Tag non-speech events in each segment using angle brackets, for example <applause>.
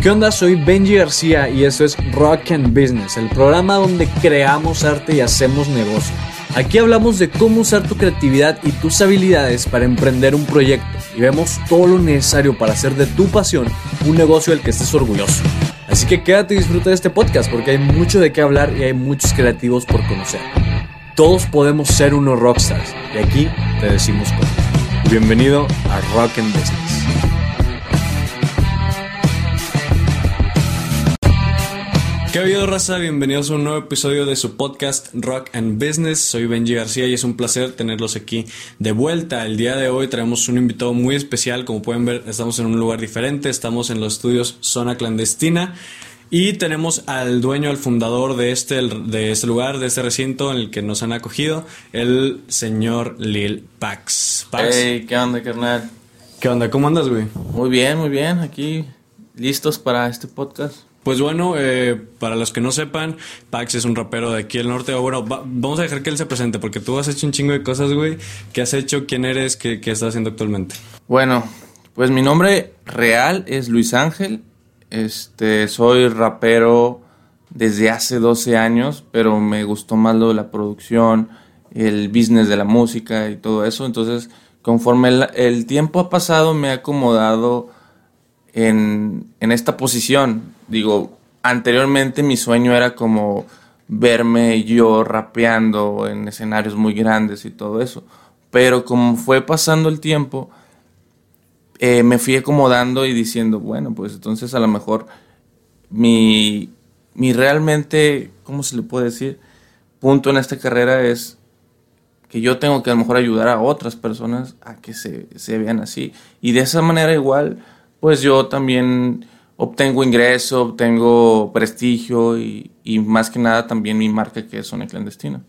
¿Qué onda? Soy Benji García y esto es Rock and Business, el programa donde creamos arte y hacemos negocio. Aquí hablamos de cómo usar tu creatividad y tus habilidades para emprender un proyecto y vemos todo lo necesario para hacer de tu pasión un negocio del que estés orgulloso. Así que quédate y disfruta de este podcast porque hay mucho de qué hablar y hay muchos creativos por conocer. Todos podemos ser unos rockstars y aquí te decimos cómo. Bienvenido a Rock and Business. ¿Qué ha habido, raza? Bienvenidos a un nuevo episodio de su podcast Rock and Business. Soy Benji García y es un placer tenerlos aquí de vuelta. El día de hoy traemos un invitado muy especial. Como pueden ver, estamos en un lugar diferente. Estamos en los estudios Zona Clandestina. Y tenemos al dueño, al fundador de este, de este lugar, de este recinto en el que nos han acogido, el señor Lil Pax. Pax. Hey, ¿qué onda, carnal? ¿Qué onda? ¿Cómo andas, güey? Muy bien, muy bien. Aquí listos para este podcast. Pues bueno, eh, para los que no sepan, Pax es un rapero de aquí del norte. Bueno, vamos a dejar que él se presente, porque tú has hecho un chingo de cosas, güey. ¿Qué has hecho? ¿Quién eres? ¿Qué, qué estás haciendo actualmente? Bueno, pues mi nombre real es Luis Ángel. Este, soy rapero desde hace 12 años, pero me gustó más lo de la producción, el business de la música y todo eso. Entonces, conforme el, el tiempo ha pasado, me he acomodado en, en esta posición. Digo, anteriormente mi sueño era como verme yo rapeando en escenarios muy grandes y todo eso. Pero como fue pasando el tiempo, eh, me fui acomodando y diciendo, bueno, pues entonces a lo mejor mi, mi realmente, ¿cómo se le puede decir? Punto en esta carrera es que yo tengo que a lo mejor ayudar a otras personas a que se, se vean así. Y de esa manera igual, pues yo también obtengo ingreso, obtengo prestigio y, más que nada también mi marca que es Zona Clandestina.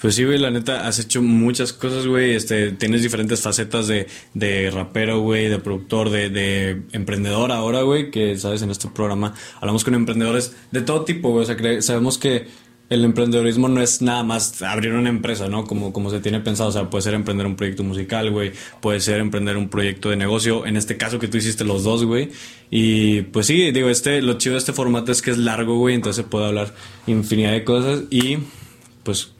Pues sí, güey, la neta, has hecho muchas cosas, güey. Este, tienes diferentes facetas de, de rapero, güey, de productor, de, de emprendedor ahora, güey, que, sabes, en este programa hablamos con emprendedores de todo tipo, güey. O sea, sabemos que el emprendedorismo no es nada más abrir una empresa, ¿no? Como, como se tiene pensado. O sea, puede ser emprender un proyecto musical, güey. Puede ser emprender un proyecto de negocio. En este caso que tú hiciste los dos, güey. Y pues sí, digo, este, lo chido de este formato es que es largo, güey. Entonces se puede hablar infinidad de cosas. Y pues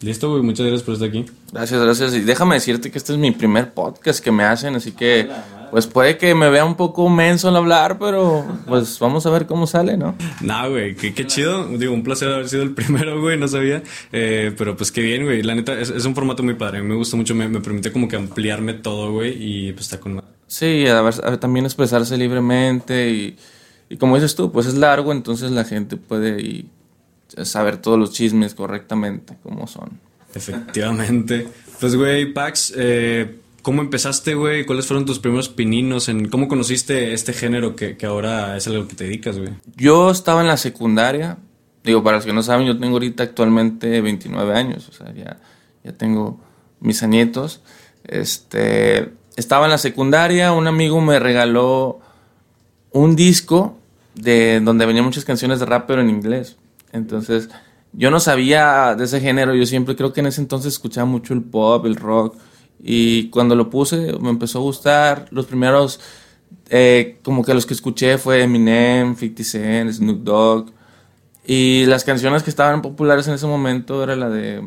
Listo, güey. Muchas gracias por estar aquí. Gracias, gracias. Y déjame decirte que este es mi primer podcast que me hacen, así que pues puede que me vea un poco menso al hablar, pero pues vamos a ver cómo sale, ¿no? Nah, güey, qué, qué chido. Digo, un placer haber sido el <laughs> primero, güey, no sabía. Eh, pero pues qué bien, güey. La neta, es, es un formato muy padre. A mí me gusta mucho, me, me permite como que ampliarme todo, güey. Y pues está con... Sí, a ver, a ver, también expresarse libremente y, y como dices tú, pues es largo, entonces la gente puede y saber todos los chismes correctamente como son. Efectivamente. Pues, güey, Pax, eh, ¿cómo empezaste, güey? ¿Cuáles fueron tus primeros pininos? En, ¿Cómo conociste este género que, ahora es algo que te dedicas, güey? Yo estaba en la secundaria, digo, para los que no saben, yo tengo ahorita actualmente 29 años, o sea, ya, ya tengo mis añitos. Este, estaba en la secundaria, un amigo me regaló un disco de donde venían muchas canciones de rap, pero en inglés. Entonces, yo no sabía de ese género, yo siempre creo que en ese entonces escuchaba mucho el pop, el rock, y cuando lo puse me empezó a gustar. Los primeros, eh, como que los que escuché fue Eminem, 50 Cent, Snoop Dogg, y las canciones que estaban populares en ese momento era la de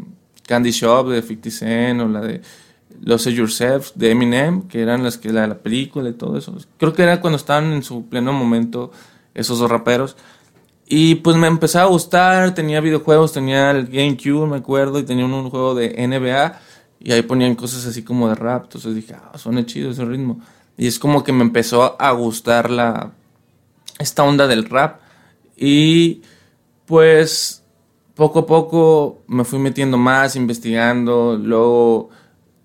Candy Shop de 50 Cent o la de Los Yourself de Eminem, que eran las que la la película y todo eso. Creo que era cuando estaban en su pleno momento esos dos raperos. Y pues me empezaba a gustar, tenía videojuegos, tenía el GameCube, me acuerdo, y tenía un juego de NBA, y ahí ponían cosas así como de rap, entonces dije, ah, suena chido ese ritmo. Y es como que me empezó a gustar la, esta onda del rap, y pues poco a poco me fui metiendo más, investigando, luego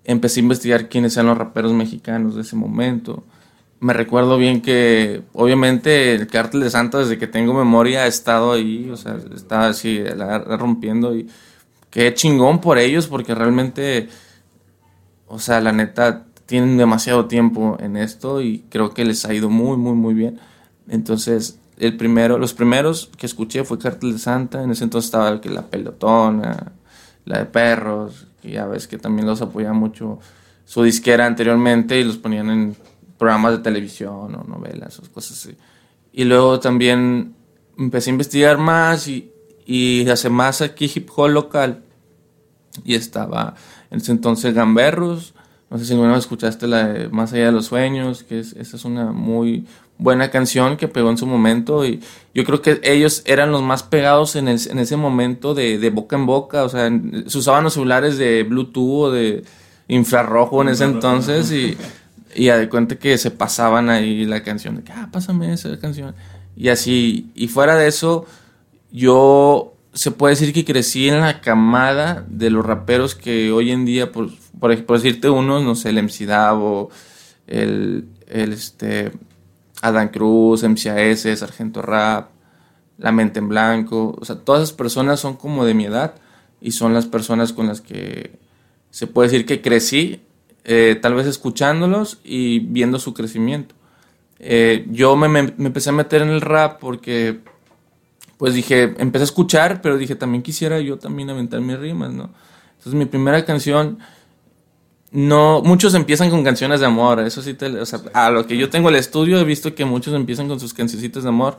empecé a investigar quiénes eran los raperos mexicanos de ese momento. Me recuerdo bien que obviamente el cártel de Santa desde que tengo memoria ha estado ahí, o sea, está así rompiendo. Y qué chingón por ellos porque realmente, o sea, la neta tienen demasiado tiempo en esto y creo que les ha ido muy, muy, muy bien. Entonces, el primero, los primeros que escuché fue Cártel de Santa, en ese entonces estaba el que la pelotona, la de perros, que ya ves que también los apoyaba mucho su disquera anteriormente y los ponían en programas de televisión o novelas o cosas así. Y luego también empecé a investigar más y, y hace más aquí hip hop local. Y estaba en ese entonces Gamberros. No sé si alguna vez escuchaste la de Más allá de los sueños, que es, esa es una muy buena canción que pegó en su momento. Y yo creo que ellos eran los más pegados en, en ese momento de, de, boca en boca. O sea, se usaban los celulares de Bluetooth o de infrarrojo en ese entonces. Y, <laughs> y a de cuenta que se pasaban ahí la canción. De que, ah, pásame esa canción. Y así. Y fuera de eso, yo se puede decir que crecí en la camada de los raperos que hoy en día, por, por, decirte unos, no sé, el MC Davo, el, el este, Adam Cruz, MCAS, Sargento Rap, La Mente en Blanco, o sea, todas esas personas son como de mi edad y son las personas con las que se puede decir que crecí, eh, tal vez escuchándolos y viendo su crecimiento. Eh, yo me, me empecé a meter en el rap porque pues dije, empecé a escuchar, pero dije, también quisiera yo también aventar mis rimas, ¿no? Entonces mi primera canción, no, muchos empiezan con canciones de amor, eso sí, te, o sea, a lo que yo tengo el estudio he visto que muchos empiezan con sus cancioncitas de amor.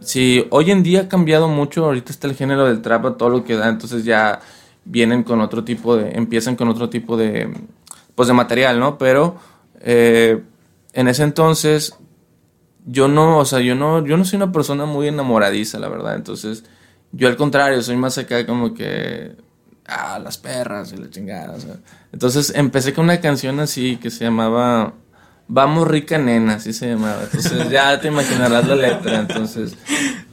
Sí, hoy en día ha cambiado mucho, ahorita está el género del trap todo lo que da, entonces ya vienen con otro tipo de, empiezan con otro tipo de, pues de material, ¿no? Pero eh, en ese entonces yo no, o sea, yo no, yo no soy una persona muy enamoradiza, la verdad. Entonces, yo al contrario, soy más acá como que, ah, las perras y la chingada. O sea. Entonces, empecé con una canción así que se llamaba Vamos rica nena, así se llamaba. Entonces, ya te imaginarás la letra. Entonces,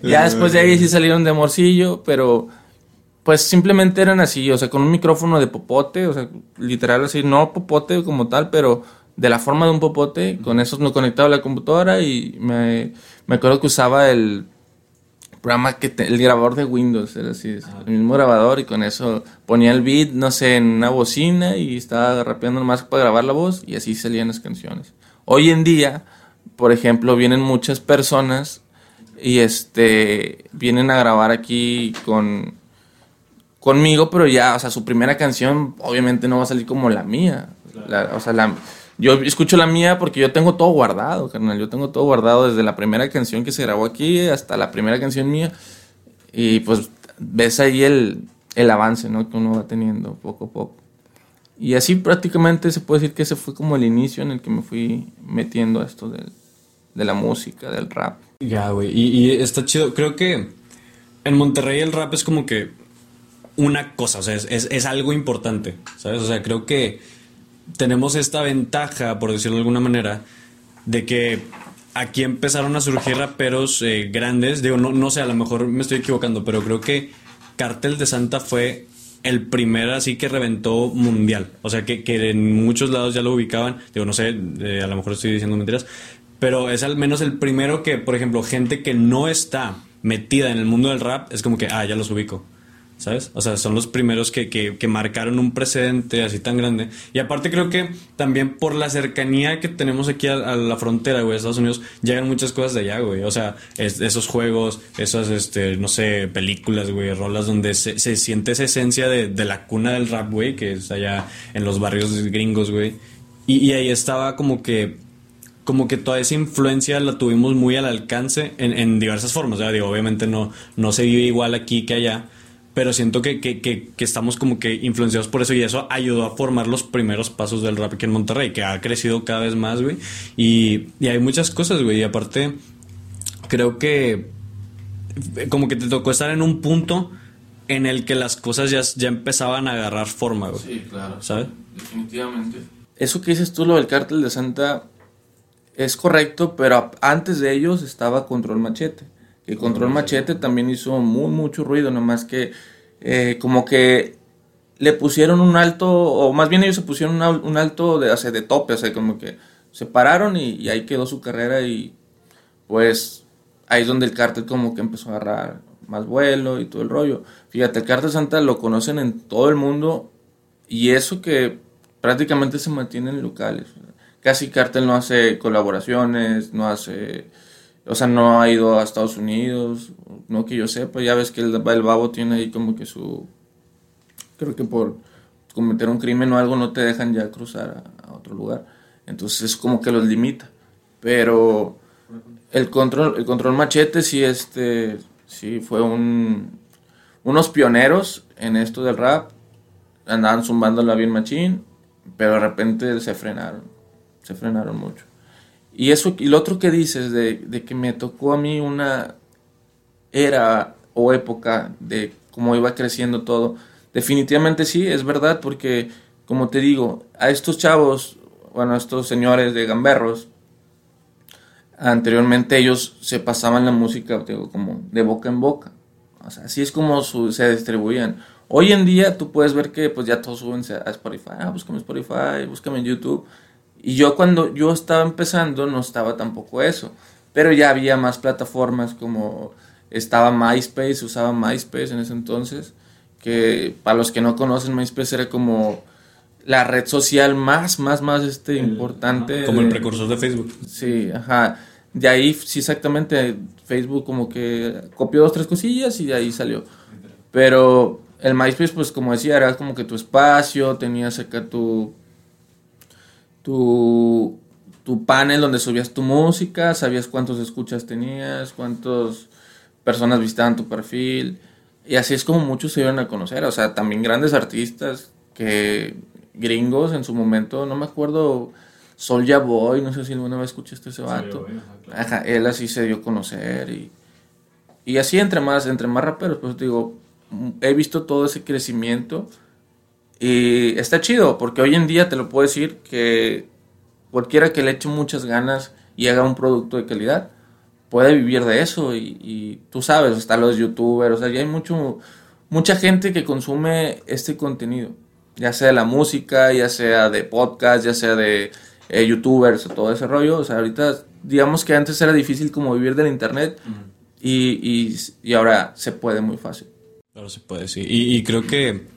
ya después de ahí sí salieron de amorcillo, pero pues simplemente eran así, o sea, con un micrófono de popote, o sea, literal así, no popote como tal, pero de la forma de un popote, con eso lo conectaba a la computadora y me, me acuerdo que usaba el programa que el grabador de Windows, era así, ah. el mismo grabador y con eso ponía el beat, no sé, en una bocina y estaba rapeando nomás para grabar la voz y así salían las canciones. Hoy en día, por ejemplo, vienen muchas personas y este vienen a grabar aquí con conmigo, pero ya, o sea, su primera canción obviamente no va a salir como la mía. o sea, la, yo escucho la mía porque yo tengo todo guardado, carnal. Yo tengo todo guardado desde la primera canción que se grabó aquí hasta la primera canción mía. Y pues ves ahí el, el avance, ¿no? Que uno va teniendo poco a poco. Y así prácticamente se puede decir que ese fue como el inicio en el que me fui metiendo a esto del, de la música, del rap. Ya, güey. Y, y, está chido. Creo que en Monterrey el rap es como que una cosa, o sea, es, es, es algo importante, ¿sabes? O sea, creo que tenemos esta ventaja, por decirlo de alguna manera, de que aquí empezaron a surgir raperos eh, grandes. Digo, no, no sé, a lo mejor me estoy equivocando, pero creo que Cartel de Santa fue el primer así que reventó mundial. O sea, que, que en muchos lados ya lo ubicaban. Digo, no sé, eh, a lo mejor estoy diciendo mentiras. Pero es al menos el primero que, por ejemplo, gente que no está metida en el mundo del rap, es como que, ah, ya los ubico. ¿Sabes? O sea, son los primeros que, que, marcaron un precedente así tan grande. Y aparte creo que también por la cercanía que tenemos aquí a, la frontera, güey, Estados Unidos, llegan muchas cosas de allá, güey. O sea, esos juegos, esas, este, no sé, películas, güey, rolas donde se, se siente esa esencia de, de, la cuna del rap, güey, que es allá en los barrios gringos, güey. Y, y ahí estaba como que como que toda esa influencia la tuvimos muy al alcance en, en diversas formas. O digo, obviamente no, no se vive igual aquí que allá, pero siento que, que, que, que, estamos como que influenciados por eso y eso ayudó a formar los primeros pasos del rap aquí en Monterrey, que ha crecido cada vez más, güey. Y, y hay muchas cosas, güey. Y aparte, creo que como que te tocó estar en un punto en el que las cosas ya, ya empezaban a agarrar forma, güey. Sí, claro. ¿Sabes? Definitivamente. Eso que dices tú, lo del cártel de Santa, es correcto, pero antes de ellos estaba Control Machete. Que Control Machete también hizo muy, mucho ruido, nomás que eh, como que le pusieron un alto, o más bien ellos se pusieron un alto de, o de tope, o sea, como que se pararon y, ahí quedó su carrera y pues ahí es donde el cártel como que empezó a agarrar más vuelo y todo el rollo. Fíjate, el cártel Santa lo conocen en todo el mundo y eso que prácticamente se mantiene en locales. Casi cártel no hace colaboraciones, no hace o sea, no ha ido a Estados Unidos, no que yo sepa. Ya ves que el, el babo tiene ahí como que su. Creo que por cometer un crimen o algo no te dejan ya cruzar a, otro lugar. Entonces es como que los limita. Pero El control, el control machete sí, este, sí fue un, unos pioneros en esto del rap. Andaban zumbándola bien machín, pero de repente se frenaron, se frenaron mucho. Y eso, y lo otro que dices de, de que me tocó a mí una era o época de cómo iba creciendo todo, definitivamente sí, es verdad, porque como te digo, a estos chavos, bueno, a estos señores de gamberros, anteriormente ellos se pasaban la música digo, como de boca en boca. O sea, así es como se distribuían. Hoy en día tú puedes ver que pues ya todos suben a Spotify, ah, búscame Spotify, búscame en YouTube. Y yo cuando yo estaba empezando no estaba tampoco eso. Pero ya había más plataformas como estaba MySpace, usaba MySpace en ese entonces. Que para los que no conocen, MySpace era como la red social más, más, más este, importante. como el precursor de Facebook. Sí, ajá. De ahí, sí, exactamente, Facebook como que copió dos, tres cosillas y de ahí salió. Pero el MySpace, pues como decía, era como que tu espacio, tenías acá tu, tu, tu panel donde subías tu música, sabías cuántos escuchas tenías, cuántas personas visitaban tu perfil. Y así es como muchos se iban a conocer. O sea, también grandes artistas que gringos en su momento, no me acuerdo, Soulja Boy, no sé si alguna vez escuchaste ese vato. Ajá, él así se dio a conocer y, y así entre más, entre más raperos, pues digo, he visto todo ese crecimiento y está chido, porque hoy en día te lo puedo decir que cualquiera que le eche muchas ganas y haga un producto de calidad, puede vivir de eso y, y tú sabes, hasta los youtubers, o sea, ya hay mucho, mucha gente que consume este contenido ya sea de la música, ya sea de podcast, ya sea de eh, youtubers o todo ese rollo. O sea, ahorita, digamos que antes era difícil como vivir del internet y, y, ahora se puede muy fácil. Claro, se puede, sí. y creo que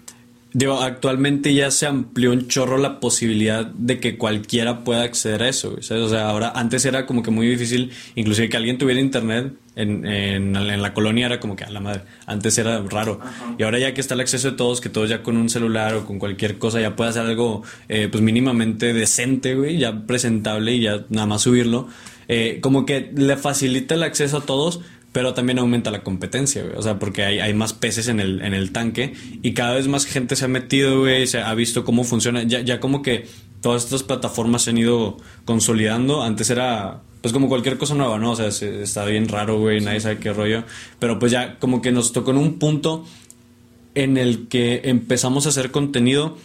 Digo, actualmente ya se amplió un chorro la posibilidad de que cualquiera pueda acceder a eso, ¿sabes? O sea, ahora, antes era como que muy difícil, inclusive que alguien tuviera internet en, en, en la colonia era como que a la madre, antes era raro. Y ahora ya que está el acceso de todos, que todos ya con un celular o con cualquier cosa ya puede hacer algo, eh, pues mínimamente decente, güey, ya presentable y ya nada más subirlo, eh, como que le facilita el acceso a todos, pero también aumenta la competencia, güey. O sea, porque hay, hay, más peces en el, en el tanque y cada vez más gente se ha metido, güey, se ha visto cómo funciona. Ya, ya como que todas estas plataformas se han ido consolidando. Antes era, pues como cualquier cosa nueva, ¿no? O sea, está bien raro, güey, nadie sabe qué rollo. Pero pues ya como que nos tocó en un punto en el que empezamos a hacer contenido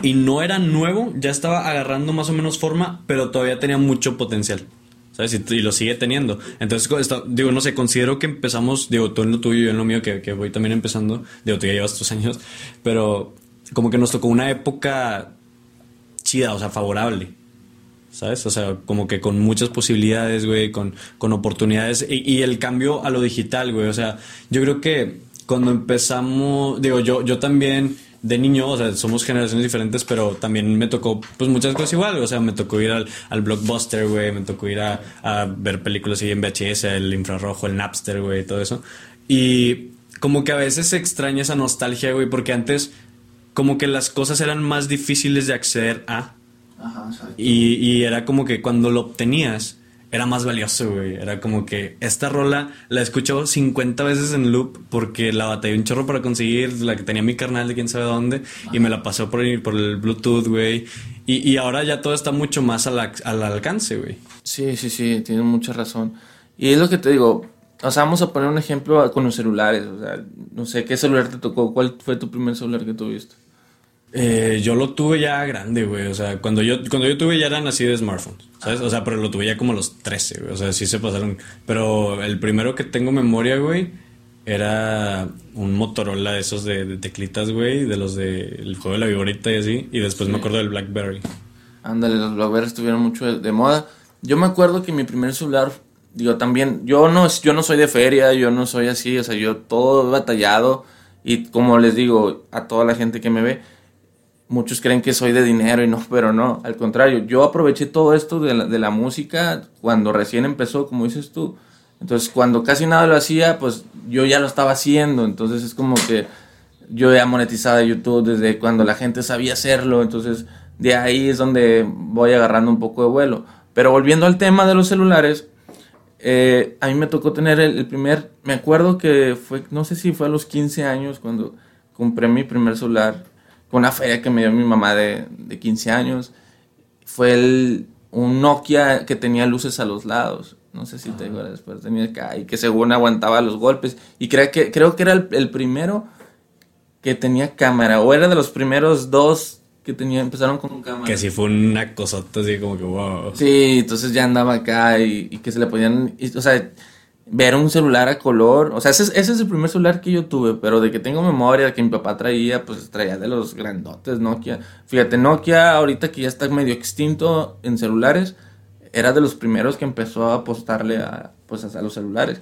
y no era nuevo, ya estaba agarrando más o menos forma, pero todavía tenía mucho potencial. Y, lo sigue teniendo. Entonces, digo, no sé, considero que empezamos, digo, tú en lo tuyo y yo en lo mío, que, que voy también empezando, digo, tú ya llevas tus años, pero como que nos tocó una época chida, o sea, favorable. ¿Sabes? O sea, como que con muchas posibilidades, güey, con, con oportunidades y, y, el cambio a lo digital, güey. O sea, yo creo que cuando empezamos, digo, yo, yo también de niño, o sea, somos generaciones diferentes, pero también me tocó, pues muchas cosas igual, o sea, me tocó ir al, al blockbuster, güey, me tocó ir a, a, ver películas ahí en VHS, el infrarrojo, el Napster, güey, todo eso. Y como que a veces se extraña esa nostalgia, güey, porque antes como que las cosas eran más difíciles de acceder a. Ajá, y, y era como que cuando lo obtenías, era más valioso, güey. Era como que esta rola la escuchó 50 veces en loop porque la batallé un chorro para conseguir, la que tenía mi carnal de quién sabe dónde, y me la pasó por, por el Bluetooth, güey. Y, y, ahora ya todo está mucho más al, al alcance, güey. Sí, sí, sí, tienes mucha razón. Y es lo que te digo, o sea, vamos a poner un ejemplo con los celulares. O sea, no sé, ¿qué celular te tocó? ¿Cuál fue tu primer celular que tuviste? Eh, yo lo tuve ya grande, güey. O sea, cuando yo, cuando yo tuve ya eran así de smartphones, ¿sabes? O sea, pero lo tuve ya como los 13, güey. O sea, sí se pasaron. Pero el primero que tengo memoria, güey, era un Motorola de esos de, teclitas, güey, de los del juego de la viborita y así. Y después me acuerdo del Blackberry. Ándale, los Blackberry estuvieron mucho de, moda. Yo me acuerdo que mi primer celular, digo, también, yo no, yo no soy de feria, yo no soy así, o sea, yo todo batallado. Y como les digo a toda la gente que me ve, muchos creen que soy de dinero y no, pero no, al contrario, yo aproveché todo esto de la, de la, música cuando recién empezó, como dices tú. Entonces, cuando casi nada lo hacía, pues yo ya lo estaba haciendo, entonces es como que yo ya monetizaba YouTube desde cuando la gente sabía hacerlo, entonces de ahí es donde voy agarrando un poco de vuelo. Pero volviendo al tema de los celulares, eh, a mí me tocó tener el, primer, me acuerdo que fue, no sé si fue a los 15 años cuando compré mi primer celular con una feria que me dio mi mamá de, de 15 años. Fue el, un Nokia que tenía luces a los lados. No sé si te acuerdas, después tenía acá y que según aguantaba los golpes. Y creo que, creo que era el, primero que tenía cámara, o era de los primeros dos que tenía, empezaron con cámara. Que si fue una cosota así como que wow. Sí, entonces ya andaba acá y, y que se le podían, o sea, ver un celular a color. O sea, ese, ese, es el primer celular que yo tuve, pero de que tengo memoria, que mi papá traía, pues traía de los grandotes Nokia. Fíjate, Nokia ahorita que ya está medio extinto en celulares, era de los primeros que empezó a apostarle a, pues, a los celulares.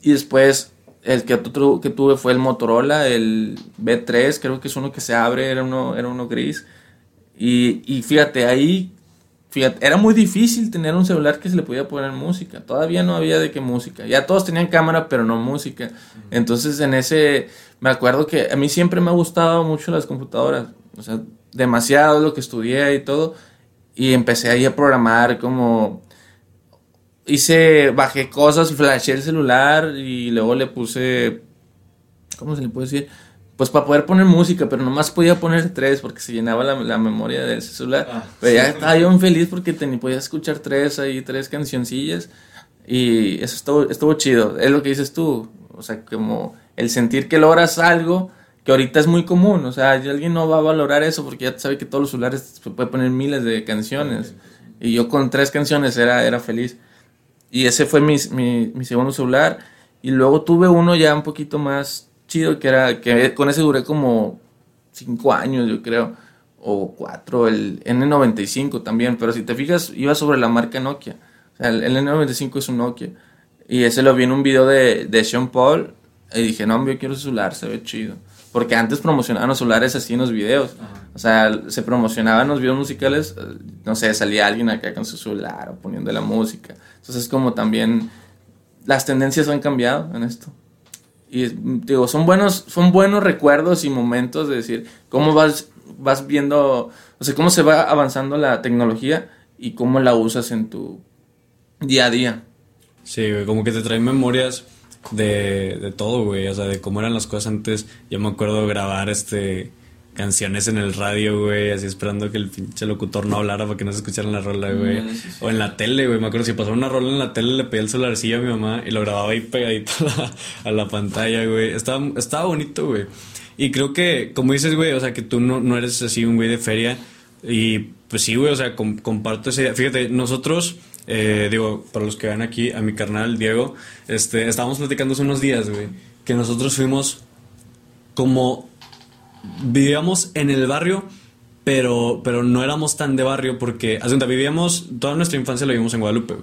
Y después el que, que tuve fue el Motorola, el B3, creo que es uno que se abre, era uno, era uno gris. Y, y fíjate, ahí Fíjate, era muy difícil tener un celular que se le podía poner música. Todavía no había de qué música. Ya todos tenían cámara, pero no música. Entonces, en ese, me acuerdo que a mí siempre me ha gustado mucho las computadoras. O sea, demasiado lo que estudié y todo. Y empecé ahí a programar como... Hice, bajé cosas y flashé el celular y luego le puse... ¿Cómo se le puede decir? Pues para poder poner música, pero nomás podía poner tres porque se llenaba la, memoria del celular. Ah, pero ya estaba yo feliz porque tenía, podía escuchar tres ahí, tres cancioncillas. Y eso estuvo, estuvo chido. Es lo que dices tú. O sea, como el sentir que logras algo que ahorita es muy común. O sea, alguien no va a valorar eso porque ya sabe que todos los celulares se puede poner miles de canciones. Y yo con tres canciones era, era feliz. Y ese fue mi, mi, mi segundo celular. Y luego tuve uno ya un poquito más chido, que era, que con ese duré como cinco años, yo creo, o cuatro, el N95 también, pero si te fijas, iba sobre la marca Nokia. O sea, el, N95 es un Nokia. Y ese lo vi en un video de, de Sean Paul, y dije, no, yo quiero celular, se ve chido. Porque antes promocionaban los celulares así en los videos. O sea, se promocionaban los videos musicales, no sé, salía alguien acá con su celular o poniendo la música. Entonces, como también las tendencias han cambiado en esto. Y digo, son buenos, son buenos recuerdos y momentos de decir cómo vas, vas viendo, o sea, cómo se va avanzando la tecnología y cómo la usas en tu día a día. Sí, como que te trae memorias de, de todo, güey, o sea, de cómo eran las cosas antes. Yo me acuerdo grabar este canciones en el radio, güey, así esperando que el pinche locutor no hablara para que no se escuchara la rola, güey. Mm, o en la tele, güey, me acuerdo si pasaba una rola en la tele le pedía el celularcillo a mi mamá y lo grababa ahí pegadito a la, pantalla, güey. Estaba, estaba bonito, güey. Y creo que, como dices, güey, o sea, que tú no, no eres así un güey de feria. Y pues sí, güey, o sea, comparto ese... Fíjate, nosotros... Eh, digo, para los que van aquí, a mi carnal Diego, este, estábamos platicando hace unos días, güey, que nosotros fuimos como vivíamos en el barrio, pero, pero no éramos tan de barrio porque, hace vivíamos, toda nuestra infancia la vivimos en Guadalupe,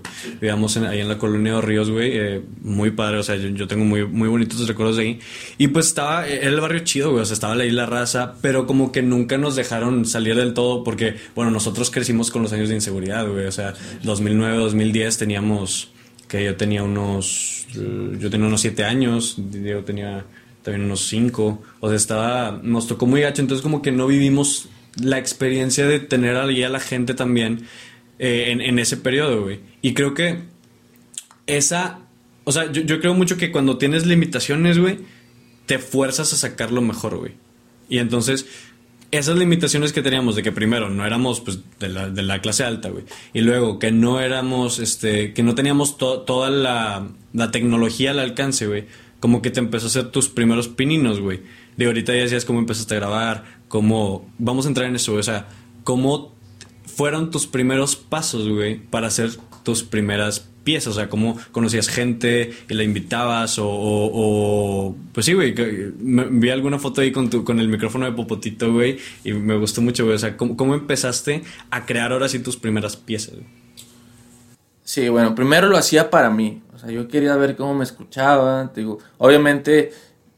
vivíamos ahí en la colonia de Ríos, güey, eh, muy padre, o sea, yo, tengo muy, muy bonitos recuerdos de ahí. Y pues estaba, era el barrio chido, güey, o sea, estaba la isla raza, pero como que nunca nos dejaron salir del todo porque, bueno, nosotros crecimos con los años de inseguridad, güey, o sea, 2009, 2010 teníamos, que yo tenía unos, yo tenía unos 7 años, yo tenía también unos cinco. O sea, estaba, nos tocó muy gacho, entonces como que no vivimos la experiencia de tener allí a la gente también eh, en, ese periodo, güey. Y creo que esa, o sea, yo, creo mucho que cuando tienes limitaciones, güey, te fuerzas a sacar lo mejor, güey. Y entonces, esas limitaciones que teníamos de que primero no éramos pues, de, la, de la clase alta, güey. Y luego que no éramos, este, que no teníamos toda la, la tecnología al alcance, güey como que te empezó a hacer tus primeros pininos, güey. De ahorita ya decías cómo empezaste a grabar, cómo... Vamos a entrar en eso, güey. O sea, cómo fueron tus primeros pasos, güey, para hacer tus primeras piezas, o sea, cómo conocías gente y la invitabas o, pues sí, güey, vi alguna foto ahí con tu, con el micrófono de Popotito, güey, y me gustó mucho, güey, o sea, ¿cómo, cómo empezaste a crear ahora sí tus primeras piezas? Sí, bueno, primero lo hacía para mí, o sea, yo quería ver cómo me escuchaba, digo, obviamente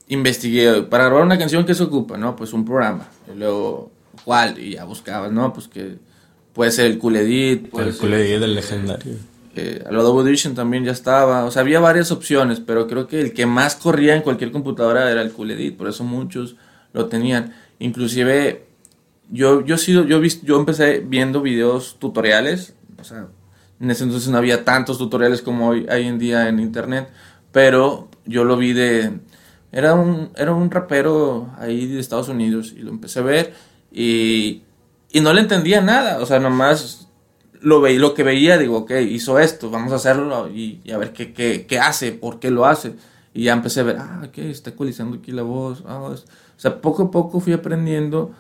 investigué, para grabar una canción, ¿qué se ocupa? No, pues un programa, y luego, ¿cuál? Y ya buscabas, ¿no? Pues que puede ser el Cool Edit. el Cool Edit del legendario. Eh, el Adobe Audition también ya estaba, o sea, había varias opciones, pero creo que el que más corría en cualquier computadora era el Cool Edit, por eso muchos lo tenían. Inclusive, yo, yo, sido, yo, yo empecé viendo videos tutoriales, o sea, En ese entonces no había tantos tutoriales como hoy, hay en día en internet, pero yo lo vi de... Era un, era un rapero ahí de Estados Unidos y lo empecé a ver y, y no le entendía nada, o sea, nomás lo, veía, lo que veía, digo, ok, hizo esto, vamos a hacerlo y, a ver qué, qué, qué, hace, por qué lo hace. Y ya empecé a ver, ah, ok, está ecualizando aquí la voz. Ah, o sea, poco a poco fui aprendiendo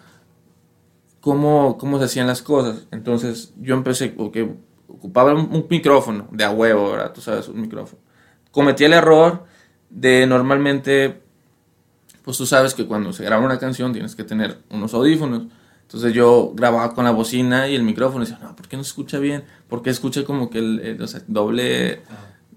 cómo, cómo se hacían las cosas. Entonces yo empecé, porque ocupaba un, micrófono de a huevo, ¿verdad? Tú sabes, un micrófono. Cometí el error de normalmente, pues tú sabes que cuando se graba una canción tienes que tener unos audífonos. Entonces yo grababa con la bocina y el micrófono y decía, no, ¿por qué no se escucha bien? ¿Por qué escucha como que el, o sea, doble,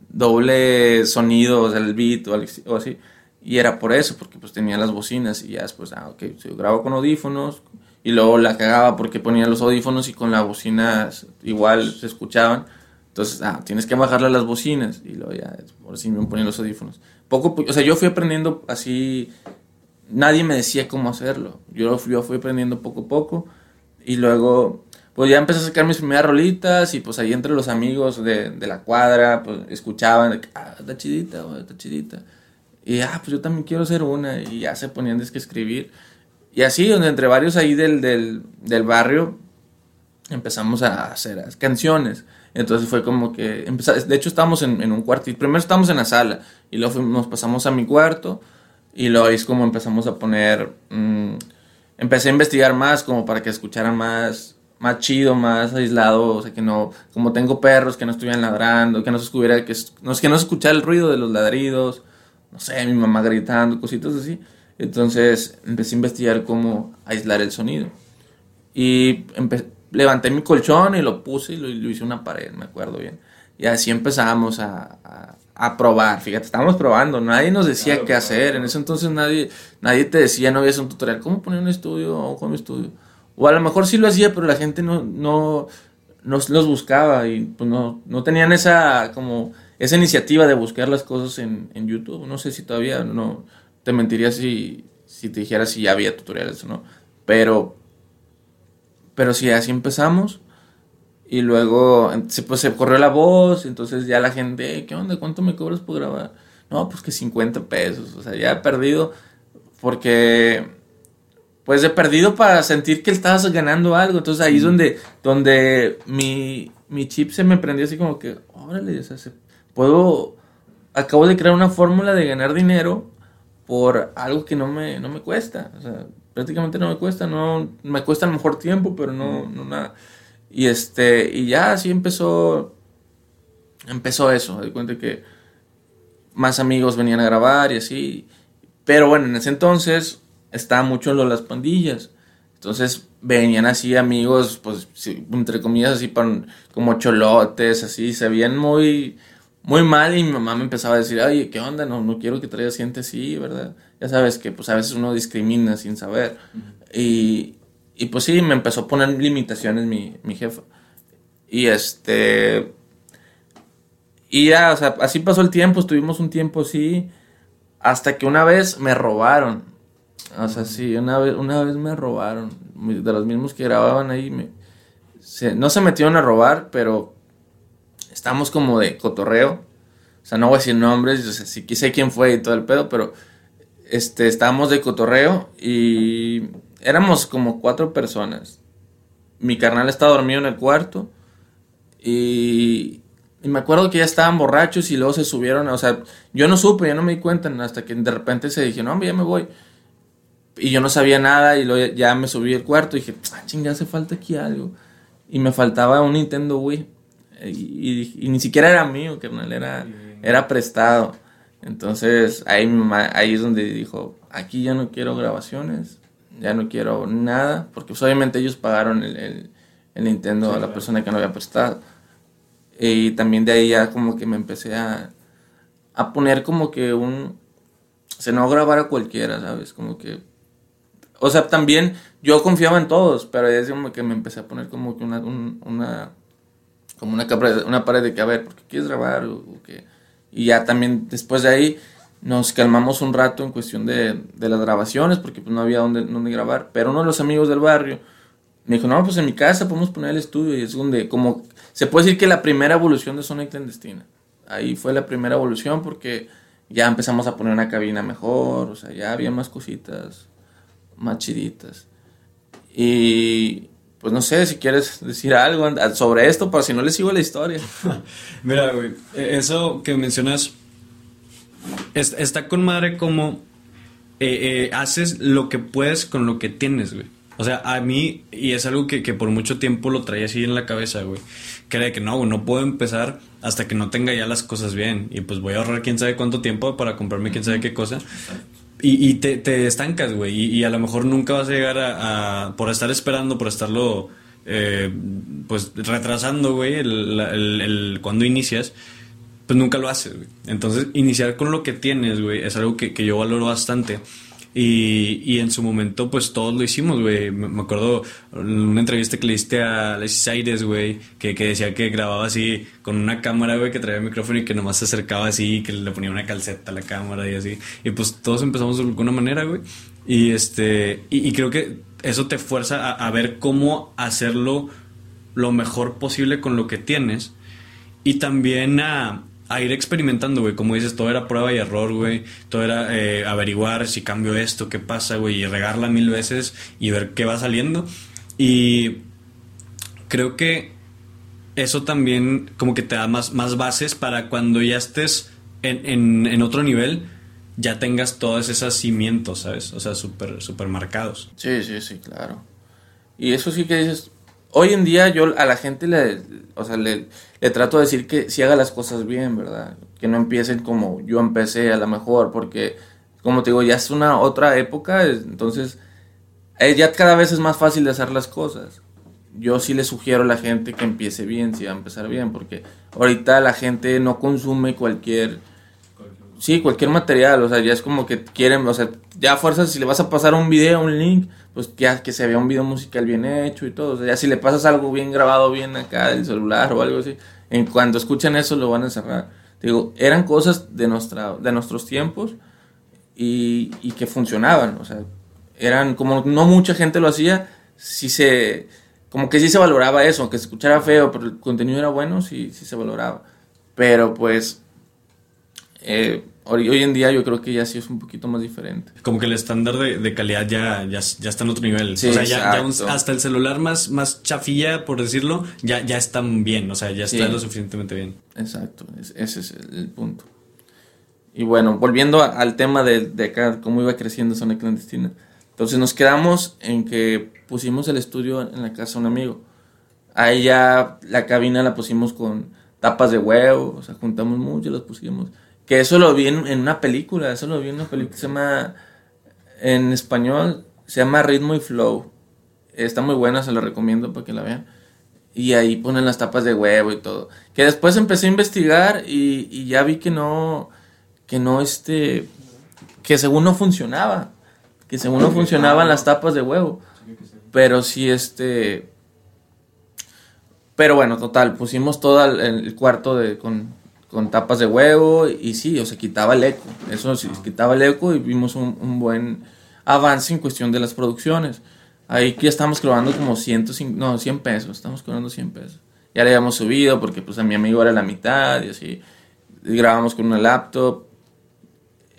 doble sonido, o sea, el beat o, así? Y era por eso, porque pues tenía las bocinas y ya después, ah, ok, yo grabo con audífonos y luego la cagaba porque ponía los audífonos y con la bocina igual se escuchaban. Entonces, ah, tienes que bajarle las bocinas y luego ya, por si me ponía los audífonos. Poco, o sea, yo fui aprendiendo así nadie me decía cómo hacerlo. Yo, yo fui aprendiendo poco a poco y luego pues ya empecé a sacar mis primeras rolitas y pues ahí entre los amigos de, de la cuadra pues escuchaban, ah, está chidita, está chidita. Y ah, pues yo también quiero hacer una y ya se ponían de que escribir. Y así, entre varios ahí del, del, del barrio empezamos a hacer canciones. Entonces fue como que, de hecho estábamos en, en un cuarto, primero estábamos en la sala y luego nos pasamos a mi cuarto y luego es como empezamos a poner, mm, empecé a investigar más como para que escucharan más, más chido, más aislado, o sea, que no, como tengo perros que no estuvieran ladrando, que no se escuchara, que no, que no se escuchara el ruido de los ladridos, no sé, mi mamá gritando, cositas así. Entonces empecé a investigar cómo aislar el sonido. Y levanté mi colchón y lo puse y lo, hice una pared, me acuerdo bien. Y así empezamos a a probar, fíjate, estábamos probando, nadie nos decía qué hacer, en ese entonces nadie, nadie te decía, no había un tutorial, ¿cómo poner un estudio o cómo estudio? O a lo mejor sí lo hacía, pero la gente no, no, los buscaba y pues no, no tenían esa, como, esa iniciativa de buscar las cosas en, en YouTube, no sé si todavía, no, te mentiría si, si te dijera si ya había tutoriales o no, pero, pero sí, así empezamos y luego se, pues, se corrió la voz, entonces ya la gente, ¿qué onda? ¿Cuánto me cobras por grabar? No, pues que 50 pesos, o sea, ya he perdido, porque pues he perdido para sentir que estabas ganando algo, entonces ahí es donde, donde mi, mi chip se me prendió así como que, órale, o sea, puedo, acabo de crear una fórmula de ganar dinero por algo que no me, no me cuesta, o sea, prácticamente no me cuesta, no, me cuesta a lo mejor tiempo, pero no, no nada. Y este, y ya así empezó, empezó eso, de cuenta que más amigos venían a grabar y así. Pero bueno, en ese entonces estaba mucho en lo de las pandillas. Entonces venían así amigos, pues entre comillas así como cholotes, así, se veían muy, muy mal y mi mamá me empezaba a decir, oye, ¿qué onda? No, no quiero que traigas gente así, ¿verdad? Ya sabes que pues a veces uno discrimina sin saber. Y, y pues sí, me empezó a poner limitaciones mi, mi jefa. Y este. Y ya, o sea, así pasó el tiempo, estuvimos un tiempo así. Hasta que una vez me robaron. O sea, sí, una vez, una vez me robaron. De los mismos que grababan ahí. Me, no se metieron a robar, pero estamos como de cotorreo. O sea, no voy a decir nombres, o sea, sí sé quién fue y todo el pedo, pero este, estábamos de cotorreo y éramos como cuatro personas. Mi carnal estaba dormido en el cuarto y, me acuerdo que ya estaban borrachos y luego se subieron, o sea, yo no supe, yo no me di cuenta hasta que de repente se dijeron, no, ya me voy. Y yo no sabía nada y luego ya me subí al cuarto y dije, ah, chinga, hace falta aquí algo. Y me faltaba un Nintendo Wii. Y, ni siquiera era mío, carnal, era, era prestado. Entonces ahí, ahí es donde dijo, aquí ya no quiero grabaciones, ya no quiero nada, porque pues, obviamente ellos pagaron el, el, Nintendo a la persona que no había prestado. Y también de ahí ya como que me empecé a, a poner como que un... Se no grabar a cualquiera, ¿sabes? Como que... O sea, también yo confiaba en todos, pero es como que me empecé a poner como que una... una como una, una pared de que, a ver, ¿por qué quieres grabar? O, Y ya también después de ahí nos calmamos un rato en cuestión de, de las grabaciones, porque pues no había dónde, dónde grabar. Pero uno de los amigos del barrio me dijo, no, pues en mi casa podemos poner el estudio y es donde, como, se puede decir que la primera evolución de Zona Clandestina. Ahí fue la primera evolución porque ya empezamos a poner una cabina mejor, o sea, ya había más cositas, más chiditas. Y pues no sé si quieres decir algo sobre esto, para si no le sigo la historia. <laughs> Mira, güey, e, eso que mencionas está con madre como eh, eh, haces lo que puedes con lo que tienes, güey. O sea, a mí, y es algo que, que por mucho tiempo lo traía así en la cabeza, güey. Que que no, no puedo empezar hasta que no tenga ya las cosas bien. Y pues voy a ahorrar quién sabe cuánto tiempo para comprarme quién sabe qué cosa. Y, y te, te, estancas, güey. Y, a lo mejor nunca vas a llegar a, por estar esperando, por estarlo, eh, pues retrasando, güey, el, el, el, cuando inicias pues nunca lo haces, güey. Entonces, iniciar con lo que tienes, güey, es algo que, que yo valoro bastante. Y, y, en su momento, pues todos lo hicimos, güey. Me, acuerdo una entrevista que le diste a Alexis Aires, güey, que, que, decía que grababa así con una cámara, güey, que traía micrófono y que nomás se acercaba así, que le ponía una calceta a la cámara y así. Y pues todos empezamos de alguna manera, güey. Y este, y, creo que eso te fuerza a, a ver cómo hacerlo lo mejor posible con lo que tienes. Y también a, a ir experimentando, güey. Como dices, todo era prueba y error, güey. Todo era eh, averiguar si cambio esto, qué pasa, güey. Y regarla mil veces y ver qué va saliendo. Y creo que eso también como que te da más, más bases para cuando ya estés en, en, otro nivel, ya tengas todos esos cimientos, ¿sabes? O sea, súper super marcados. Sí, sí, sí, claro. Y eso sí que dices, hoy en día yo a la gente le, o sea, le, le trato de decir que si haga las cosas bien, ¿verdad? Que no empiecen como yo empecé a lo mejor, porque como te digo, ya es una otra época, entonces eh, ya cada vez es más fácil de hacer las cosas. Yo sí le sugiero a la gente que empiece bien, si va a empezar bien, porque ahorita la gente no consume cualquier... Sí, cualquier material, o sea, ya es como que quieren, o sea, ya a fuerzas si le vas a pasar un video, un link, pues ya que se vea un video musical bien hecho y todo. O sea, ya si le pasas algo bien grabado, bien acá del celular o algo así, en cuando escuchan eso lo van a cerrar. Digo, eran cosas de, nuestra, de nuestros tiempos y, y que funcionaban. O sea, eran como no mucha gente lo hacía, sí se, como que sí se valoraba eso, aunque se escuchara feo, pero el contenido era bueno, sí, sí se valoraba. Pero pues, eh, Hoy, en día yo creo que ya sí es un poquito más diferente. Como que el estándar de, de calidad ya, ya, ya, está en otro nivel. o sea, ya, hasta el celular más, más chafilla, por decirlo, ya, ya está bien. O sea, ya está lo suficientemente bien. Exacto, ese es el, punto. Y bueno, volviendo al tema de, de acá, cómo iba creciendo Zona Clandestina. Entonces nos quedamos en que pusimos el estudio en la casa de un amigo. Ahí ya la cabina la pusimos con tapas de huevo, o sea, juntamos mucho y las pusimos que eso lo vi en, una película, eso lo vi en una película que se llama, en español, se llama Ritmo y Flow. Está muy buena, se la recomiendo para que la vean. Y ahí ponen las tapas de huevo y todo. Que después empecé a investigar y, ya vi que no, que no, este, que según no funcionaba. Que según no funcionaban las tapas de huevo. Pero sí, este... Pero bueno, total, pusimos todo el, cuarto de, con, con tapas de huevo y sí, o sea, quitaba el eco. Eso sí, quitaba el eco y vimos un, buen avance en cuestión de las producciones. Ahí que estamos grabando como 105, no, 100 pesos, estamos cobrando 100 pesos. Ya le habíamos subido porque pues a mi amigo era la mitad y así. grabamos con una laptop.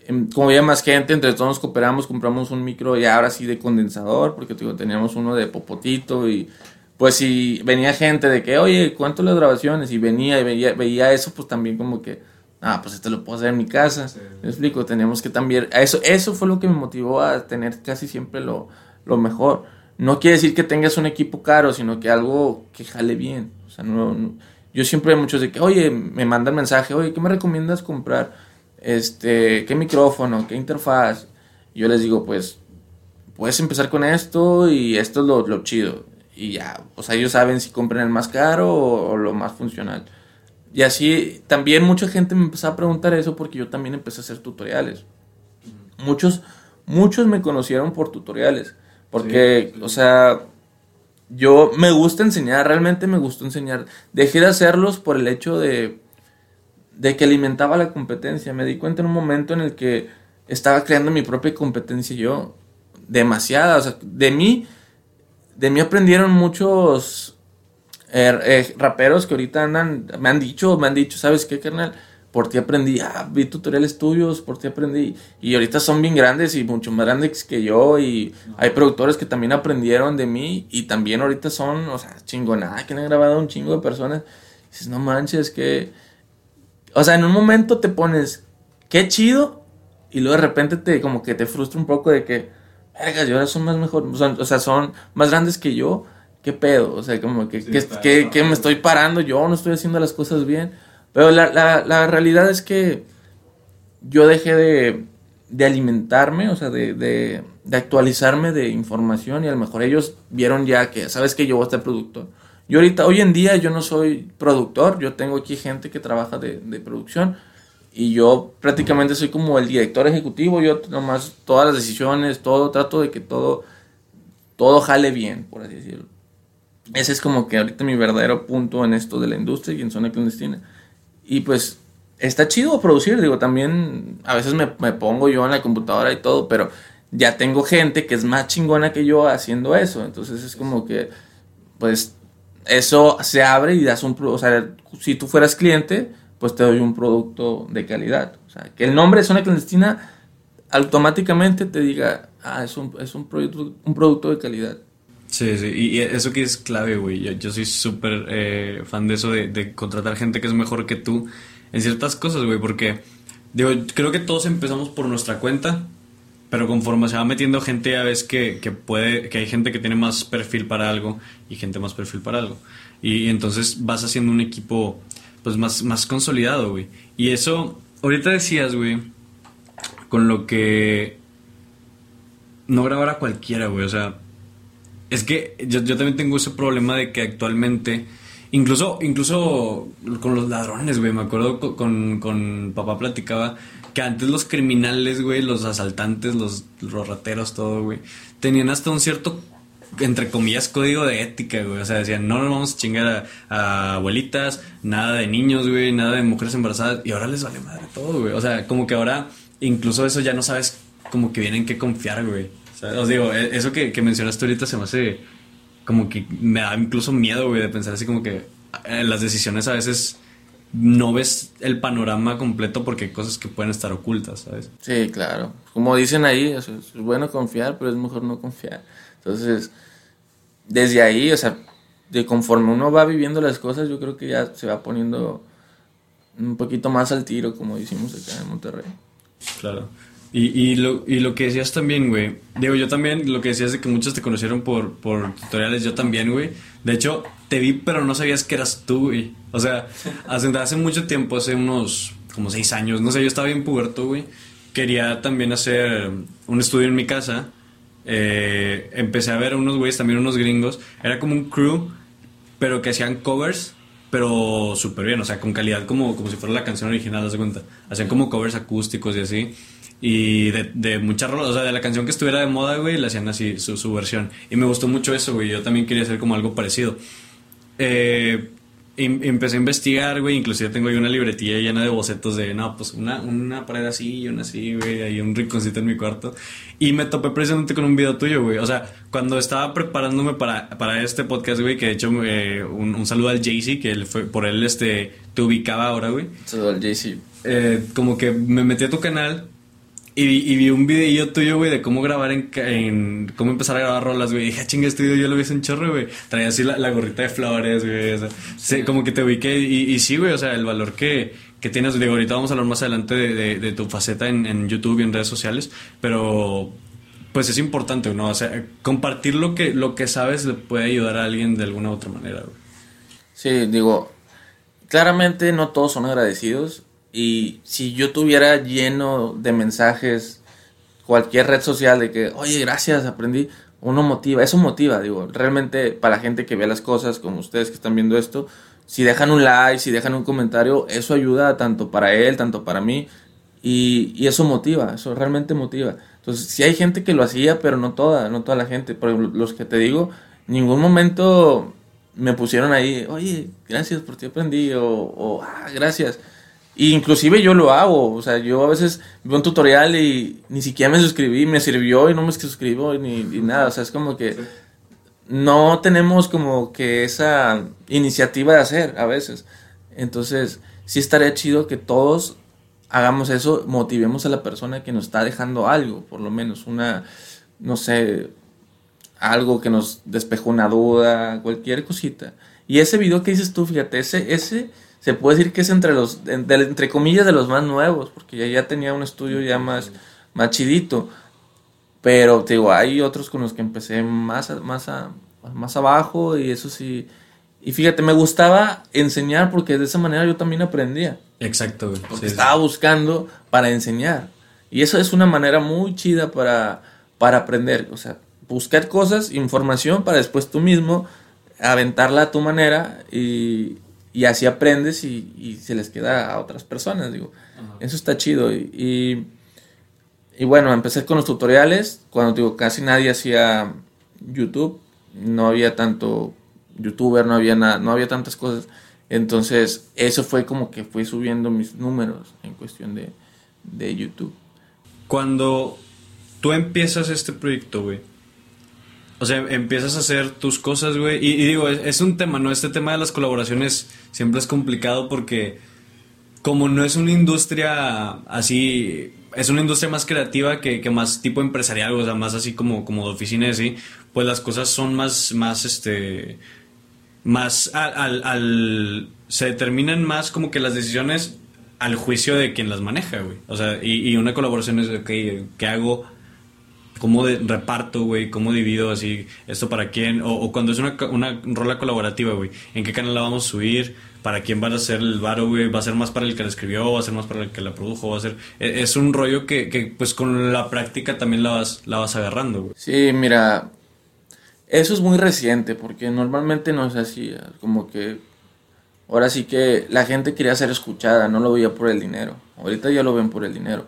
Em, como había más gente, entre todos nos cooperamos, compramos un micro y ahora sí de condensador, porque teníamos uno de popotito y pues si venía gente de que, oye, ¿cuánto las grabaciones? Y venía y veía, veía eso, pues también como que, ah, pues esto lo puedo hacer en mi casa. Me explico, teníamos que también, eso, eso fue lo que me motivó a tener casi siempre lo, lo mejor. No quiere decir que tengas un equipo caro, sino que algo que jale bien. O sea, no, yo siempre hay muchos de que, oye, me mandan mensaje, oye, ¿qué me recomiendas comprar? Este, ¿qué micrófono? ¿Qué interfaz? Y yo les digo, pues, puedes empezar con esto y esto es lo, lo chido y ya, o sea, ellos saben si compran el más caro o, lo más funcional. Y así también mucha gente me empezó a preguntar eso porque yo también empecé a hacer tutoriales. Muchos, muchos me conocieron por tutoriales. Porque, o sea, yo me gusta enseñar, realmente me gustó enseñar. Dejé de hacerlos por el hecho de, de que alimentaba la competencia. Me di cuenta en un momento en el que estaba creando mi propia competencia yo. Demasiada, o sea, de mí de mí aprendieron muchos eh, eh, raperos que ahorita andan, me han dicho, me han dicho, ¿sabes qué, carnal? Por ti aprendí, ah, vi tutoriales tuyos, por ti aprendí. Y ahorita son bien grandes y mucho más grandes que yo. Y hay productores que también aprendieron de mí. Y también ahorita son, o sea, chingonada, que han grabado un chingo de personas. Dices, no manches, que. O sea, en un momento te pones, qué chido. Y luego de repente te, como que te frustra un poco de que, verga, yo ahora son más mejor. O sea, son más grandes que yo. ¿Qué pedo? O sea, como que, que, que me estoy parando yo, no estoy haciendo las cosas bien. Pero la, la, la realidad es que yo dejé de, de alimentarme, o sea, de, de, de, actualizarme de información y a lo mejor ellos vieron ya que, sabes que yo voy a ser productor. Yo ahorita, hoy en día yo no soy productor, yo tengo aquí gente que trabaja de, de producción y yo prácticamente soy como el director ejecutivo, yo nomás todas las decisiones, todo, trato de que todo, todo jale bien, por así decirlo. Ese es como que ahorita mi verdadero punto en esto de la industria y en zona clandestina. Y pues está chido producir, digo, también a veces me, me, pongo yo en la computadora y todo, pero ya tengo gente que es más chingona que yo haciendo eso. Entonces es como que, pues, eso se abre y das un... O sea, si tú fueras cliente, pues te doy un producto de calidad. O sea, que el nombre de zona clandestina automáticamente te diga, ah, es un, es un, producto, un producto de calidad. Sí, sí, y eso que es clave, güey. Yo, yo soy súper eh, fan de eso, de, de, contratar gente que es mejor que tú en ciertas cosas, güey, porque, digo, creo que todos empezamos por nuestra cuenta, pero conforme se va metiendo gente, ya ves que, que puede, que hay gente que tiene más perfil para algo y gente más perfil para algo. Y, y entonces vas haciendo un equipo, pues, más, más consolidado, güey. Y eso, ahorita decías, güey, con lo que no grabar a cualquiera, güey, o sea es que yo, yo, también tengo ese problema de que actualmente, incluso, incluso con los ladrones, güey, me acuerdo con, con, papá platicaba que antes los criminales, güey, los asaltantes, los, los rateros, todo, güey, tenían hasta un cierto entre comillas, código de ética, güey. O sea, decían, no nos vamos a chingar a, abuelitas, nada de niños, güey, nada de mujeres embarazadas. Y ahora les vale madre todo, güey. O sea, como que ahora, incluso eso ya no sabes como que vienen que confiar, güey. Os digo, e, eso que, que, mencionaste ahorita se me hace como que me da incluso miedo, güey, de pensar así como que eh, las decisiones a veces no ves el panorama completo porque hay cosas que pueden estar ocultas, ¿sabes? Sí, claro. Como dicen ahí, es bueno confiar, pero es mejor no confiar. Entonces, desde ahí, o sea, de conforme uno va viviendo las cosas, yo creo que ya se va poniendo un poquito más al tiro, como decimos acá en Monterrey. Claro. Y, y, lo, y lo que decías también, güey. Digo, yo también, lo que decías de que muchos te conocieron por, por tutoriales, yo también, güey. De hecho, te vi, pero no sabías que eras tú, güey. O sea, <laughs> hace, hace mucho tiempo, hace unos como seis años, no sé, yo estaba bien puberto, güey. Quería también hacer un estudio en mi casa. Eh, empecé a ver unos güeyes, también unos gringos. Era como un crew, pero que hacían covers pero súper bien, o sea, con calidad como, como si fuera la canción original, ¿das cuenta? Hacían como covers acústicos y así. Y de, de muchas rolas, o sea, de la canción que estuviera de moda, güey, le hacían así su, su, versión. Y me gustó mucho eso, güey. Yo también quería hacer como algo parecido. Eh, empecé a investigar, güey. Inclusive tengo ahí una libretilla llena de bocetos de, no, pues una, una pared así y una así, güey. Hay un rinconcito en mi cuarto. Y me topé precisamente con un video tuyo, güey. O sea, cuando estaba preparándome para, para este podcast, güey, que de hecho eh, un, un, saludo al Jaycee, que él fue, por él este, te ubicaba ahora, güey. Saludo al Jaycee. Eh, como que me metí a tu canal y, y, vi un video tuyo, güey, de cómo grabar en, en, cómo empezar a grabar rolas, güey. Y dije, ah, chinga, este video yo lo vi en chorro, güey. Traía así la, la, gorrita de flores, güey. O sea, sí. como que te ubiqué. Y, y, sí, güey, o sea, el valor que, que tienes. Digo, ahorita vamos a hablar más adelante de, de, de tu faceta en, en, YouTube y en redes sociales. Pero, pues es importante, ¿no? O sea, compartir lo que, lo que sabes le puede ayudar a alguien de alguna u otra manera, güey. Sí, digo, claramente no todos son agradecidos y si yo tuviera lleno de mensajes, cualquier red social de que, oye, gracias, aprendí, uno motiva, eso motiva, digo, realmente para la gente que ve las cosas, como ustedes que están viendo esto, si dejan un like, si dejan un comentario, eso ayuda tanto para él, tanto para mí, y, eso motiva, eso realmente motiva. Entonces, si hay gente que lo hacía, pero no toda, no toda la gente, por los que te digo, ningún momento me pusieron ahí, oye, gracias por ti aprendí, o, o ah, gracias. Y inclusive yo lo hago, o sea, yo a veces veo un tutorial y ni siquiera me suscribí, me sirvió y no me suscribo ni, nada, o sea, es como que no tenemos como que esa iniciativa de hacer a veces. Entonces, sí estaría chido que todos hagamos eso, motivemos a la persona que nos está dejando algo, por lo menos una, no sé, algo que nos despejó una duda, cualquier cosita. Y ese video que dices tú, fíjate, ese, ese se puede decir que es entre los, entre comillas, de los más nuevos, porque ya, ya tenía un estudio ya más, más chidito. Pero, te digo, hay otros con los que empecé más, más, más abajo y eso sí. Y fíjate, me gustaba enseñar porque de esa manera yo también aprendía. Exacto, güey. Porque estaba buscando para enseñar. Y eso es una manera muy chida para, para aprender. O sea, buscar cosas, información para después tú mismo aventarla a tu manera y, y así aprendes y, y, se les queda a otras personas. Digo, eso está chido. Y, y, bueno, empecé con los tutoriales. Cuando digo, casi nadie hacía YouTube. No había tanto youtuber, no había nada, no había tantas cosas. Entonces, eso fue como que fue subiendo mis números en cuestión de, de YouTube. Cuando tú empiezas este proyecto, güey, o sea, empiezas a hacer tus cosas, güey. Y, digo, es, un tema, ¿no? Este tema de las colaboraciones siempre es complicado porque como no es una industria así, es una industria más creativa que, más tipo empresarial, o sea, más así como, como de oficina y así, pues las cosas son más, más, este, más al, al, se determinan más como que las decisiones al juicio de quien las maneja, güey. O sea, y, y una colaboración es, ok, ¿qué hago? Cómo de, reparto, güey, cómo divido así esto para quién, o, cuando es una, una rola colaborativa, güey, en qué canal la vamos a subir, para quién va a ser el varo, güey, va a ser más para el que la escribió, va a ser más para el que la produjo, va a ser... E, es un rollo que, que pues con la práctica también la vas, la vas agarrando, güey. Sí, mira, eso es muy reciente, porque normalmente no es así, como que... Ahora sí que la gente quería ser escuchada, no lo veía por el dinero. Ahorita ya lo ven por el dinero.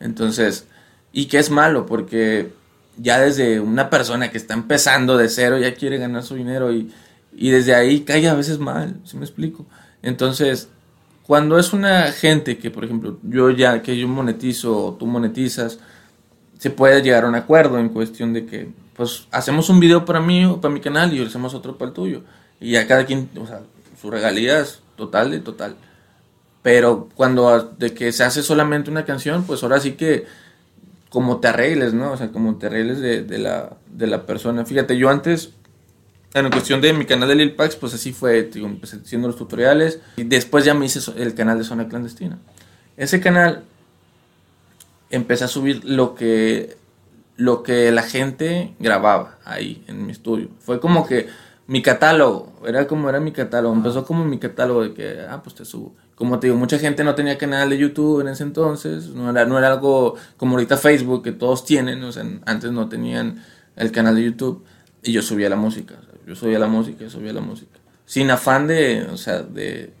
Entonces, y que es malo porque ya desde una persona que está empezando de cero ya quiere ganar su dinero y, y desde ahí cae a veces mal, ¿sí me explico? Entonces, cuando es una gente que, por ejemplo, yo ya que yo monetizo o tú monetizas, se puede llegar a un acuerdo en cuestión de que, pues, hacemos un video para mí o para mi canal y hacemos otro para el tuyo. Y a cada quien, o sea, su regalía es total de total. Pero cuando de que se hace solamente una canción, pues ahora sí que como te arregles, ¿no? O sea, como te arregles de, de, la, de la persona. Fíjate, yo antes, en cuestión de mi canal de Lil Pax, pues así fue, digo, empecé haciendo los tutoriales y después ya me hice el canal de Zona Clandestina. Ese canal empecé a subir lo que, lo que la gente grababa ahí en mi estudio. Fue como que mi catálogo, era como era mi catálogo, empezó como mi catálogo de que, ah, pues te subo. Como te digo, mucha gente no tenía canal de YouTube en ese entonces, no era, no era algo como ahorita Facebook que todos tienen, o sea, antes no tenían el canal de YouTube y yo subía la música, yo subía la música, subía la música, sin afán de, o sea, de,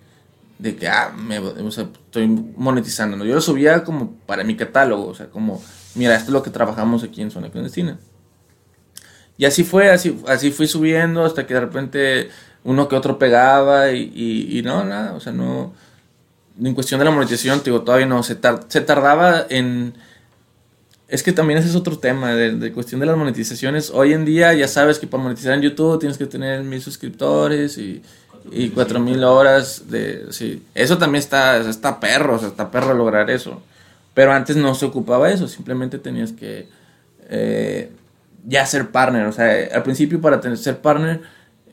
de que, ah, me, o sea, estoy monetizando, yo lo subía como para mi catálogo, o sea, como, mira, esto es lo que trabajamos aquí en Zona Clandestina. Y así fue, así, así fui subiendo hasta que de repente uno que otro pegaba y, y, y no, nada, o sea, no en cuestión de la monetización, digo, todavía no, se, se tardaba en... Es que también ese es otro tema, de, cuestión de las monetizaciones. Hoy en día ya sabes que para monetizar en YouTube tienes que tener mil suscriptores y, y cuatro mil horas de... Sí, eso también está, está perro, o sea, está perro lograr eso. Pero antes no se ocupaba eso, simplemente tenías que eh, ya ser partner. O sea, al principio para tener, ser partner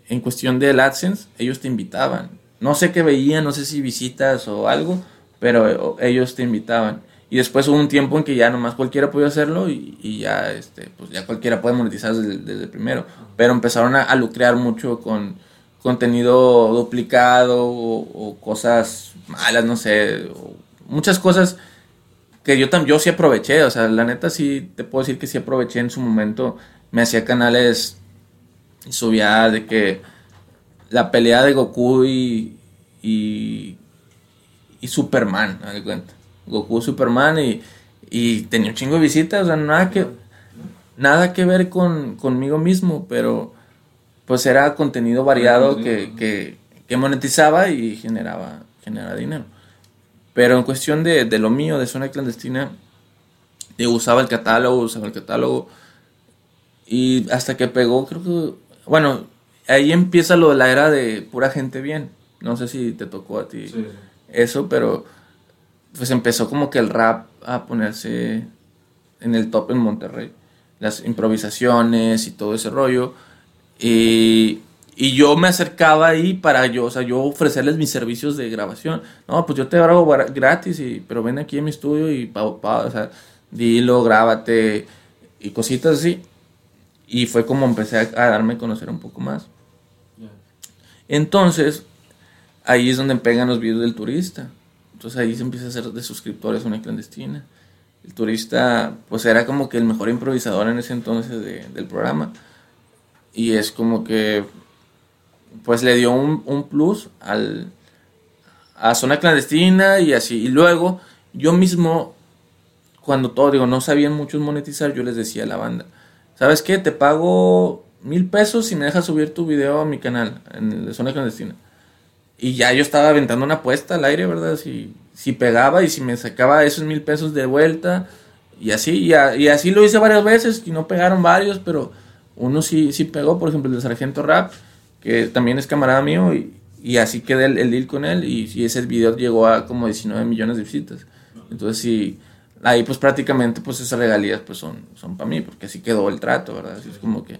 en cuestión del AdSense, ellos te invitaban no sé qué veían, no sé si visitas o algo, pero ellos te invitaban. Y después hubo un tiempo en que ya nomás cualquiera podía hacerlo y, ya, este, pues ya cualquiera puede monetizar desde, el primero. Pero empezaron a, lucrear mucho con contenido duplicado o, cosas malas, no sé, muchas cosas que yo, yo sí aproveché, o sea, la neta sí te puedo decir que sí aproveché en su momento, me hacía canales, subía de que la pelea de Goku y, y, Superman, me cuenta. Goku, Superman y, y tenía un chingo de visitas, o sea, nada que, nada que ver con, conmigo mismo, pero pues era contenido variado que, que, que monetizaba y generaba, generaba dinero. Pero en cuestión de, de lo mío, de zona clandestina, yo usaba el catálogo, usaba el catálogo. Y hasta que pegó, creo que bueno, ahí empieza lo de la era de pura gente bien. No sé si te tocó a ti eso, pero pues empezó como que el rap a ponerse en el top en Monterrey. Las improvisaciones y todo ese rollo. Y, y yo me acercaba ahí para yo, o sea, yo ofrecerles mis servicios de grabación. No, pues yo te grabo gratis, y, pero ven aquí en mi estudio y pa, o sea, dilo, grábate y cositas así. Y fue como empecé a, darme a conocer un poco más. Entonces, ahí es donde pegan los videos del turista. Entonces ahí se empieza a hacer de suscriptores una clandestina. El turista, pues era como que el mejor improvisador en ese entonces del programa. Y es como que, pues le dio un, un plus al, a zona clandestina y así. Y luego, yo mismo, cuando todo, digo, no sabían muchos monetizar, yo les decía a la banda, ¿sabes qué? Te pago mil pesos si me dejas subir tu video a mi canal en la zona clandestina. Y ya yo estaba aventando una apuesta al aire, ¿verdad? Si, si pegaba y si me sacaba esos mil pesos de vuelta. Y así, y, así lo hice varias veces y no pegaron varios, pero uno sí, sí pegó, por ejemplo, el de Sargento Rap, que también es camarada mío, y, y así quedé el, el, deal con él, y, y, ese video llegó a como 19 millones de visitas. Entonces sí, ahí pues prácticamente pues esas regalías pues son, son para mí, porque así quedó el trato, ¿verdad? Así es como que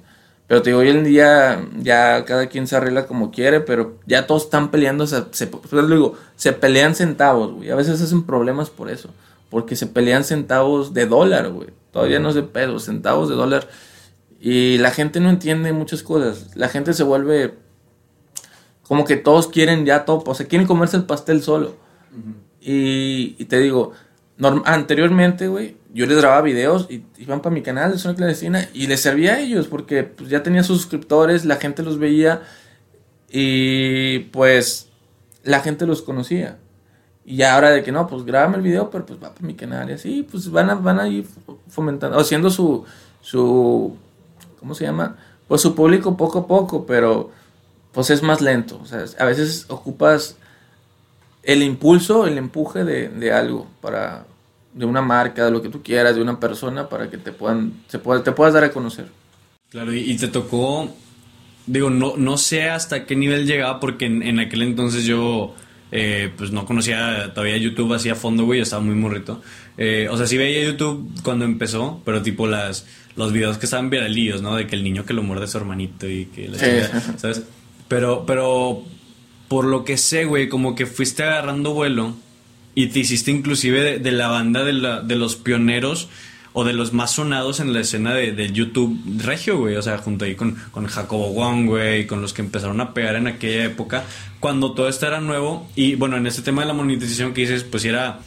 pero te digo, hoy en día ya cada quien se arregla como quiere, pero ya todos están peleando, se, se, pues digo, se pelean centavos, güey. A veces hacen problemas por eso, porque se pelean centavos de dólar, güey. Todavía no sé pedo, centavos de dólar. Y la gente no entiende muchas cosas. La gente se vuelve como que todos quieren ya todo, o sea, quieren comerse el pastel solo. y, y te digo, anteriormente, güey, yo les grababa videos y iban para mi canal de Zona Clandestina y les servía a ellos porque pues, ya tenía sus suscriptores, la gente los veía y pues la gente los conocía. Y ahora de que no, pues grábame el video, pero pues va para mi canal y así, pues van a, van a ir fomentando, haciendo su, su, ¿cómo se llama? Pues su público poco a poco, pero pues es más lento. O sea, a veces ocupas el impulso, el empuje de, de algo para, de una marca, de lo que tú quieras, de una persona para que te puedan, se pueda, te puedas dar a conocer. Claro, y, te tocó, digo, no, no sé hasta qué nivel llegaba porque en, aquel entonces yo eh, pues no conocía todavía YouTube así a fondo, güey, estaba muy morrito. Eh, o sea, sí veía YouTube cuando empezó, pero tipo las los videos que estaban viralillos, ¿no? De que el niño que lo muerde a su hermanito y que la ¿sabes? Pero, pero por lo que sé, güey, como que fuiste agarrando vuelo y te hiciste inclusive de, la banda de, la, de, los pioneros o de los más sonados en la escena de, YouTube regio, güey. O sea, junto ahí con, con Jacobo Wong, güey, con los que empezaron a pegar en aquella época, cuando todo esto era nuevo. Y bueno, en este tema de la monetización que dices, pues era...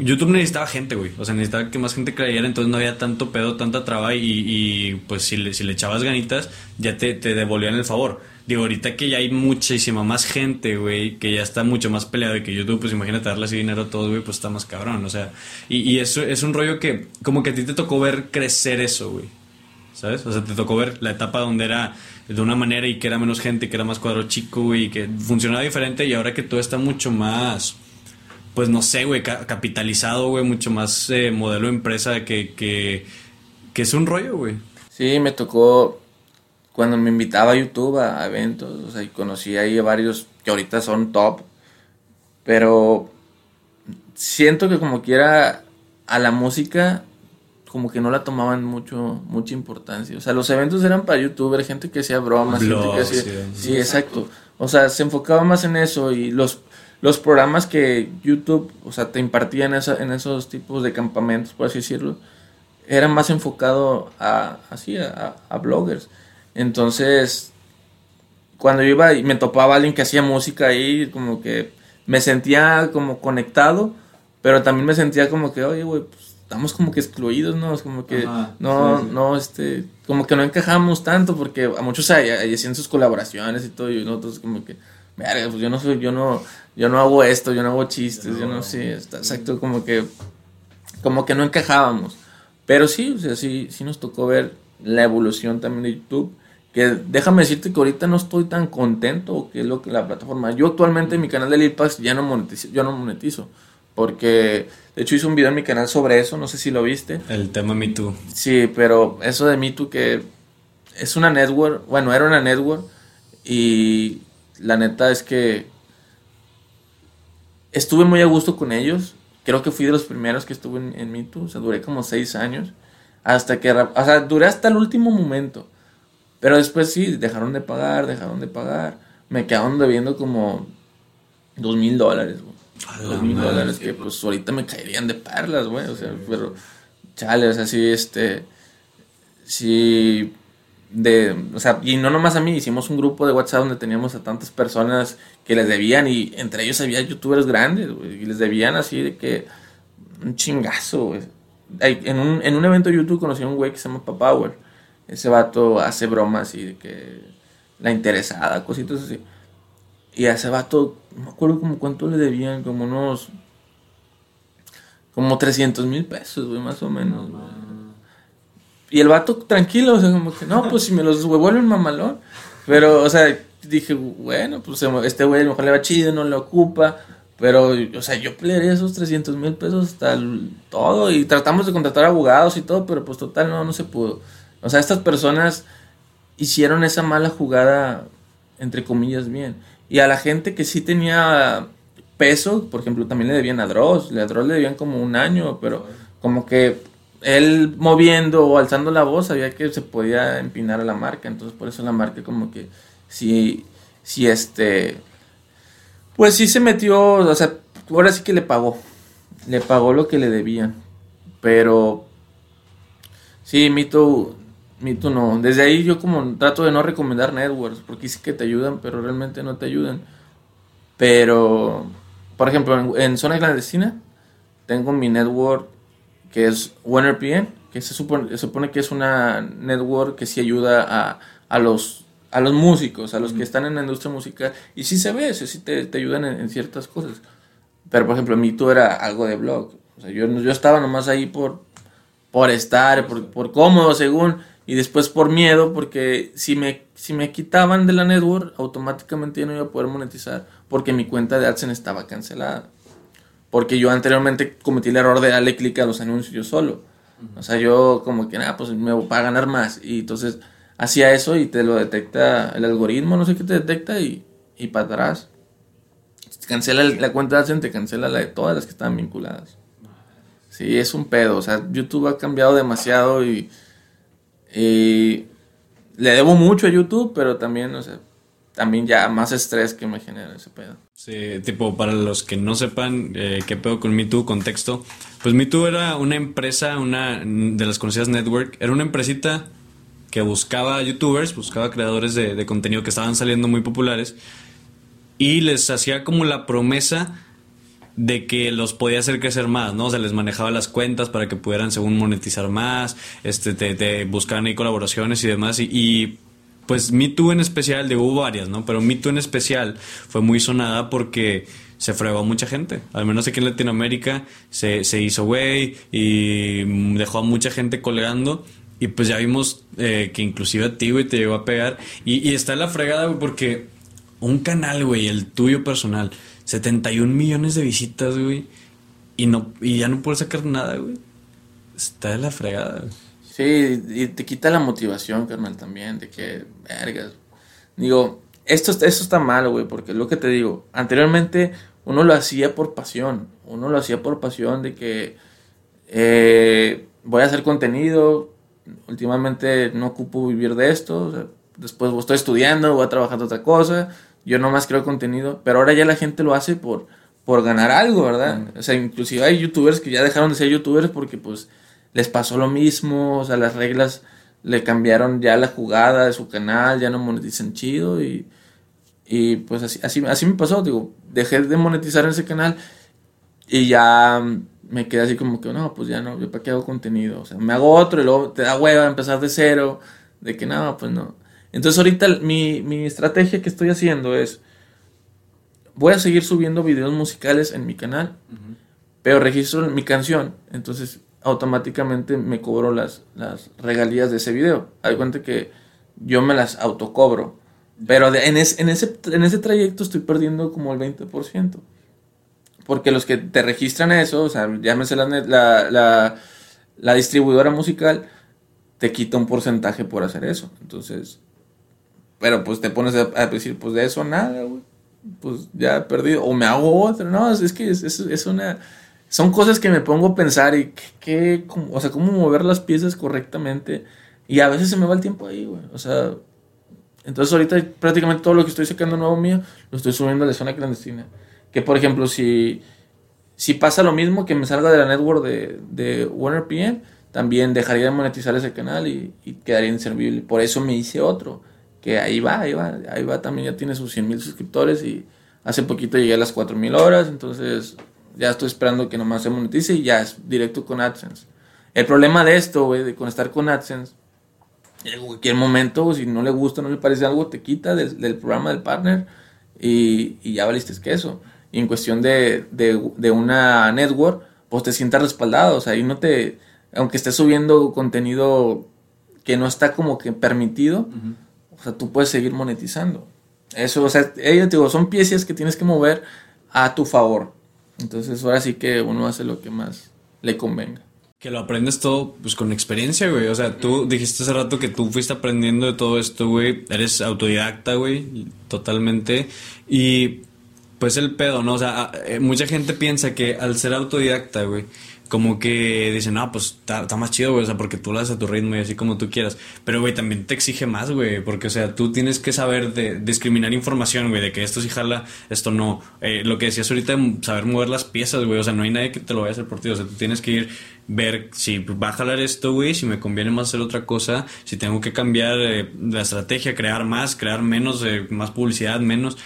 YouTube necesitaba gente, güey. O sea, necesitaba que más gente creyera, entonces no había tanto pedo, tanta traba y, y pues si le, si le echabas ganitas, ya te, te devolvían el favor. Digo, ahorita que ya hay muchísima más gente, güey, que ya está mucho más peleado y que YouTube, pues imagínate darle así dinero a todos, güey, pues está más cabrón, o sea. Y, y eso es un rollo que, como que a ti te tocó ver crecer eso, güey. ¿Sabes? O sea, te tocó ver la etapa donde era de una manera y que era menos gente, que era más cuadro chico, güey, y que funcionaba diferente y ahora que todo está mucho más, pues no sé, güey, capitalizado, güey, mucho más eh, modelo empresa que, que, que es un rollo, güey. Sí, me tocó cuando me invitaba a YouTube a, eventos, o sea, y conocí ahí a varios que ahorita son top, pero siento que como quiera a la música como que no la tomaban mucho mucha importancia. O sea, los eventos eran para youtuber, gente que hacía bromas, gente que hacía, sí, exacto. O sea, se enfocaba más en eso y los los programas que YouTube, o sea, te impartían esa, en esos tipos de campamentos, por así decirlo, eran más enfocado a así a, a bloggers. Entonces, cuando yo iba y me topaba alguien que hacía música ahí, como que me sentía como conectado, pero también me sentía como que, oye, güey, pues estamos como que excluidos, ¿no? Es como que no, no, este, como que no encajamos tanto porque a muchos hay, hacían sus colaboraciones y todo y nosotros como que, verga, pues yo no soy, yo no, yo no hago esto, yo no hago chistes, yo no sé, exacto, como que, como que no encajábamos. Pero sí, o sea, sí, sí nos tocó ver la evolución también de YouTube que déjame decirte que ahorita no estoy tan contento que es lo que la plataforma. Yo actualmente en mi canal de Lil ya no monetizo, yo no monetizo. Porque de hecho hice un video en mi canal sobre eso, no sé si lo viste. El tema Me Too. Sí, pero eso de Me Too que es una network, bueno, era una network y la neta es que estuve muy a gusto con ellos. Creo que fui de los primeros que estuve en, en MeToo, o sea, duré como seis años. Hasta que, o sea, duré hasta el último momento. Pero después sí, dejaron de pagar, dejaron de pagar. Me quedaron debiendo como dos mil dólares, Dos mil dólares que pues ahorita me caerían de perlas, güey. O sea, pero chale, o sea, sí, este. Sí. De, o sea, y no nomás a mí, hicimos un grupo de WhatsApp donde teníamos a tantas personas que les debían y entre ellos había youtubers grandes, güey, y les debían así de que un chingazo, güey. En un, en un evento de YouTube conocí a un güey que se llama Power ese vato hace bromas y de que la interesada, cositas así. Y a ese vato, no me acuerdo como cuánto le debían, como unos. como 300 mil pesos, güey, más o menos. Y el vato tranquilo, o sea, como que, no, pues si me los vuelven mamalón. Pero, o sea, dije, bueno, pues este güey a lo mejor le va chido, no le ocupa. Pero, o sea, yo pelearía esos 300 mil pesos hasta todo. Y tratamos de contratar abogados y todo, pero pues total, no, no se pudo. O sea, estas personas hicieron esa mala jugada, entre comillas, bien. Y a la gente que sí tenía peso, por ejemplo, también le debían a Dross. A Dross le debían como un año, pero como que él moviendo o alzando la voz sabía que se podía empinar a la marca. Entonces, por eso la marca como que sí, sí, este... Pues sí se metió, o sea, ahora sí que le pagó. Le pagó lo que le debían. Pero... Sí, Mito Mito no. Desde ahí yo como trato de no recomendar networks, porque sí que te ayudan, pero realmente no te ayudan. Pero, por ejemplo, en, zona clandestina tengo mi network que es OneRPN, que se supone, se supone que es una network que sí ayuda a, a los a los músicos, a los que están en la industria musical, y sí se ve, sí te, te ayudan en, ciertas cosas. Pero, por ejemplo, Mito era algo de blog. O sea, yo, yo estaba nomás ahí por, por estar, por, por cómodo, según y después por miedo, porque si me, si me quitaban de la network, automáticamente ya no iba a poder monetizar, porque mi cuenta de AdSense estaba cancelada. Porque yo anteriormente cometí el error de darle clic a los anuncios yo solo. O sea, yo como que, nada, pues me voy a ganar más. Y entonces hacía eso y te lo detecta el algoritmo, no sé qué te detecta y, y para atrás. te cancela la cuenta de AdSense, te cancela la de todas las que están vinculadas. Sí, es un pedo. O sea, YouTube ha cambiado demasiado y y le debo mucho a YouTube, pero también, o sea, también ya más estrés que me genera ese pedo. Sí, tipo, para los que no sepan eh, qué pedo con MeToo, contexto, pues MeToo era una empresa, una de las conocidas network, era una empresita que buscaba youtubers, buscaba creadores de, de contenido que estaban saliendo muy populares y les hacía como la promesa de que los podía hacer crecer más, ¿no? O sea, les manejaba las cuentas para que pudieran según monetizar más, este, te, buscaban ahí colaboraciones y demás. Y, pues Me Too en especial, de hubo varias, ¿no? Pero Me Too en especial fue muy sonada porque se fregó mucha gente. Al menos aquí en Latinoamérica se, se hizo güey y dejó a mucha gente colgando. Y pues ya vimos eh, que inclusive a ti, güey, te llegó a pegar. Y, y está la fregada, güey, porque un canal, güey, el tuyo personal, 71 millones de visitas, güey. Y, no, y ya no puedes sacar nada, güey. Está de la fregada. Sí, y te quita la motivación, carnal, también, de que, vergas. Digo, esto, esto está mal, güey, porque lo que te digo, anteriormente uno lo hacía por pasión. Uno lo hacía por pasión de que eh, voy a hacer contenido. Últimamente no ocupo vivir de esto. después estoy estudiando, voy a trabajar otra cosa yo nomás creo contenido, pero ahora ya la gente lo hace por, por ganar algo, ¿verdad? O sea, inclusive hay youtubers que ya dejaron de ser youtubers porque pues les pasó lo mismo, o sea, las reglas le cambiaron ya la jugada de su canal, ya no monetizan chido y, y pues así, así, así me pasó, digo, dejé de monetizar en ese canal y ya me quedé así como que, no, pues ya no, yo para qué hago contenido, o sea, me hago otro y luego te da hueva empezar de cero, de que no, pues no. Entonces ahorita mi, mi estrategia que estoy haciendo es, voy a seguir subiendo videos musicales en mi canal, pero registro mi canción, entonces automáticamente me cobro las, las regalías de ese video. Hay cuenta que yo me las autocobro, pero en, en, ese, en ese trayecto estoy perdiendo como el 20%. Porque los que te registran eso, o sea, llámese la, la, la, distribuidora musical, te quita un porcentaje por hacer eso. Entonces, pero pues te pones a, decir, pues de eso nada, güey. Pues ya he perdido. O me hago otro. No, es, que es, es, una... Son cosas que me pongo a pensar y que, o sea, cómo mover las piezas correctamente. Y a veces se me va el tiempo ahí, güey. O sea, entonces ahorita prácticamente todo lo que estoy sacando nuevo mío lo estoy subiendo a la zona clandestina. Que por ejemplo, si, si pasa lo mismo que me salga de la network de, de Warner PM, también dejaría de monetizar ese canal y, quedaría inservible. Por eso me hice otro, que ahí va, ahí va, ahí va, también ya tiene sus 100 mil suscriptores y hace poquito llegué a las 4 mil horas, entonces ya estoy esperando que nomás se monetice y ya es directo con AdSense. El problema de esto, güey, de conectar con AdSense, en cualquier momento, si no le gusta, no le parece algo, te quita del, programa del partner y, y, ya valiste queso. Y en cuestión de, de, una network, pues te sientas respaldado. O sea, ahí no te. Aunque estés subiendo contenido que no está como que permitido, o sea, tú puedes seguir monetizando. Eso, o sea, ellos, digo, son piezas que tienes que mover a tu favor. Entonces, ahora sí que uno hace lo que más le convenga. Que lo aprendes todo, pues con experiencia, güey. O sea, tú dijiste hace rato que tú fuiste aprendiendo de todo esto, güey. Eres autodidacta, güey, totalmente. Y pues el pedo, ¿no? O sea, eh, mucha gente piensa que al ser autodidacta, güey, como que dicen, no, pues está más chido, güey, o sea, porque tú lo haces a tu ritmo y así como tú quieras. Pero, güey, también te exige más, güey, porque, o sea, tú tienes que saber de, discriminar información, güey, de que esto sí jala, esto no. Eh, lo que decías ahorita, saber mover las piezas, güey, o sea, no hay nadie que te lo vaya a hacer por ti, o sea, tú tienes que ir, ver si va a jalar esto, güey, si me conviene más hacer otra cosa, si tengo que cambiar eh, la estrategia, crear más, crear menos, eh, más publicidad, menos.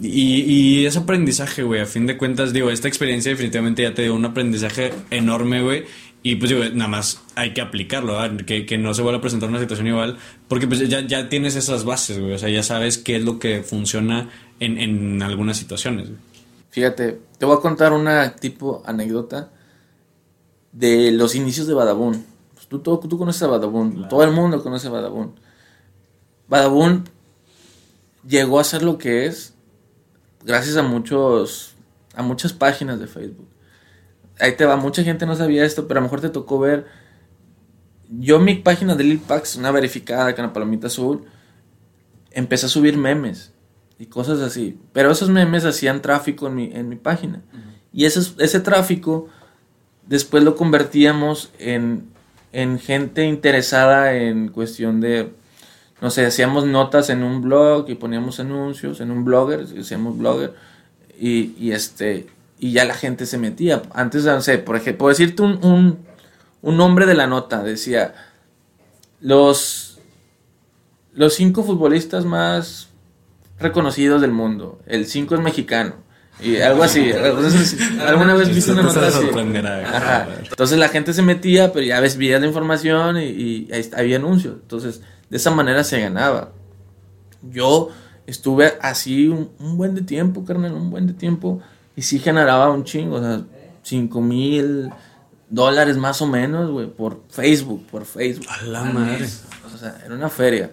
Y, y ese aprendizaje, güey, a fin de cuentas, digo, esta experiencia definitivamente ya te dio un aprendizaje enorme, güey. Y pues digo, nada más hay que aplicarlo, que, que, no se vuelva a presentar una situación igual, porque pues ya, ya tienes esas bases, güey, o sea, ya sabes qué es lo que funciona en, en algunas situaciones. Fíjate, te voy a contar una tipo anécdota de los inicios de Badabun. Pues tú, tú, tú, conoces a Badabun, todo el mundo conoce a Badabun. Badabun llegó a ser lo que es gracias a muchos a muchas páginas de Facebook. Ahí te va, mucha gente no sabía esto, pero a lo mejor te tocó ver. Yo mi página de Lil Pax, una verificada con la palomita azul, empecé a subir memes y cosas así. Pero esos memes hacían tráfico en mi, en mi página. Y ese, ese tráfico después lo convertíamos en, en gente interesada en cuestión de no sé, hacíamos notas en un blog y poníamos anuncios en un blogger, hacíamos blogger, y, y, este, y ya la gente se metía. Antes, no sé, por ejemplo, puedo decirte un, un, nombre de la nota, decía, los, los cinco futbolistas más reconocidos del mundo, el cinco es mexicano. Y algo así. <laughs> ¿Alguna vez viste una nota así? Entonces la gente se metía, pero ya ves, veías la información y, y ahí había anuncios. Entonces, de esa manera se ganaba. Yo estuve así un, buen de tiempo, carnal, un buen de tiempo. Y sí generaba un chingo, o sea, 5 mil dólares más o menos, güey, por Facebook, por Facebook. A la madre. O sea, era una feria.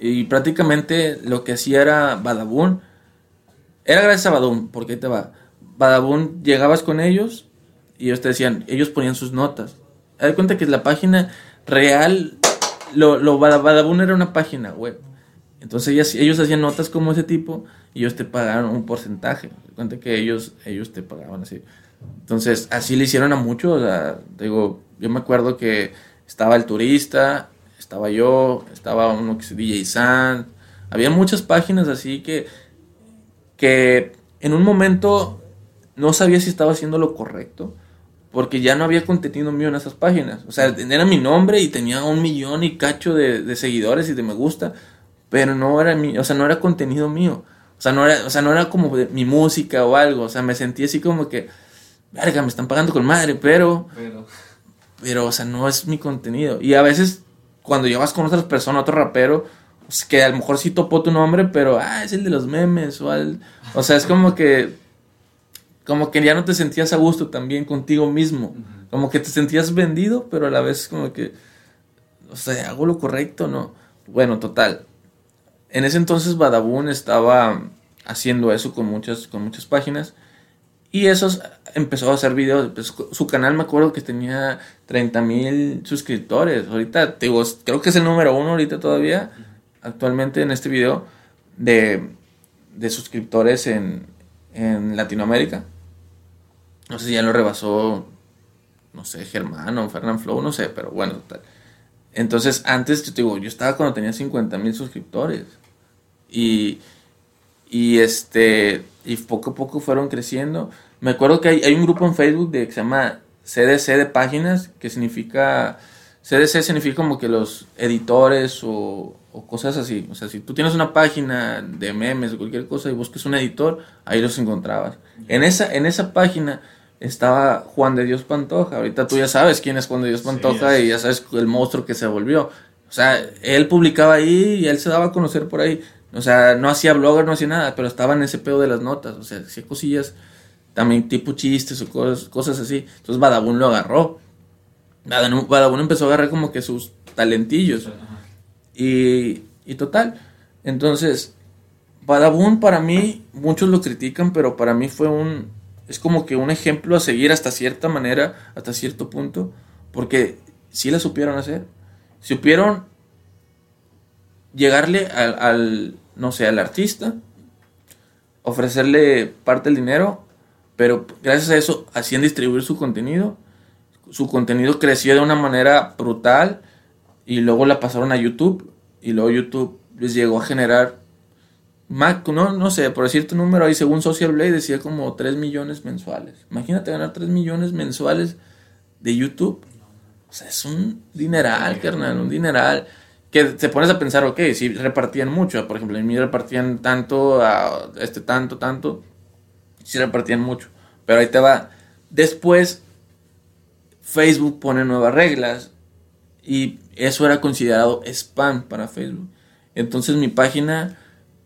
Y prácticamente lo que hacía era Badabun. Era gracias a Badabun, porque ahí te va. Badabun, llegabas con ellos y ellos te decían, ellos ponían sus notas. Te cuenta que la página real lo, lo Badabun era una página web. Entonces ellos, ellos hacían notas como ese tipo y ellos te pagaron un porcentaje. Cuenta que ellos, ellos te pagaban así. Entonces así le hicieron a muchos. digo, yo me acuerdo que estaba el turista, estaba yo, estaba uno que se DJ Sand. Había muchas páginas así que, que en un momento no sabía si estaba haciendo lo correcto porque ya no había contenido mío en esas páginas. O sea, era mi nombre y tenía un millón y cacho de, seguidores y de me gusta, pero no era mi, o sea, no era contenido mío. O sea, no era, o sea, no era como mi música o algo. O sea, me sentí así como que, verga, me están pagando con madre, pero, pero, pero, o sea, no es mi contenido. Y a veces, cuando llevas con otras personas, otro rapero, pues, que a lo mejor sí topó tu nombre, pero, ah, es el de los memes o al, o sea, es como que como que ya no te sentías a gusto también contigo mismo. Como que te sentías vendido, pero a la vez como que, o sea, hago lo correcto, ¿no? Bueno, total. En ese entonces Badabun estaba haciendo eso con muchas, con muchas páginas Y eso empezó a hacer videos. Pues, su canal me acuerdo que tenía 30 mil suscriptores. Ahorita, digo, creo que es el número uno ahorita todavía, actualmente en este video, de, de suscriptores en, en Latinoamérica. No sé si ya lo rebasó, no sé, Germán o Fernand Flow, no sé, pero bueno, total. Entonces, antes, yo te digo, yo estaba cuando tenía 50 mil suscriptores. Y, y este, y poco a poco fueron creciendo. Me acuerdo que hay, hay un grupo en Facebook de, que se llama CDC de páginas, que significa, CDC significa como que los editores o, o cosas así. O sea, si tú tienes una página de memes o cualquier cosa y buscas un editor, ahí los encontrabas. En esa, en esa página estaba Juan de Dios Pantoja. Ahorita tú ya sabes quién es Juan de Dios Pantoja y ya sabes el monstruo que se volvió. O sea, él publicaba ahí y él se daba a conocer por ahí. O sea, no hacía blogger, no hacía nada, pero estaba en ese pedo de las notas. O sea, hacía cosillas también tipo chistes o cosas, cosas así. Entonces Badabun lo agarró. Badabun empezó a agarrar como que sus talentillos. Y, y total. Entonces, Badabun para mí, muchos lo critican, pero para mí fue un, es como que un ejemplo a seguir hasta cierta manera, hasta cierto punto, porque sí la supieron hacer. Supieron llegarle al, al, no sé, al artista, ofrecerle parte del dinero, pero gracias a eso hacían distribuir su contenido. Su contenido creció de una manera brutal y luego la pasaron a YouTube y luego YouTube les llegó a generar no, no sé, por decirte un número ahí, según Social Blade decía como 3 millones mensuales. Imagínate ganar 3 millones mensuales de YouTube. O sea, es un dineral, carnal, un dineral. Que te pones a pensar, ok, si repartían mucho. Por ejemplo, en mí repartían tanto, a este tanto, tanto. Sí repartían mucho. Pero ahí te va. Después, Facebook pone nuevas reglas. Y eso era considerado spam para Facebook. Entonces mi página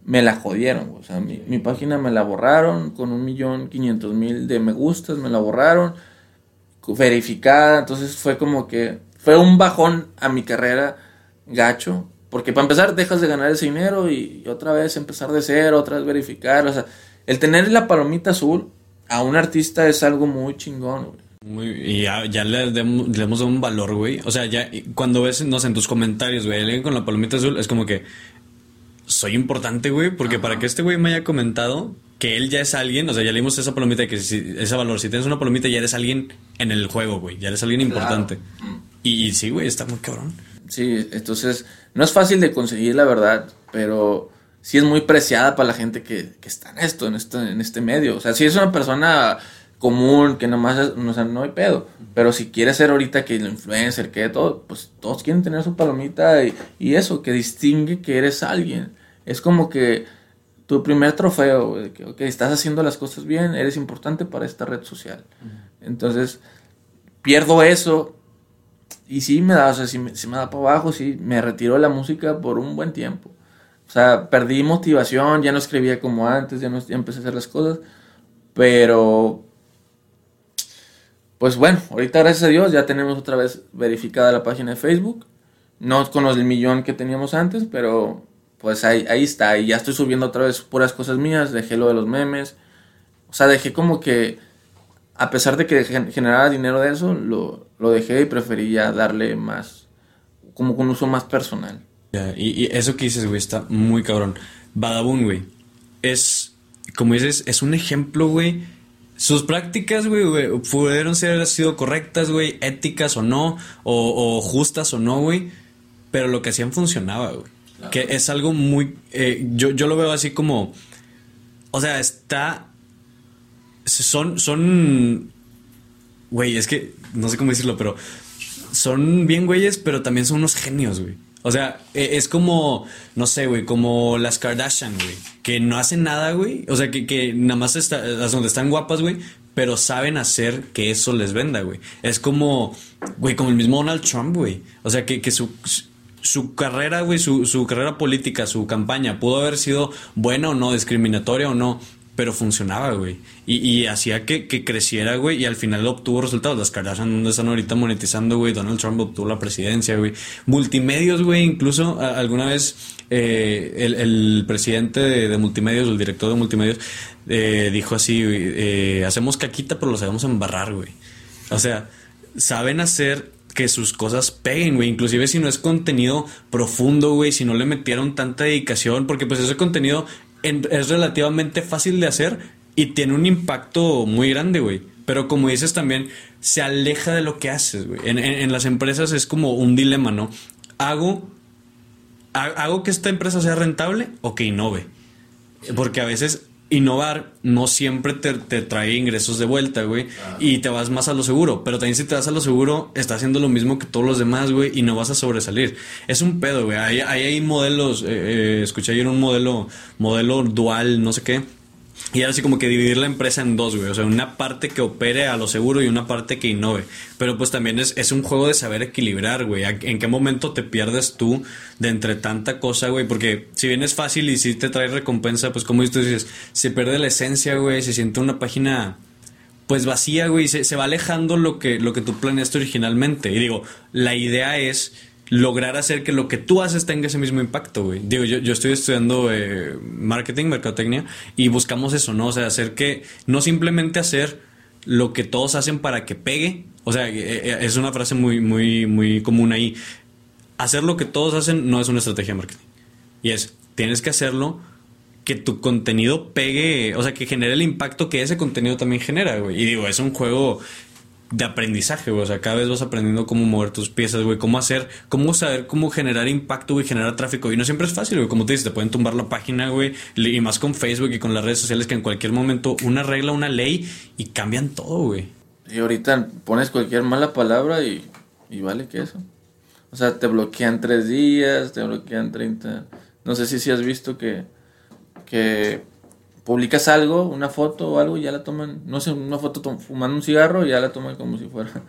me la jodieron, o sea, mi, página me la borraron con un millón quinientos mil de me gustas, me la borraron, verificada, entonces fue como que fue un bajón a mi carrera gacho, porque para empezar dejas de ganar ese dinero y, otra vez empezar de cero, otra vez verificar, o sea, el tener la palomita azul a un artista es algo muy chingón, Muy, y ya, le, le, hemos dado un valor, güey. O sea, ya cuando ves, no sé, en tus comentarios, güey, alguien con la palomita azul, es como que, soy importante, güey, porque para que este güey me haya comentado que él ya es alguien, o sea, ya leímos esa palomita, que si, ese valor, si tienes una palomita ya eres alguien en el juego, güey, ya eres alguien importante. Y, sí, güey, está muy cabrón. Sí, entonces, no es fácil de conseguir, la verdad, pero sí es muy preciada para la gente que, que está en esto, en este, en este medio. O sea, si es una persona común, que nomás, o sea, no hay pedo. Pero si quieres ser ahorita que el influencer, que todo, pues todos quieren tener su palomita y, y eso, que distingue que eres alguien. Es como que tu primer trofeo, de que, ok, estás haciendo las cosas bien, eres importante para esta red social. Entonces, pierdo eso y sí me da, o sea, si me, me da para abajo, sí, me retiró la música por un buen tiempo. O sea, perdí motivación, ya no escribía como antes, ya, no, ya empecé a hacer las cosas, pero... Pues bueno, ahorita gracias a Dios ya tenemos otra vez verificada la página de Facebook. No con los del millón que teníamos antes, pero pues ahí, está. Y ya estoy subiendo otra vez puras cosas mías, dejé lo de los memes. O sea, dejé como que, a pesar de que generara dinero de eso, lo, lo dejé y prefería darle más, como con uso más personal. y, eso que dices, güey, está muy cabrón. Badabun, güey, es, como dices, es un ejemplo, güey. Sus prácticas, güey, pudieron ser sido correctas, güey, éticas o no, o, o justas o no, güey, pero lo que hacían funcionaba, güey. Que es algo muy... Eh, yo, yo lo veo así como... O sea, está... Son... Son... Güey, es que... No sé cómo decirlo, pero... Son bien güeyes, pero también son unos genios, güey. O sea, e, es como, no sé, güey, como las Kardashian, güey, que no hacen nada, güey. O sea, que, que nada más está, donde están guapas, güey, pero saben hacer que eso les venda, güey. Es como, güey, como el mismo Donald Trump, güey. O sea, que, que su, su carrera, güey, su, su carrera política, su campaña, pudo haber sido buena o no, discriminatoria o no, pero funcionaba, güey. Y, y hacía que, que creciera, güey, y al final obtuvo resultados. Las Kardashian donde están ahorita monetizando, güey. Donald Trump obtuvo la presidencia, güey. Multimedios, güey, incluso alguna vez eh, el, el presidente de, de multimedios, el director de multimedios, eh, dijo así, güey, eh, hacemos caquita, pero lo sabemos embarrar, güey. O sea, saben hacer que sus cosas peguen, güey. Inclusive si no es contenido profundo, güey. Si no le metieron tanta dedicación. Porque pues ese contenido es relativamente fácil de hacer y tiene un impacto muy grande, güey. Pero como dices también, se aleja de lo que haces, güey. En, en- las empresas es como un dilema, ¿no? Hago, ha- hago que esta empresa sea rentable o que innove. Porque a veces innovar no siempre te, te trae ingresos de vuelta, güey. Y te vas más a lo seguro. Pero también si te vas a lo seguro, estás haciendo lo mismo que todos los demás, güey. Y no vas a sobresalir. Es un pedo, güey. Hay, hay, hay modelos. eh, eh, escuché ayer un modelo, modelo dual, no sé qué. Y así como que dividir la empresa en dos, güey. O sea, una parte que opere a lo seguro y una parte que innove. Pero pues también es, es un juego de saber equilibrar, güey. ¿A- ¿En qué momento te pierdes tú de entre tanta cosa, güey? Porque si bien es fácil y si te trae recompensa, pues como tú dices, se pierde la esencia, güey. Se siente una página pues vacía, güey. Se, se va alejando lo que, lo que tú planeaste originalmente. Y digo, la idea es lograr hacer que lo que tú haces tenga ese mismo impacto, güey. Digo, yo, yo estoy estudiando eh, marketing, mercadotecnia, y buscamos eso, ¿no? O sea, hacer que, no simplemente hacer lo que todos hacen para que pegue. O sea, eh, eh, es una frase muy, muy, muy común ahí. Hacer lo que todos hacen no es una estrategia de marketing. Y es, tienes que hacerlo que tu contenido pegue, o sea, que genere el impacto que ese contenido también genera, güey. Y digo, es un juego de aprendizaje, güey. O sea, cada vez vas aprendiendo cómo mover tus piezas, güey. Cómo hacer, cómo saber cómo generar impacto, güey, generar tráfico. Y no siempre es fácil, güey. Como te dices, te pueden tumbar la página, güey. Y más con Facebook y con las redes sociales que en cualquier momento una regla, una ley y cambian todo, güey. Y ahorita pones cualquier mala palabra y, y vale que eso. O sea, te bloquean tres días, te bloquean 30. No sé si, si has visto que, que publicas algo, una foto o algo, y ya la toman, no sé, una foto fumando un cigarro y ya la toman como si fuera. <laughs>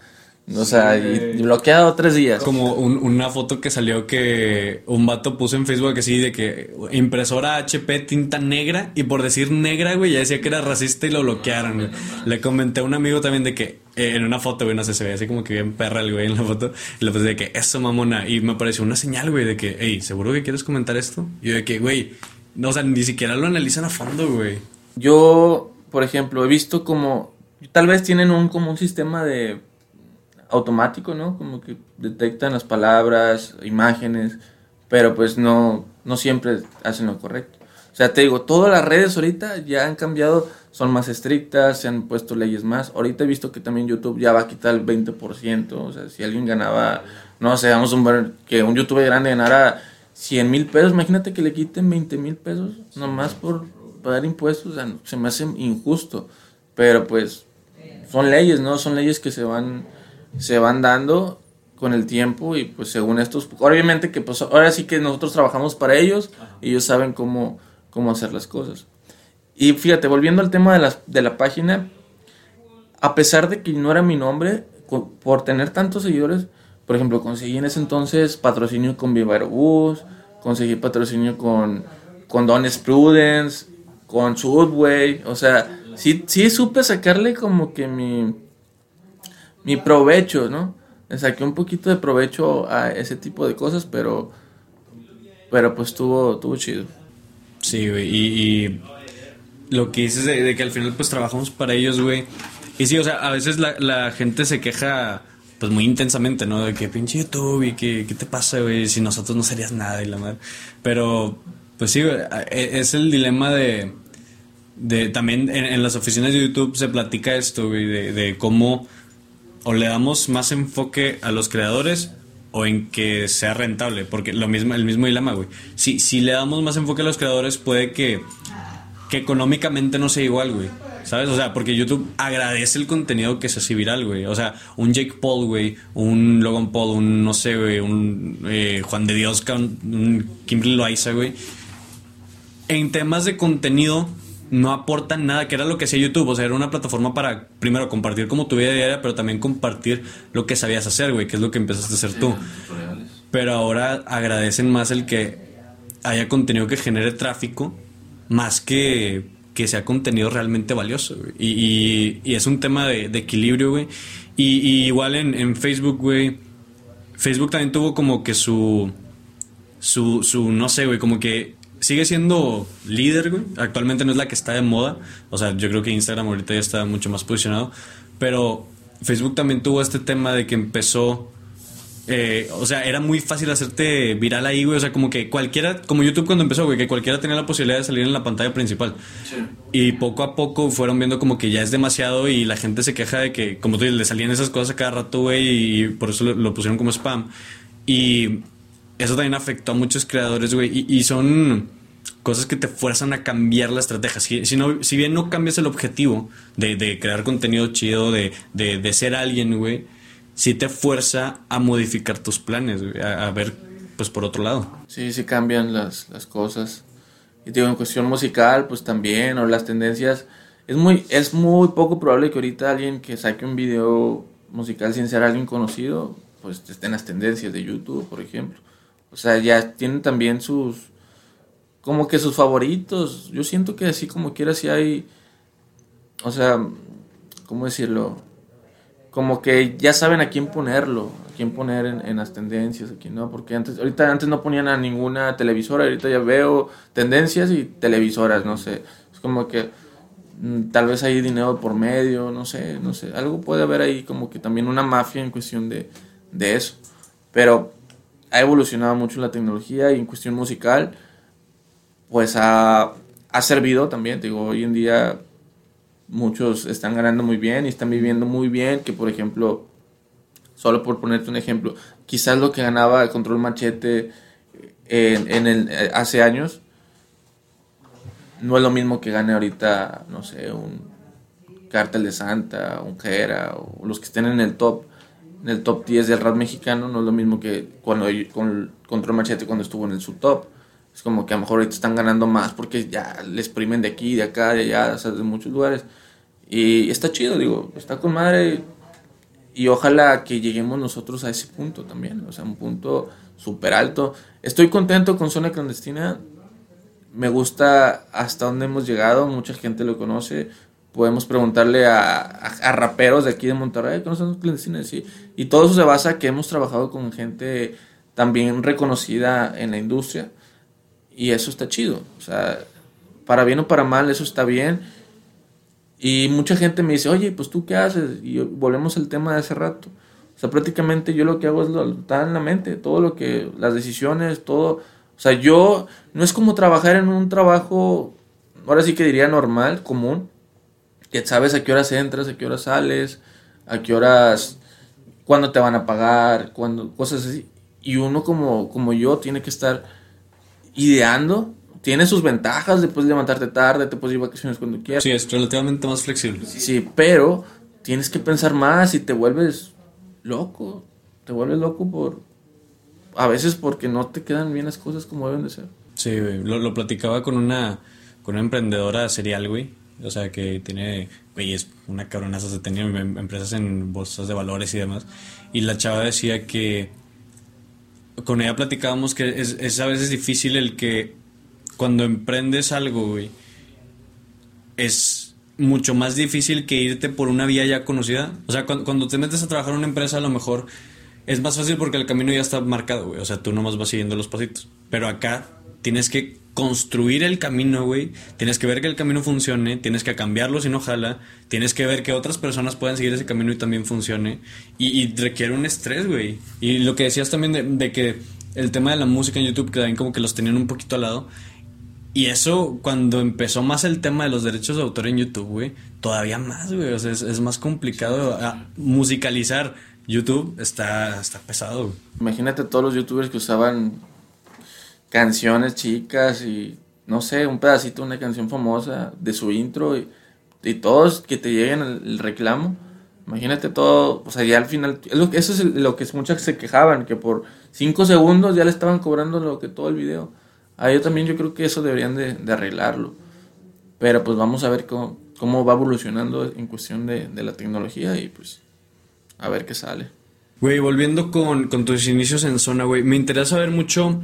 O sea, y, y bloqueado tres días. Como un- una foto que salió que un vato puso en Facebook así de que impresora HP tinta negra y por decir negra, güey, ya decía que era racista y lo bloquearon. Le comenté a un amigo también de que eh, en una foto, güey, no sé, se ve así como que bien perra el güey en la foto y le puse de que eso mamona y me pareció una señal, güey, de que, hey, ¿seguro que quieres comentar esto? Y yo de que, güey, no, o sea, ni siquiera lo analizan a fondo, güey. Yo, por ejemplo, he visto como, tal vez tienen un como un sistema de automático, ¿no? Como que detectan las palabras, imágenes, pero pues no, no siempre hacen lo correcto. O sea, te digo, todas las redes ahorita ya han cambiado, son más estrictas, se han puesto leyes más. Ahorita he visto que también YouTube ya va a quitar el 20%, o sea, si alguien ganaba, no sé, vamos a ver que un youtuber grande ganara 100 mil pesos, imagínate que le quiten 20 mil pesos nomás por pagar impuestos, o sea, se me hace injusto. Pero pues son leyes, ¿no? Son leyes que se van, se van dando con el tiempo y pues según estos, obviamente que pues ahora sí que nosotros trabajamos para ellos, ellos saben cómo, cómo hacer las cosas. Y fíjate, volviendo al tema de, las, de la página, a pesar de que no era mi nombre, por tener tantos seguidores, por ejemplo, conseguí en ese entonces patrocinio con Viva Aerobús, conseguí patrocinio con, con Prudence, con Subway, o sea, sí, sí supe sacarle como que mi, mi provecho, ¿no? Le saqué un poquito de provecho a ese tipo de cosas, pero, pero pues estuvo, estuvo chido. Sí, güey, y, lo que dices de, de que al final pues trabajamos para ellos, güey. Y sí, o sea, a veces la gente se queja pues muy intensamente, ¿no? De que pinche YouTube y que qué te pasa, güey, si nosotros no serías nada y la madre. Pero pues sí, e- es el dilema de de también en, en las oficinas de YouTube se platica esto, güey, de, de cómo o le damos más enfoque a los creadores o en que sea rentable, porque lo mismo el mismo dilema, güey. Si si le damos más enfoque a los creadores puede que que económicamente no sea igual, güey. ¿Sabes? O sea, porque YouTube agradece el contenido que se hace viral, güey. O sea, un Jake Paul, güey, un Logan Paul, un, no sé, güey, un eh, Juan de Dios, un, un Kimberly Loaiza, güey. En temas de contenido no aportan nada, que era lo que hacía YouTube. O sea, era una plataforma para, primero, compartir como tu vida diaria, pero también compartir lo que sabías hacer, güey, que es lo que empezaste a hacer tú. Pero ahora agradecen más el que haya contenido que genere tráfico, más que que sea contenido realmente valioso, y, es un tema de, equilibrio, güey. Y, igual en, en Facebook, güey. Facebook también tuvo como que su. Su, su, no sé, güey, como que sigue siendo líder, güey. Actualmente no es la que está de moda. O sea, yo creo que Instagram ahorita ya está mucho más posicionado. Pero Facebook también tuvo este tema de que empezó eh, o sea, era muy fácil hacerte viral ahí, güey. O sea, como que cualquiera, como YouTube cuando empezó, güey, que cualquiera tenía la posibilidad de salir en la pantalla principal. Y poco a poco fueron viendo como que ya es demasiado y la gente se queja de que, como tú dices, le salían esas cosas a cada rato, güey, y por eso lo, pusieron como spam. Y eso también afectó a muchos creadores, güey. Y, son cosas que te fuerzan a cambiar la estrategia. Si, si, bien no cambias el objetivo de, crear contenido chido, de, de, de ser alguien, güey sí te fuerza a modificar tus planes, a, ver pues por otro lado. Sí, sí cambian las, las cosas. Y digo, en cuestión musical, pues también, o las tendencias. Es muy, es muy poco probable que ahorita alguien que saque un video musical sin ser alguien conocido, pues esté en las tendencias de YouTube, por ejemplo. O sea, ya tienen también sus, como que sus favoritos. Yo siento que así como quiera, si hay, o sea, ¿cómo decirlo? Como que ya saben a quién ponerlo, a quién poner en, las tendencias, aquí no, porque antes, ahorita antes no ponían a ninguna televisora, ahorita ya veo tendencias y televisoras, no sé, es como que mm, tal vez hay dinero por medio, no sé, no sé, algo puede haber ahí como que también una mafia en cuestión de, de eso, pero ha evolucionado mucho la tecnología y en cuestión musical, pues ha, ha servido también, digo, hoy en día muchos están ganando muy bien y están viviendo muy bien, que por ejemplo, solo por ponerte un ejemplo, quizás lo que ganaba el control machete en, el, eh, hace años no es lo mismo que gane ahorita, no sé, un Cártel de Santa, un Jera, o los que estén en el top, en el top 10 del rap mexicano, no es lo mismo que cuando con Control Machete cuando estuvo en el subtop. Es como que a lo mejor ahorita están ganando más porque ya les primen de aquí, de acá, de allá, o sea, de muchos lugares. Y está chido, digo, está con madre. Y ojalá que lleguemos nosotros a ese punto también, o sea, un punto súper alto. Estoy contento con Zona Clandestina. Me gusta hasta dónde hemos llegado, mucha gente lo conoce. Podemos preguntarle a, a, raperos de aquí de Monterrey, ¿conocen Clandestina? Sí. Y todo eso se basa que hemos trabajado con gente también reconocida en la industria. Y eso está chido. O sea, para bien o para mal, eso está bien y mucha gente me dice, oye, pues tú qué haces? Y volvemos al tema de hace rato. O sea, prácticamente yo lo que hago es lo está en la mente, todo lo que, las decisiones, todo. O sea, yo, no es como trabajar en un trabajo, ahora sí que diría normal, común, que sabes a qué horas entras, a qué horas sales, a qué horas, cuándo te van a pagar, cuándo, cosas así. Y uno como, como yo tiene que estar ideando tiene sus ventajas de puedes levantarte tarde, te puedes ir vacaciones cuando quieras. Sí, es relativamente más flexible. Sí, pero tienes que pensar más y te vuelves loco. Te vuelves loco por. A veces porque no te quedan bien las cosas como deben de ser. Sí, güey. Lo, platicaba con una, con una emprendedora serial, güey. O sea, que tiene, güey, es una cabronaza, se tenía em, empresas en bolsas de valores y demás. Y la chava decía que con ella platicábamos que es, es a veces difícil el que cuando emprendes algo, güey, es mucho más difícil que irte por una vía ya conocida. O sea, cuando, te metes a trabajar en una empresa, a lo mejor es más fácil porque el camino ya está marcado, güey. O sea, tú nomás vas siguiendo los pasitos. Pero acá tienes que construir el camino, güey. Tienes que ver que el camino funcione, tienes que cambiarlo si no jala, tienes que ver que otras personas puedan seguir ese camino y también funcione. Y, requiere un estrés, güey. Y lo que decías también de, que el tema de la música en YouTube, que también como que los tenían un poquito al lado, y eso, cuando empezó más el tema de los derechos de autor en YouTube, güey, todavía más, güey. O sea, es, más complicado musicalizar. YouTube está, está pesado, Imagínate todos los youtubers que usaban canciones chicas y, no sé, un pedacito de una canción famosa de su intro y, y todos que te lleguen el, reclamo. Imagínate todo, o sea, ya al final, eso es lo que muchas se quejaban, que por cinco segundos ya le estaban cobrando lo que todo el video. Ah, yo también yo creo que eso deberían de, arreglarlo. Pero pues vamos a ver cómo, cómo va evolucionando en cuestión de, la tecnología y pues a ver qué sale. Güey, volviendo con, tus inicios en zona, güey, me interesa ver mucho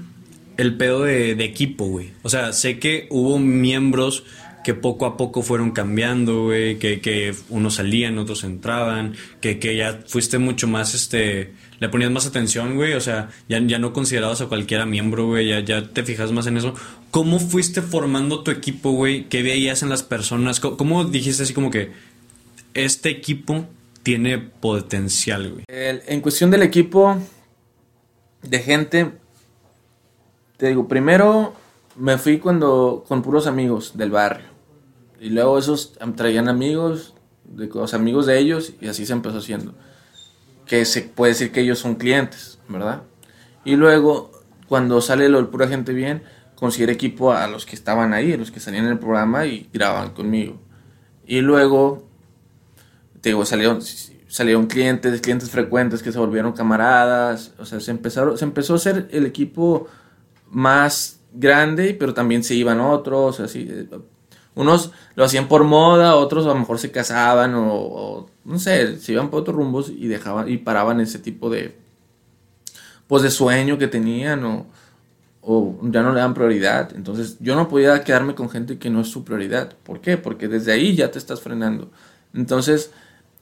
el pedo de, equipo, güey. O sea, sé que hubo miembros que poco a poco fueron cambiando, güey, que, que unos salían, otros entraban, que, que ya fuiste mucho más, este, le ponías más atención, güey, o sea, ya, ya no considerabas a cualquiera miembro, güey, ya, ya te fijas más en eso. ¿Cómo fuiste formando tu equipo, güey? ¿Qué veías en las personas? ¿Cómo, dijiste así como que este equipo tiene potencial, güey? en cuestión del equipo de gente, te digo, primero me fui cuando con puros amigos del barrio. Y luego esos traían amigos, de los amigos de ellos, y así se empezó haciendo. Que se puede decir que ellos son clientes, ¿verdad? Y luego, cuando sale lo del pura gente bien, conseguir equipo a los que estaban ahí, los que salían en el programa y grababan conmigo. Y luego, te digo, salieron, salieron clientes, clientes frecuentes que se volvieron camaradas. O sea, se, empezaron, se empezó a hacer el equipo más grande, pero también se iban otros, así. Unos lo hacían por moda, otros a lo mejor se casaban o, no sé, se iban por otros rumbos y dejaban y paraban ese tipo de pues de sueño que tenían o, o ya no le dan prioridad. Entonces yo no podía quedarme con gente que no es su prioridad. ¿Por qué? Porque desde ahí ya te estás frenando. Entonces,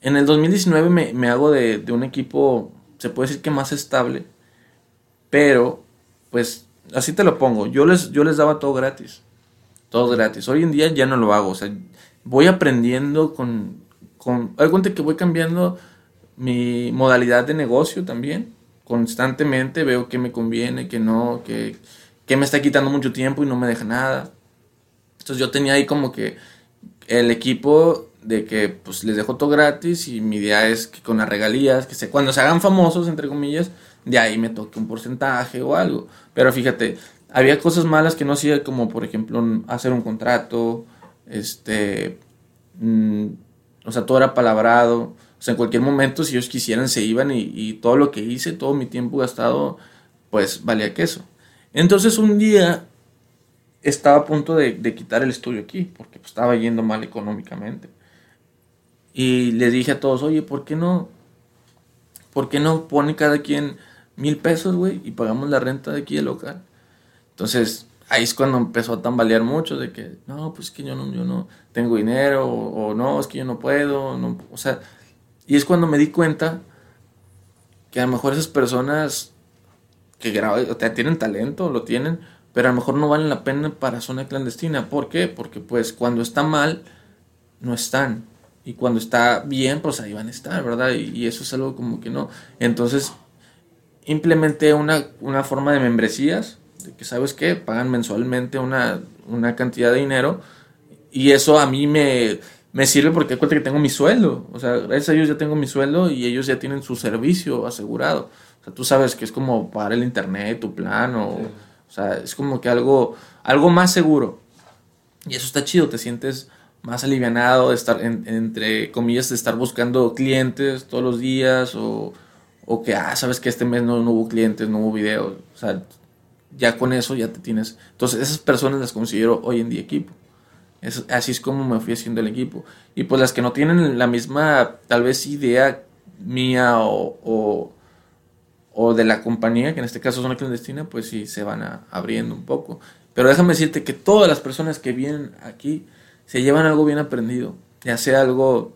en el 2019 me, me hago de, de, un equipo, se puede decir que más estable, pero pues así te lo pongo, yo les, yo les daba todo gratis, todo gratis. Hoy en día ya no lo hago, o sea, voy aprendiendo con, con, hay cuenta que voy cambiando mi modalidad de negocio también, constantemente veo que me conviene, que no, que, que me está quitando mucho tiempo y no me deja nada. Entonces yo tenía ahí como que el equipo de que pues les dejo todo gratis y mi idea es que con las regalías, que se, cuando se hagan famosos, entre comillas, de ahí me toque un porcentaje o algo. Pero fíjate, había cosas malas que no hacía, como por ejemplo hacer un contrato, este, mm, o sea, todo era palabrado. O sea, en cualquier momento, si ellos quisieran, se iban y, todo lo que hice, todo mi tiempo gastado, pues valía queso. Entonces un día estaba a punto de, quitar el estudio aquí, porque pues, estaba yendo mal económicamente. Y le dije a todos, oye, ¿por qué no? ¿Por qué no pone cada quien mil pesos, güey, y pagamos la renta de aquí del local? Entonces, ahí es cuando empezó a tambalear mucho de que, no, pues que yo no, yo no tengo dinero, o, no, es que yo no puedo, no, o sea, y es cuando me di cuenta que a lo mejor esas personas que graban, o sea, tienen talento, lo tienen, pero a lo mejor no valen la pena para zona clandestina. ¿Por qué? Porque pues cuando está mal, no están y cuando está bien, pues ahí van a estar, ¿verdad? Y, eso es algo como que no. Entonces, implementé una, una forma de membresías, de que, ¿sabes qué? Pagan mensualmente una, una cantidad de dinero y eso a mí me, me sirve porque cuenta que tengo mi sueldo. O sea, gracias a ellos ya tengo mi sueldo y ellos ya tienen su servicio asegurado. O sea, tú sabes que es como pagar el internet, tu plan, o, o sea, es como que algo, algo más seguro. Y eso está chido, te sientes más alivianado de estar, entre comillas, de estar buscando clientes todos los días o, o que, ah, sabes que este mes no, no, hubo clientes, no hubo videos. O sea, ya con eso ya te tienes. Entonces, esas personas las considero hoy en día equipo. Así es como me fui haciendo el equipo. Y pues las que no tienen la misma, tal vez, idea mía o, o, de la compañía, que en este caso son la clandestina, pues sí se van abriendo un poco. Pero déjame decirte que todas las personas que vienen aquí, se llevan algo bien aprendido, ya sea algo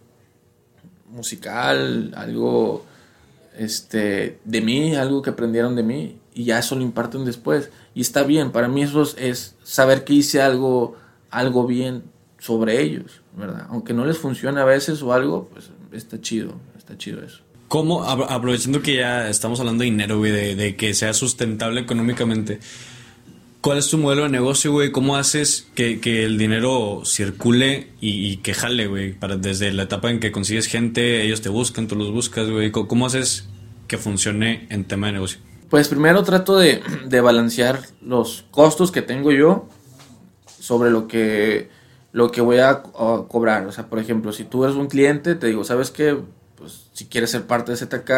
musical, algo este, de mí, algo que aprendieron de mí, y ya eso lo imparten después. Y está bien, para mí eso es saber que hice algo, algo bien sobre ellos, ¿verdad? Aunque no les funcione a veces o algo, pues está chido, está chido eso. ¿Cómo, aprovechando que ya estamos hablando de dinero, güey, de, que sea sustentable económicamente, ¿Cuál es tu modelo de negocio, güey? ¿Cómo haces que, el dinero circule y, que jale, güey? Para, desde la etapa en que consigues gente, ellos te buscan, tú los buscas, güey. ¿Cómo haces que funcione en tema de negocio? Pues primero trato de, balancear los costos que tengo yo sobre lo que, lo que voy a, cobrar. O sea, por ejemplo, si tú eres un cliente, te digo, ¿sabes qué? Pues si quieres ser parte de ZK,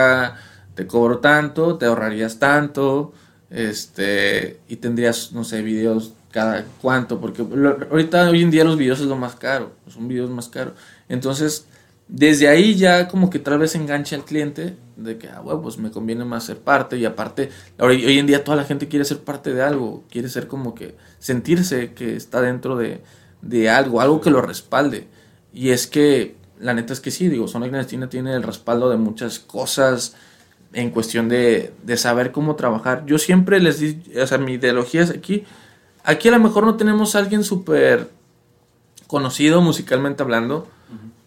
te cobro tanto, te ahorrarías tanto este, y tendrías, no sé, videos cada cuánto, porque ahorita, hoy en día los videos es lo más caro, son videos más caros. Entonces, desde ahí ya como que tal vez engancha al cliente de que, ah, bueno, pues me conviene más ser parte y aparte, hoy, hoy en día toda la gente quiere ser parte de algo, quiere ser como que sentirse que está dentro de, de algo, algo que lo respalde. Y es que, la neta es que sí, digo, Sonic Clandestina tiene el respaldo de muchas cosas en cuestión de, de saber cómo trabajar. Yo siempre les di, o sea, mi ideología es aquí, aquí a lo mejor no tenemos a alguien súper conocido musicalmente hablando,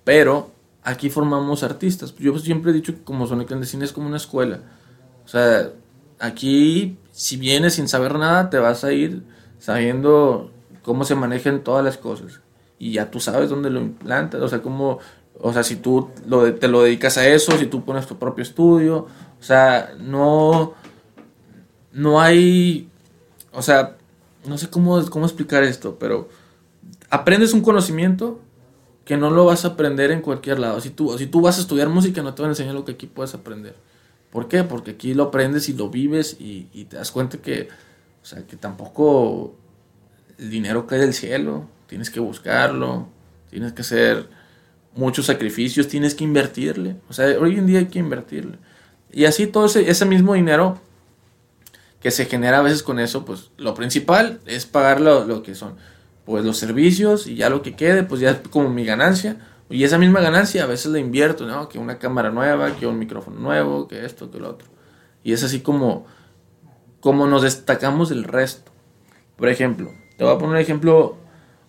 pero aquí formamos artistas. Yo siempre he dicho que como Sonic Clandestina es como una escuela. O sea, aquí si vienes sin saber nada, te vas a ir sabiendo cómo se manejan todas las cosas. Y ya tú sabes dónde lo implantas, o sea, cómo, o sea, si tú lo, te lo dedicas a eso, si tú pones tu propio estudio, o sea, no, no hay, o sea, no sé cómo, cómo explicar esto, pero aprendes un conocimiento que no lo vas a aprender en cualquier lado. Si tú, si tú vas a estudiar música, no te van a enseñar lo que aquí puedes aprender. ¿Por qué? Porque aquí lo aprendes y lo vives y, te das cuenta que, o sea, que tampoco el dinero cae del cielo, tienes que buscarlo, tienes que hacer muchos sacrificios, tienes que invertirle. O sea, hoy en día hay que invertirle. Y así todo ese, ese mismo dinero que se genera a veces con eso, pues lo principal es pagar lo, lo, que son pues los servicios y ya lo que quede, pues ya es como mi ganancia. Y esa misma ganancia a veces la invierto, ¿no? Que una cámara nueva, que un micrófono nuevo, que esto, que lo otro. Y es así como, como nos destacamos del resto. Por ejemplo, te voy a poner un ejemplo.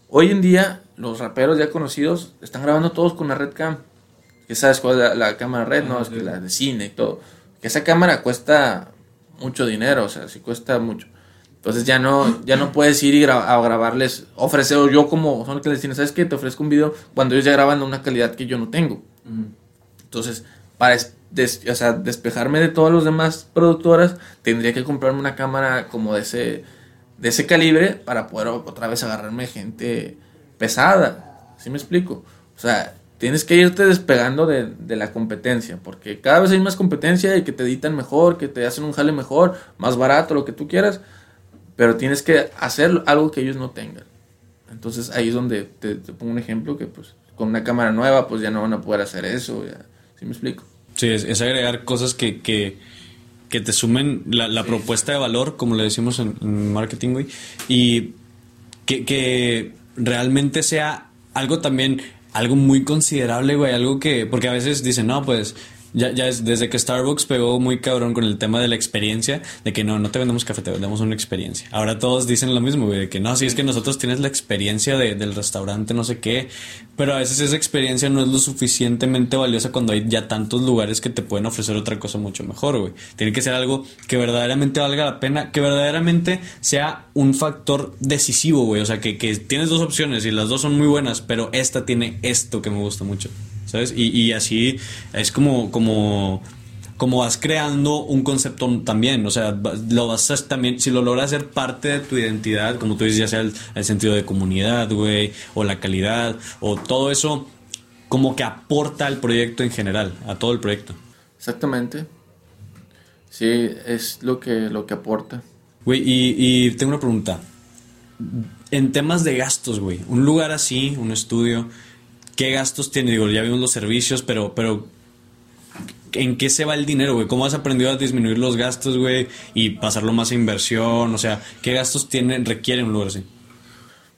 Hoy en día, los raperos ya conocidos están grabando todos con la Red Cam. Que sabes cuál es la, la cámara Red, ¿no? Es que la de cine y todo. Que esa cámara cuesta mucho dinero, o sea, sí cuesta mucho. Entonces ya no, ya no puedes ir y gra a grabarles, ofrecer, yo como son que les dicen, ¿sabes qué? Te ofrezco un video cuando ellos ya graban una calidad que yo no tengo. Entonces, para des o sea, despejarme de todas las demás productoras, tendría que comprarme una cámara como de ese, de ese calibre para poder otra vez agarrarme gente pesada. ¿Sí me explico? O sea, tienes que irte despegando de, de, la competencia, porque cada vez hay más competencia y que te editan mejor, que te hacen un jale mejor, más barato, lo que tú quieras, pero tienes que hacer algo que ellos no tengan. Entonces ahí es donde te, te pongo un ejemplo que pues con una cámara nueva pues ya no van a poder hacer eso, ya, ¿sí me explico? Sí, es, es agregar cosas que, que, que te sumen la, la sí. propuesta de valor, como le decimos en, en marketing, güey, y que, que realmente sea algo también algo muy considerable, güey, algo que, porque a veces dicen, no, pues ya, ya es desde que Starbucks pegó muy cabrón con el tema de la experiencia, de que no, no te vendemos café, te vendemos una experiencia. Ahora todos dicen lo mismo, güey, de que no, si es que nosotros tienes la experiencia de, del restaurante, no sé qué, pero a veces esa experiencia no es lo suficientemente valiosa cuando hay ya tantos lugares que te pueden ofrecer otra cosa mucho mejor, güey. Tiene que ser algo que verdaderamente valga la pena, que verdaderamente sea un factor decisivo, güey. O sea, que, que tienes dos opciones y las dos son muy buenas, pero esta tiene esto que me gusta mucho. ¿Sabes? Y, y así es como, como, como vas creando un concepto también, o sea, lo vas a también, si lo logras hacer parte de tu identidad, como tú dices, ya sea el, el sentido de comunidad, güey, o la calidad, o todo eso, como que aporta al proyecto en general, a todo el proyecto. Exactamente. Sí, es lo que, lo que aporta. Güey, y, y tengo una pregunta. En temas de gastos, güey, un lugar así, un estudio, ¿qué gastos tiene? Digo, ya vimos los servicios, pero, pero ¿en qué se va el dinero, güey? ¿Cómo has aprendido a disminuir los gastos, güey? Y pasarlo más a inversión, o sea, ¿qué gastos tiene, requiere un lugar así?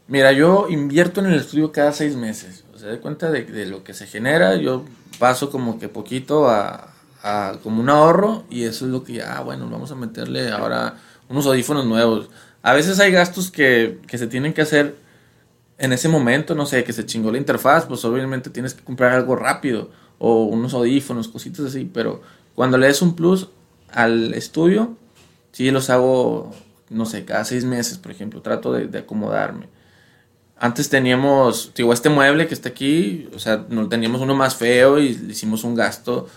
Mira, yo invierto en el estudio cada seis meses. O sea, de cuenta de, de lo que se genera, yo paso como que poquito a, a, como un ahorro y eso es lo que ya, ah, bueno, vamos a meterle ahora unos audífonos nuevos. A veces hay gastos que, que se tienen que hacer en ese momento, no sé, que se chingó la interfaz, pues obviamente tienes que comprar algo rápido o unos audífonos, cositas así, pero cuando le des un plus al estudio, sí los hago, no sé, cada seis meses, por ejemplo, trato de, acomodarme. Antes teníamos, digo, este mueble que está aquí, o sea, no teníamos uno más feo y le hicimos un gasto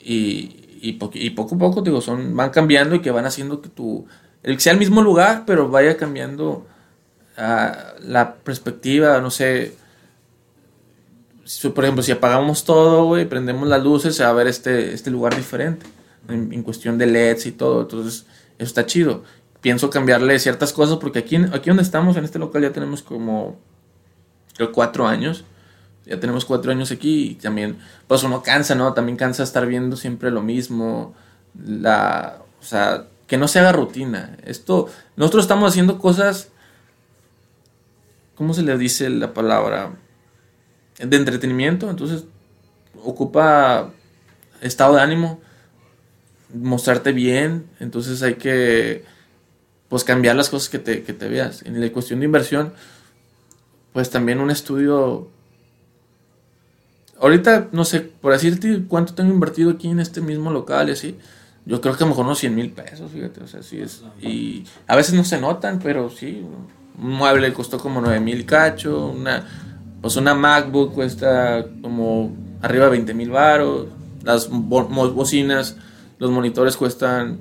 y, y, po y poco a poco, digo, son, van cambiando y que van haciendo que tu, el sea el mismo lugar, pero vaya cambiando la perspectiva, no sé, por ejemplo, si apagamos todo, güey, prendemos las luces, se va a ver este, este lugar diferente, en, cuestión de LEDs y todo, entonces eso está chido. Pienso cambiarle ciertas cosas porque aquí, aquí donde estamos, en este local, ya tenemos como, cuatro años. Ya tenemos cuatro años aquí y también, pues uno cansa, ¿no? También cansa estar viendo siempre lo mismo. La, o sea, que no se haga rutina. Esto, nosotros estamos haciendo cosas ¿cómo se le dice la palabra? De entretenimiento, entonces ocupa estado de ánimo, mostrarte bien, entonces hay que pues cambiar las cosas que te, que te veas. En la cuestión de inversión, pues también un estudio ahorita, no sé, por decirte cuánto tengo invertido aquí en este mismo local y así, yo creo que a lo mejor unos 100 mil pesos, fíjate, o sea, sí es. Y a veces no se notan, pero sí, un mueble costó como 9 mil cacho, una, pues una MacBook cuesta como arriba de 20 mil baros, las bocinas, los monitores cuestan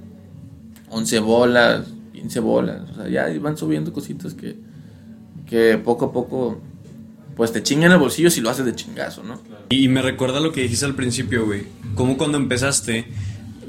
11 bolas, 15 bolas, o sea, ya van subiendo cositas que, que poco a poco pues te chingan el bolsillo si lo haces de chingazo, ¿no? Y me recuerda lo que dijiste al principio, güey. Como cuando empezaste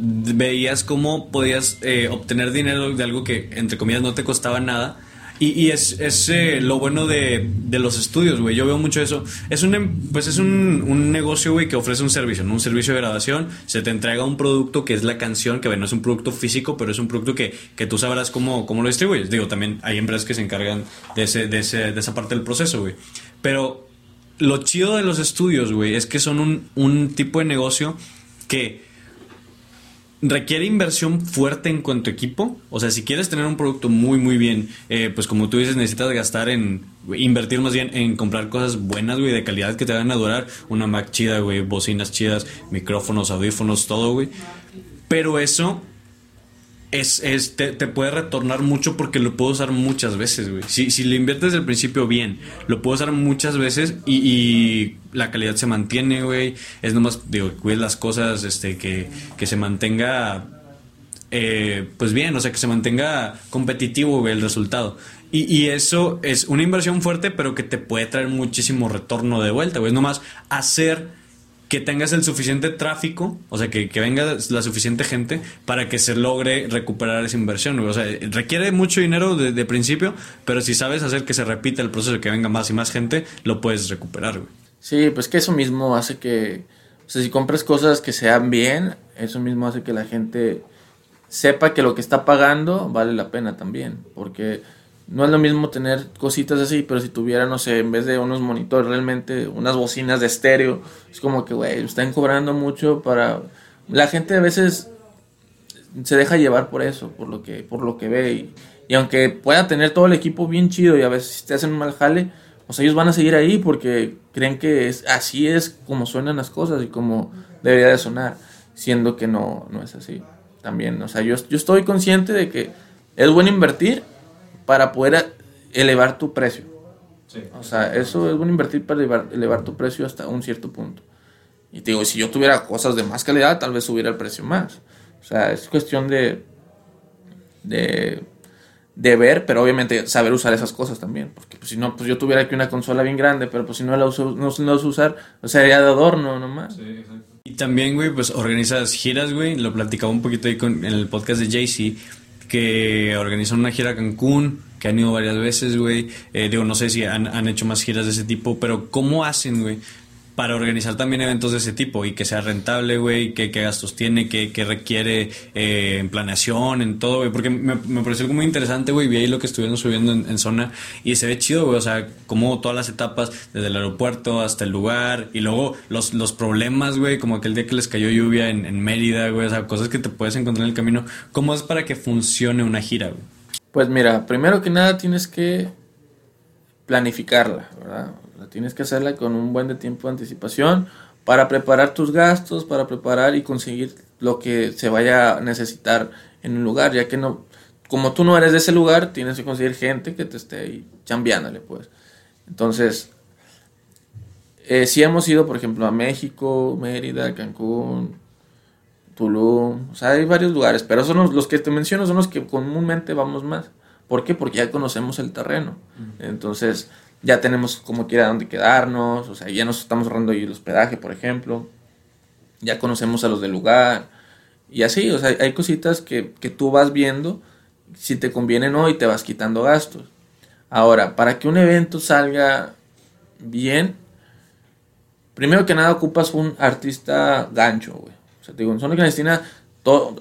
veías cómo podías eh, obtener dinero de algo que, entre comillas, no te costaba nada. Y, es, es eh, lo bueno de, de los estudios, güey. Yo veo mucho eso. Es un, em, pues es un, un negocio, güey, que ofrece un servicio. Un servicio de grabación. Se te entrega un producto que es la canción, que bueno, no es un producto físico, pero es un producto que, que tú sabrás cómo, cómo lo distribuyes. Digo, también hay empresas que se encargan de, ese, de, ese, de esa parte del proceso, güey. Pero lo chido de los estudios, güey, es que son un, un tipo de negocio que requiere inversión fuerte en cuanto a equipo. O sea, si quieres tener un producto muy, muy bien, eh, pues como tú dices, necesitas gastar en, invertir más bien en comprar cosas buenas, güey, de calidad que te van a durar. Una Mac chida, güey, bocinas chidas, micrófonos, audífonos, todo, güey. Pero eso es, te, puede retornar mucho porque lo puedo usar muchas veces, güey. Si, si lo inviertes desde el principio bien, lo puedo usar muchas veces y, la calidad se mantiene, güey. Es nomás, digo, cuides las cosas, este, que, que se mantenga, eh, pues bien, o sea, que se mantenga competitivo, el resultado. Y, y, eso es una inversión fuerte, pero que te puede traer muchísimo retorno de vuelta, güey. Es nomás hacer que tengas el suficiente tráfico, o sea, que, venga la suficiente gente para que se logre recuperar esa inversión. O sea, requiere mucho dinero de, principio, pero si sabes hacer que se repita el proceso, que venga más y más gente, lo puedes recuperar, güey. Sí, pues que eso mismo hace que, o sea, si compras cosas que sean bien, eso mismo hace que la gente sepa que lo que está pagando vale la pena también, porque no es lo mismo tener cositas así, pero si tuviera, no sé, en vez de unos monitores, realmente unas bocinas de estéreo, es como que, güey, están cobrando mucho para... La gente a veces se deja llevar por eso, por lo que, por lo que ve. Y, aunque pueda tener todo el equipo bien chido y a veces te hacen un mal jale, o sea, ellos van a seguir ahí porque creen que es, así es como suenan las cosas y como debería de sonar, siendo que no, no es así. También, o sea, yo, yo estoy consciente de que es bueno invertir, para poder elevar tu precio. O sea, eso es bueno invertir para elevar, tu precio hasta un cierto punto. Y te digo, si yo tuviera cosas de más calidad, tal vez subiera el precio más. O sea, es cuestión de, de, de ver, pero obviamente saber usar esas cosas también. Porque pues, si no, pues yo tuviera aquí una consola bien grande, pero pues si no la uso, no, no uso usar, o sea, sería de adorno nomás. Sí, exacto. Y también, güey, pues organizas giras, güey. Lo platicaba un poquito ahí con, en el podcast de JC que organizan una gira a Cancún, que han ido varias veces, güey. Eh, digo, no sé si han, han, hecho más giras de ese tipo, pero ¿cómo hacen, güey? Para organizar también eventos de ese tipo y que sea rentable, güey, qué, gastos tiene, qué, requiere eh, en planeación, en todo, güey, porque me, pareció muy interesante, güey, vi ahí lo que estuvieron subiendo en, zona y se ve chido, güey, o sea, como todas las etapas, desde el aeropuerto hasta el lugar y luego los, los problemas, güey, como aquel día que les cayó lluvia en, en Mérida, güey, o sea, cosas que te puedes encontrar en el camino, ¿cómo es para que funcione una gira, güey? Pues mira, primero que nada tienes que planificarla, ¿verdad? Tienes que hacerla con un buen de tiempo de anticipación para preparar tus gastos, para preparar y conseguir lo que se vaya a necesitar en un lugar, ya que no, como tú no eres de ese lugar, tienes que conseguir gente que te esté ahí chambeándole, pues. Entonces, eh, si hemos ido, por ejemplo, a México, Mérida, Cancún, Tulum, o sea, hay varios lugares, pero son los, los que te menciono son los que comúnmente vamos más. ¿Por qué? Porque ya conocemos el terreno. Entonces, ya tenemos como quiera dónde quedarnos, o sea, ya nos estamos ahorrando el hospedaje, por ejemplo, ya conocemos a los del lugar, y así, o sea, hay cositas que, que tú vas viendo si te conviene o no y te vas quitando gastos. Ahora, para que un evento salga bien, primero que nada ocupas un artista gancho, güey. O sea, te digo, en Zona Clandestina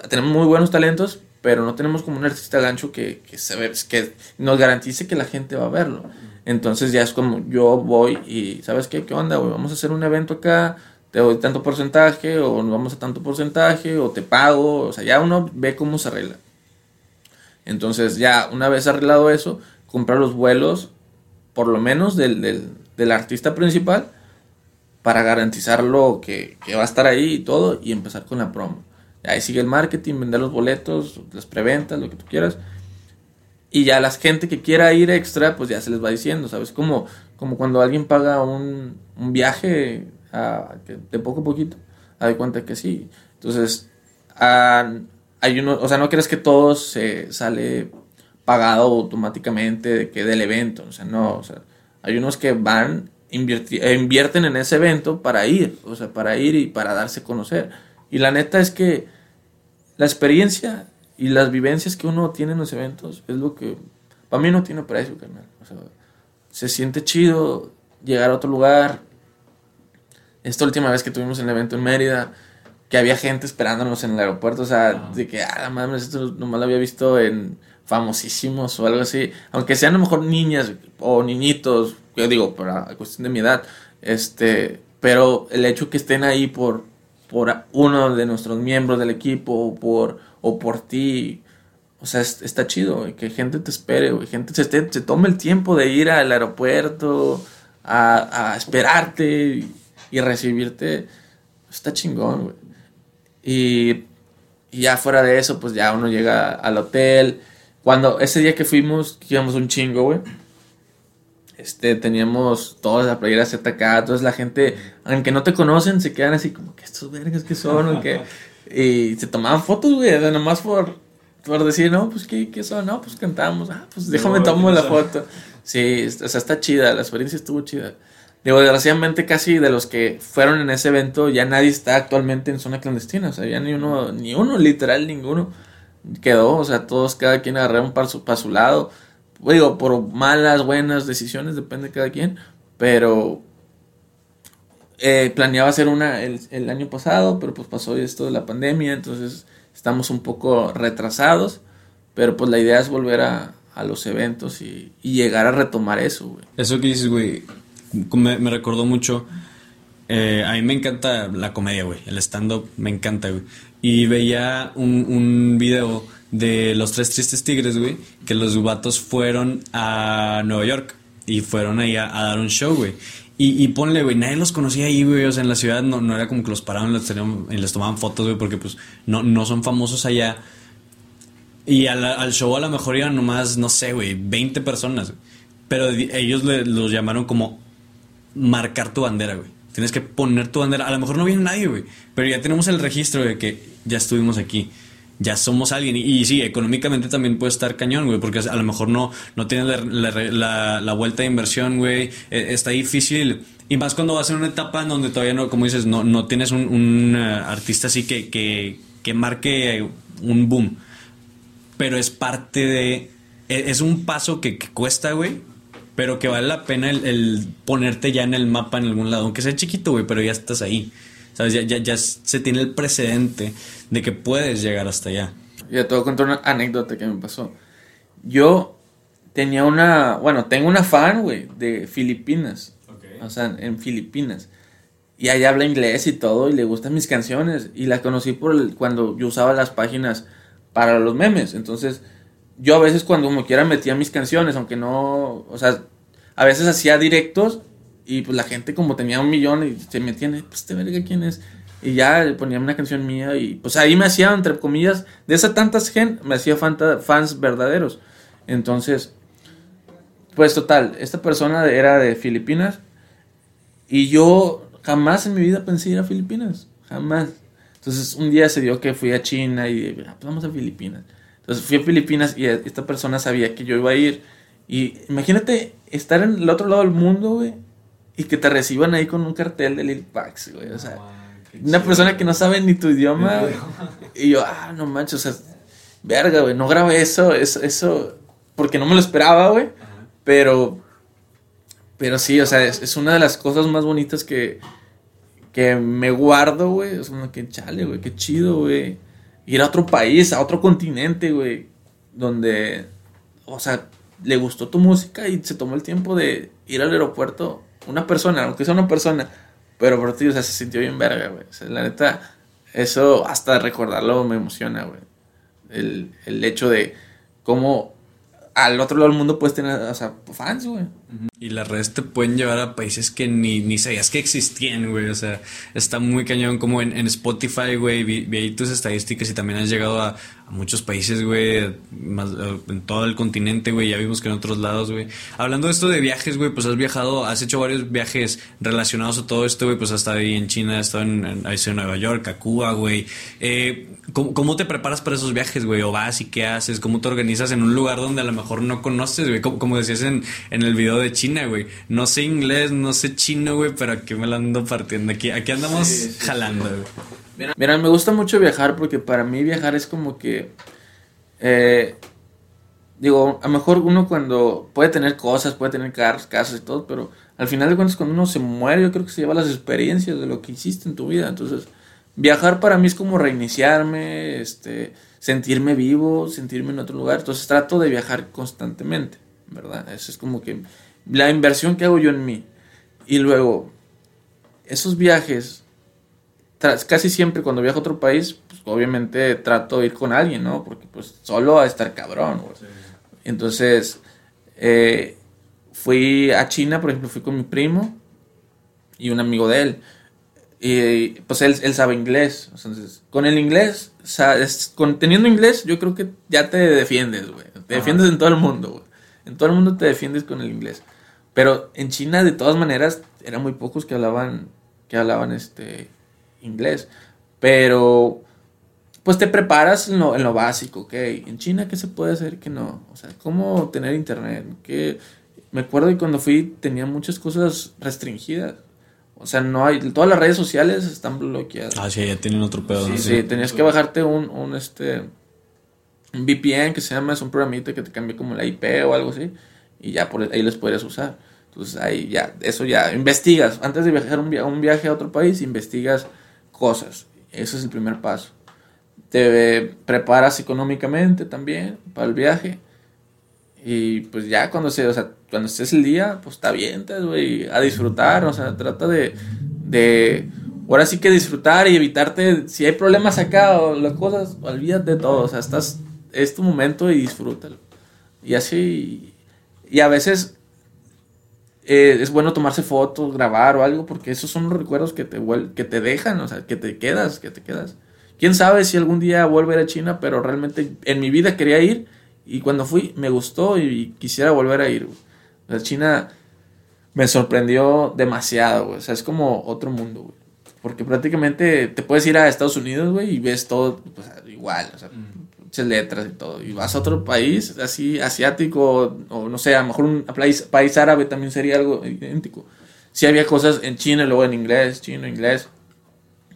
tenemos muy buenos talentos, pero no tenemos como un artista gancho que, que, se ve, que nos garantice que la gente va a verlo. Entonces ya es como yo voy y, ¿sabes qué? ¿Qué onda? Vamos a hacer un evento acá, te doy tanto porcentaje, o nos vamos a tanto porcentaje, o te pago, o sea, ya uno ve cómo se arregla. Entonces ya una vez arreglado eso, comprar los vuelos, por lo menos del, del, del artista principal, para garantizarlo que, que va a estar ahí y todo, y empezar con la promo. Ahí sigue el marketing, vender los boletos, las preventas, lo que tú quieras. Y ya la gente que quiera ir extra, pues ya se les va diciendo, ¿sabes? Como, como cuando alguien paga un, un viaje a, de poco a poquito, a de cuenta que sí. Entonces, hay uno, o sea, no crees que todo se sale pagado automáticamente de que del evento, o sea, no, o sea, hay unos que van, invierten en ese evento para ir, o sea, para ir y para darse a conocer. Y la neta es que la experiencia y las vivencias que uno tiene en los eventos es lo que para mí no tiene precio, carnal. O sea, se siente chido llegar a otro lugar. Esta última vez que tuvimos el evento en Mérida, que había gente esperándonos en el aeropuerto, o sea, de que, ah, mames, esto nomás lo había visto en famosísimos o algo así, aunque sean a lo mejor niñas o niñitos, yo digo, para cuestión de mi edad, este, pero el hecho que estén ahí por, por uno de nuestros miembros del equipo o por o por ti. O sea, está chido, que gente te espere, güey. Gente se, se tome el tiempo de ir al aeropuerto a, esperarte y, recibirte. Está chingón. Y, ya fuera de eso, pues ya uno llega al hotel. Cuando ese día que fuimos, que íbamos un chingo, güey. Este, teníamos toda la playera ZK, entonces la gente, aunque no te conocen, se quedan así como que estos vergas que son, o que y se tomaban fotos, güey, nomás por, por decir, no, pues, ¿qué, ¿qué son? No, pues cantamos. Ah, pues déjame tomar la foto. Sí, o sea, está chida, la experiencia estuvo chida. Digo, desgraciadamente casi de los que fueron en ese evento, ya nadie está actualmente en zona clandestina. O sea, ya ni uno, ni uno, literal, ninguno quedó. O sea, todos, cada quien agarraron para su, para su lado. Digo, por malas, buenas decisiones, depende de cada quien. Pero eh, planeaba hacer una el, año pasado, pero pues pasó esto de la pandemia, entonces estamos un poco retrasados, pero pues la idea es volver a, los eventos y, llegar a retomar eso, güey. Eso que dices, güey, me, recordó mucho. Eh, a mí me encanta la comedia, güey. El stand-up me encanta, güey. Y veía un, un video de los tres tristes tigres, güey, que los vatos fueron a Nueva York y fueron ahí a, a dar un show, güey. Y, y ponle, güey, nadie los conocía ahí, güey. O sea, en la ciudad no, no era como que los paraban y les tomaban fotos, güey, porque pues no, no son famosos allá. Y al, show a lo mejor iban nomás, no sé, güey, 20 personas. Pero ellos los llamaron como marcar tu bandera, güey. Tienes que poner tu bandera. A lo mejor no viene nadie, güey. Pero ya tenemos el registro de que ya estuvimos aquí ya somos alguien. Y, sí, económicamente también puede estar cañón, güey, porque a lo mejor no, no tienes la, la, vuelta de inversión, güey. E, está difícil. Y más cuando vas en una etapa en donde todavía no, como dices, no, no tienes un, eh, artista así que, que, que marque un boom. Pero es parte de. E, es un paso que, cuesta, güey. Pero que vale la pena el, el, ponerte ya en el mapa en algún lado. Aunque sea chiquito, güey, pero ya estás ahí. ¿Sabes? Ya, ya, ya se tiene el precedente de que puedes llegar hasta allá. Ya te voy a contar una anécdota que me pasó. Yo tenía una, bueno, tengo una fan, güey, de Filipinas. O sea, en Filipinas. Y ella habla inglés y todo y le gustan mis canciones. Y la conocí por cuando yo usaba las páginas para los memes. Entonces, yo a veces cuando como quiera metía mis canciones, aunque no, o sea, a veces hacía directos y pues la gente como tenía un millón y se metían, pues te verga quién es. Y ya ponía una canción mía y pues ahí me hacía, entre comillas, de esa tantas gente, me hacía fans verdaderos. Entonces, pues total, esta persona era de Filipinas y yo jamás en mi vida pensé ir a Filipinas, jamás. Entonces un día se dio que fui a China y ah, pues vamos a Filipinas. Entonces fui a Filipinas y esta persona sabía que yo iba a ir. Y imagínate estar en el otro lado del mundo, güey, y que te reciban ahí con un cartel de Lil Pax, güey. O sea, una persona que no sabe ni tu idioma, Y yo, ah, no manches, o sea, verga, güey, no grabé eso, eso, eso, porque no me lo esperaba, güey. Pero, pero sí, o sea, es, una de las cosas más bonitas que, que me guardo, güey. Es como que chale, güey, qué chido, güey. Ir a otro país, a otro continente, güey. Donde, o sea, le gustó tu música y se tomó el tiempo de ir al aeropuerto, una persona, aunque sea una persona, pero por ti, o sea, se sintió bien verga, güey. La neta, eso hasta recordarlo me emociona, güey. El, el hecho de cómo al otro lado del mundo puedes tener, o sea, fans, güey. Y las redes te pueden llevar a países que ni, ni sabías que existían, güey. O sea, está muy cañón como en, en Spotify, güey. Vi, ahí tus estadísticas y también has llegado a, a muchos países, güey. Más, en todo el continente, güey. Ya vimos que en otros lados, güey. Hablando de esto de viajes, güey, pues has viajado, has hecho varios viajes relacionados a todo esto, güey. Pues has estado ahí en China, has estado en, en, en Nueva York, a Cuba, güey. Eh, ¿cómo, ¿cómo, te preparas para esos viajes, güey? ¿O vas y qué haces? ¿Cómo te organizas en un lugar donde a lo mejor no conoces, güey? Como, como decías en, en el video de China, güey. No sé inglés, no sé chino, güey, pero aquí me la ando partiendo. Aquí, aquí andamos sí, sí, jalando, güey. Mira, me gusta mucho viajar porque para mí viajar es como que. Eh, digo, a lo mejor uno cuando puede tener cosas, puede tener carros, casas y todo, pero al final de cuentas, cuando uno se muere, yo creo que se lleva las experiencias de lo que hiciste en tu vida. Entonces, viajar para mí es como reiniciarme, este, sentirme vivo, sentirme en otro lugar. Entonces, trato de viajar constantemente, ¿verdad? Eso es como que la inversión que hago yo en mí. Y luego, esos viajes, casi siempre cuando viajo a otro país, pues obviamente trato de ir con alguien, ¿no? Porque pues solo a estar cabrón, güey. Sí. Entonces, eh, fui a China, por ejemplo, fui con mi primo y un amigo de él. Y pues él, él sabe inglés. Entonces, con el inglés, sabes, con, teniendo inglés, yo creo que ya te defiendes, güey. Te defiendes en todo el mundo, güey. En todo el mundo te defiendes con el inglés. Pero en China, de todas maneras, eran muy pocos que hablaban, que hablaban este inglés. Pero, pues te preparas en lo, en lo básico, ¿ok? En China, ¿qué se puede hacer que no? O sea, ¿cómo tener internet? ¿Qué? Me acuerdo que cuando fui tenía muchas cosas restringidas. O sea, no hay, todas las redes sociales están bloqueadas. Ah, sí, ya tienen otro pedo. Sí, ¿no? sí, tenías que bajarte un, un, este, un VPN que se llama, es un programita que te cambia como la IP o algo así. Y ya por ahí les podrías usar. Entonces ahí ya, eso ya, investigas. Antes de viajar un, via un viaje a otro país, investigas cosas. Ese es el primer paso. Te preparas económicamente también para el viaje. Y pues ya cuando se, o sea, cuando estés el día, pues está bien, güey, a disfrutar, o sea, trata de, de, ahora sí que disfrutar y evitarte, si hay problemas acá o las cosas, olvídate de todo, o sea, estás, es tu momento y disfrútalo. Y así, y a veces eh, es bueno tomarse fotos, grabar o algo, porque esos son los recuerdos que te, que te dejan, o sea, que te quedas, que te quedas. Quién sabe si algún día vuelvo a ir a China, pero realmente en mi vida quería ir y cuando fui me gustó y quisiera volver a ir. Sea, China me sorprendió demasiado, güey. O sea, es como otro mundo, güey. Porque prácticamente te puedes ir a Estados Unidos, güey, y ves todo pues, igual, o sea. Muchas letras y todo. Y vas a otro país, así, asiático, o no sé, a lo mejor un país, país árabe también sería algo idéntico. Sí había cosas en chino y luego en inglés, chino, inglés.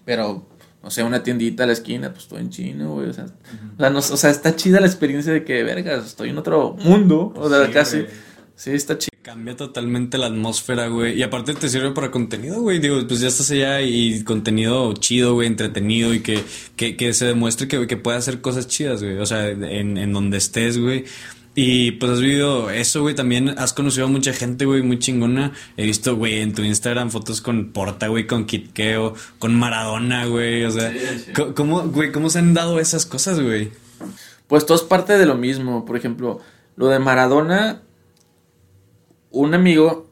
Pero no sé, una tiendita a la esquina, pues todo en chino, güey. O sea, uh -huh. o, sea, no, o sea, está chida la experiencia de que, vergas, estoy en otro mundo. O sea, sí, casi. Sí, está chido. Cambia totalmente la atmósfera, güey. Y aparte te sirve para contenido, güey. Digo, pues ya estás allá y contenido chido, güey, entretenido y que, que, que se demuestre que, que puede hacer cosas chidas, güey. O sea, en, en donde estés, güey. Y pues has vivido eso, güey. También has conocido a mucha gente, güey, muy chingona. He visto, güey, en tu Instagram fotos con Porta, güey, con Kitkeo, con Maradona, güey. O sea, sí, sí. ¿cómo, güey, ¿cómo se han dado esas cosas, güey? Pues todo es parte de lo mismo. Por ejemplo, lo de Maradona, un amigo,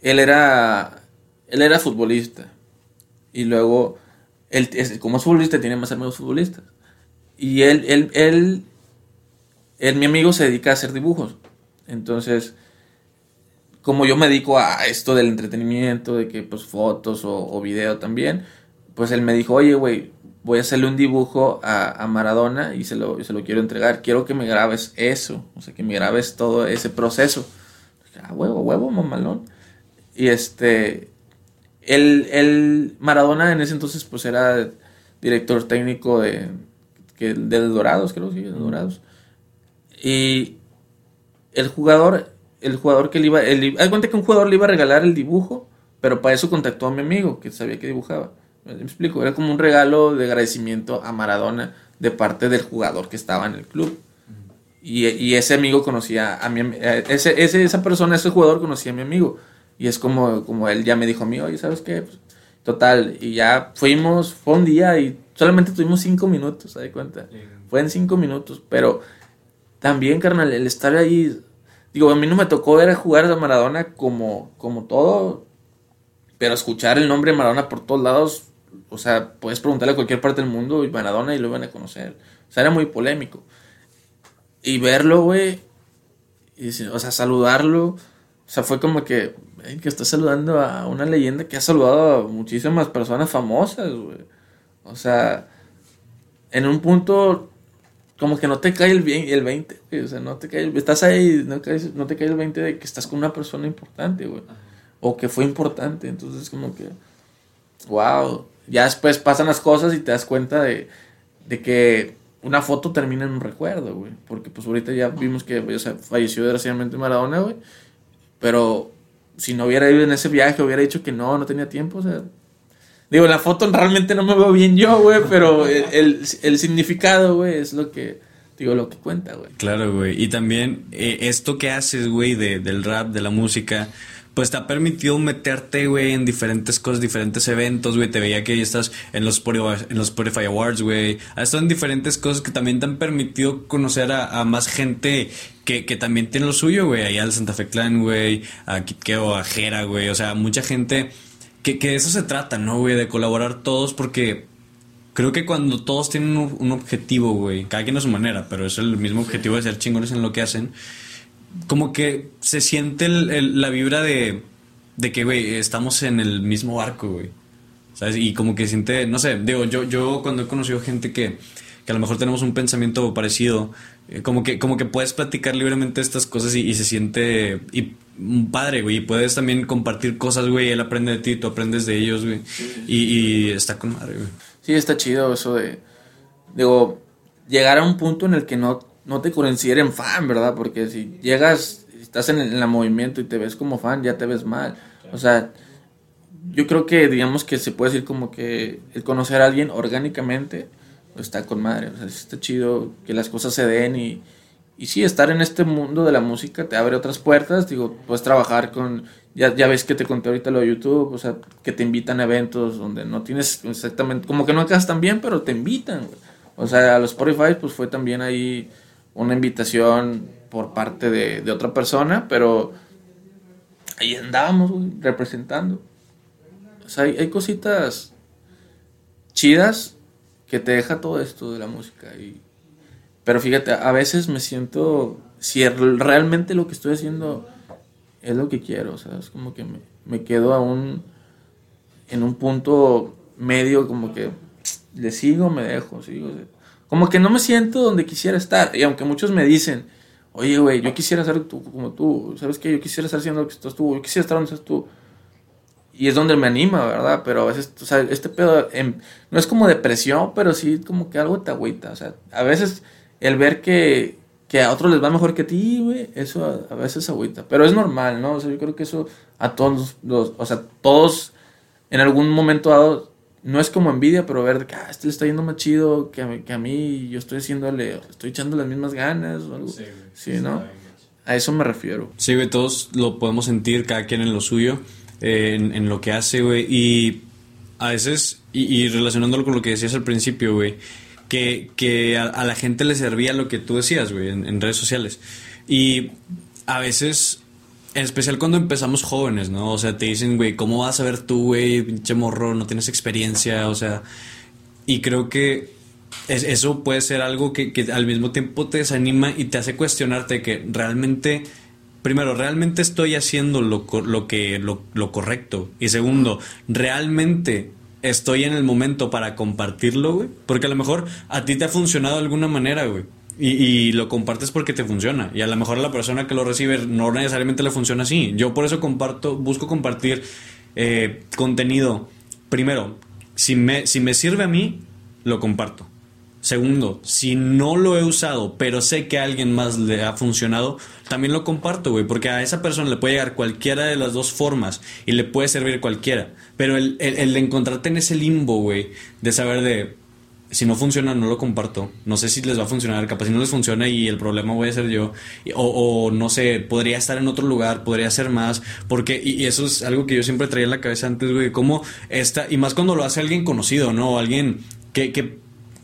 él era, él era futbolista. Y luego, él, como es futbolista, tiene más amigos futbolistas. Y él, él, él mi amigo se dedica a hacer dibujos. Entonces, como yo me dedico a esto del entretenimiento, de que pues fotos o, video también, pues él me dijo, oye, güey, voy a hacerle un dibujo a, a Maradona y se, lo, se lo quiero entregar. Quiero que me grabes eso, o sea, que me grabes todo ese proceso. Ah, huevo, huevo, mamalón. Y este, el, el Maradona en ese entonces pues era director técnico de, que, de Dorados, creo, sí, de Dorados. Y el jugador, el jugador que le iba, el, hay que un jugador le iba a regalar el dibujo, pero para eso contactó a mi amigo, que sabía que dibujaba. Me explico, era como un regalo de agradecimiento a Maradona de parte del jugador que estaba en el club. Y, y ese amigo conocía a mi ese, ese, esa persona, ese jugador conocía a mi amigo. Y es como, como él ya me dijo a mí, oye, ¿sabes qué? Pues, total, y ya fuimos, fue un día y solamente tuvimos cinco minutos, ¿se cuenta? Fue en cinco minutos, pero también, carnal, el estar ahí, digo, a mí no me tocó ver a jugar a Maradona como, como todo, pero escuchar el nombre de Maradona por todos lados, o sea, puedes preguntarle a cualquier parte del mundo y Maradona y lo van a conocer. O sea, era muy polémico. Y verlo, güey, o sea, saludarlo, o sea, fue como que, que está saludando a una leyenda que ha saludado a muchísimas personas famosas, güey. O sea, en un punto como que no te cae el, bien, el 20, güey. O sea, no te cae estás ahí, no, no te cae el 20 de que estás con una persona importante, güey. O que fue importante. Entonces, como que, wow. Ya después pasan las cosas y te das cuenta de, de que una foto termina en un recuerdo, güey. Porque pues ahorita ya vimos que o sea, falleció desgraciadamente Maradona, güey. Pero si no hubiera ido en ese viaje, hubiera dicho que no, no tenía tiempo, o sea, Digo, la foto realmente no me veo bien yo, güey, pero el, el, significado, güey, es lo que, digo, lo que cuenta, güey. Claro, güey. Y también eh, esto que haces, güey, de, del rap, de la música, pues te ha permitido meterte, güey, en diferentes cosas, diferentes eventos, güey. Te veía que estás en los Spotify, en los Spotify Awards, güey. Has estado en diferentes cosas que también te han permitido conocer a, más gente que, que, también tiene lo suyo, güey. Allá al Santa Fe Clan, güey. A Kikeo, a Jera, güey. O sea, mucha gente que, que de eso se trata, ¿no, güey? De colaborar todos porque creo que cuando todos tienen un, objetivo, güey, cada quien a su manera, pero es el mismo objetivo de ser chingones en lo que hacen, como que se siente la vibra de, de que, güey, estamos en el mismo barco, güey. ¿Sabes? Y como que siente, no sé, digo, yo, yo cuando he conocido gente que, que a lo mejor tenemos un pensamiento parecido, eh, como que, como que puedes platicar libremente estas cosas y, y se siente, y padre, güey. Y puedes también compartir cosas, güey. Él aprende de ti, tú aprendes de ellos, güey. Y, está con madre, güey. Sí, está chido eso de. Digo, llegar a un punto en el que no, no te consideren fan, ¿verdad? Porque si llegas, estás en el, movimiento y te ves como fan, ya te ves mal. O sea, yo creo que, digamos que se puede decir como que el conocer a alguien orgánicamente está con madre. O sea, está chido que las cosas se den y y sí, estar en este mundo de la música te abre otras puertas, digo, puedes trabajar con, ya, ya ves que te conté ahorita lo de YouTube, o sea, que te invitan a eventos donde no tienes exactamente, como que no quedas tan bien, pero te invitan, O sea, a los Spotify pues fue también ahí una invitación por parte de, otra persona, pero ahí andábamos, representando. O sea, hay, cositas chidas que te deja todo esto de la música y pero fíjate, a veces me siento, si realmente lo que estoy haciendo es lo que quiero, o sea, es como que me, me quedo aún en un punto medio, como que le sigo, me dejo, sigo. Como que no me siento donde quisiera estar. Y aunque muchos me dicen, oye, güey, yo quisiera ser tú, como tú, ¿sabes qué? Yo quisiera estar haciendo lo que estás tú, yo quisiera estar donde estás tú. Y es donde me anima, ¿verdad? Pero a veces, o sea, este pedo, em, no es como depresión, pero sí como que algo te agüita. O sea, a veces el ver que, que a otros les va mejor que a ti, güey, eso a, veces agüita. Pero es normal, ¿no? O sea, yo creo que eso a todos los, o sea, todos en algún momento dado, no es como envidia, pero ver que, ah, este le está yendo más chido que a, mí, que a mí, yo estoy haciéndole, estoy echando las mismas ganas o algo. Sí, sí ¿no? A eso me refiero. Sí, güey, todos lo podemos sentir, cada quien en lo suyo, eh, en, en, lo que hace, güey, y a veces, y, y relacionándolo con lo que decías al principio, güey, que, a, la gente le servía lo que tú decías, güey, en, redes sociales. Y a veces, en especial cuando empezamos jóvenes, ¿no? O sea, te dicen, güey, ¿cómo vas a ver tú, güey, pinche morro, no tienes experiencia? O sea, y creo que eso puede ser algo que, al mismo tiempo te desanima y te hace cuestionarte que realmente primero, ¿realmente estoy haciendo lo, lo que, lo, lo, correcto? Y segundo, ¿realmente estoy en el momento para compartirlo, güey. Porque a lo mejor a ti te ha funcionado de alguna manera, güey. Y, lo compartes porque te funciona. Y a lo mejor a la persona que lo recibe no necesariamente le funciona así. Yo por eso comparto, busco compartir eh, contenido. Primero, si me, si me sirve a mí, lo comparto. Segundo, si no lo he usado, pero sé que a alguien más le ha funcionado, también lo comparto, güey, porque a esa persona le puede llegar cualquiera de las dos formas y le puede servir cualquiera. Pero el, el, el encontrarte en ese limbo, güey, de saber de, si no funciona, no lo comparto. No sé si les va a funcionar, capaz si no les funciona y el problema voy a ser yo. O, o no sé, podría estar en otro lugar, podría ser más. Porque, y, eso es algo que yo siempre traía en la cabeza antes, güey, como esta, y más cuando lo hace alguien conocido, ¿no? Alguien que, que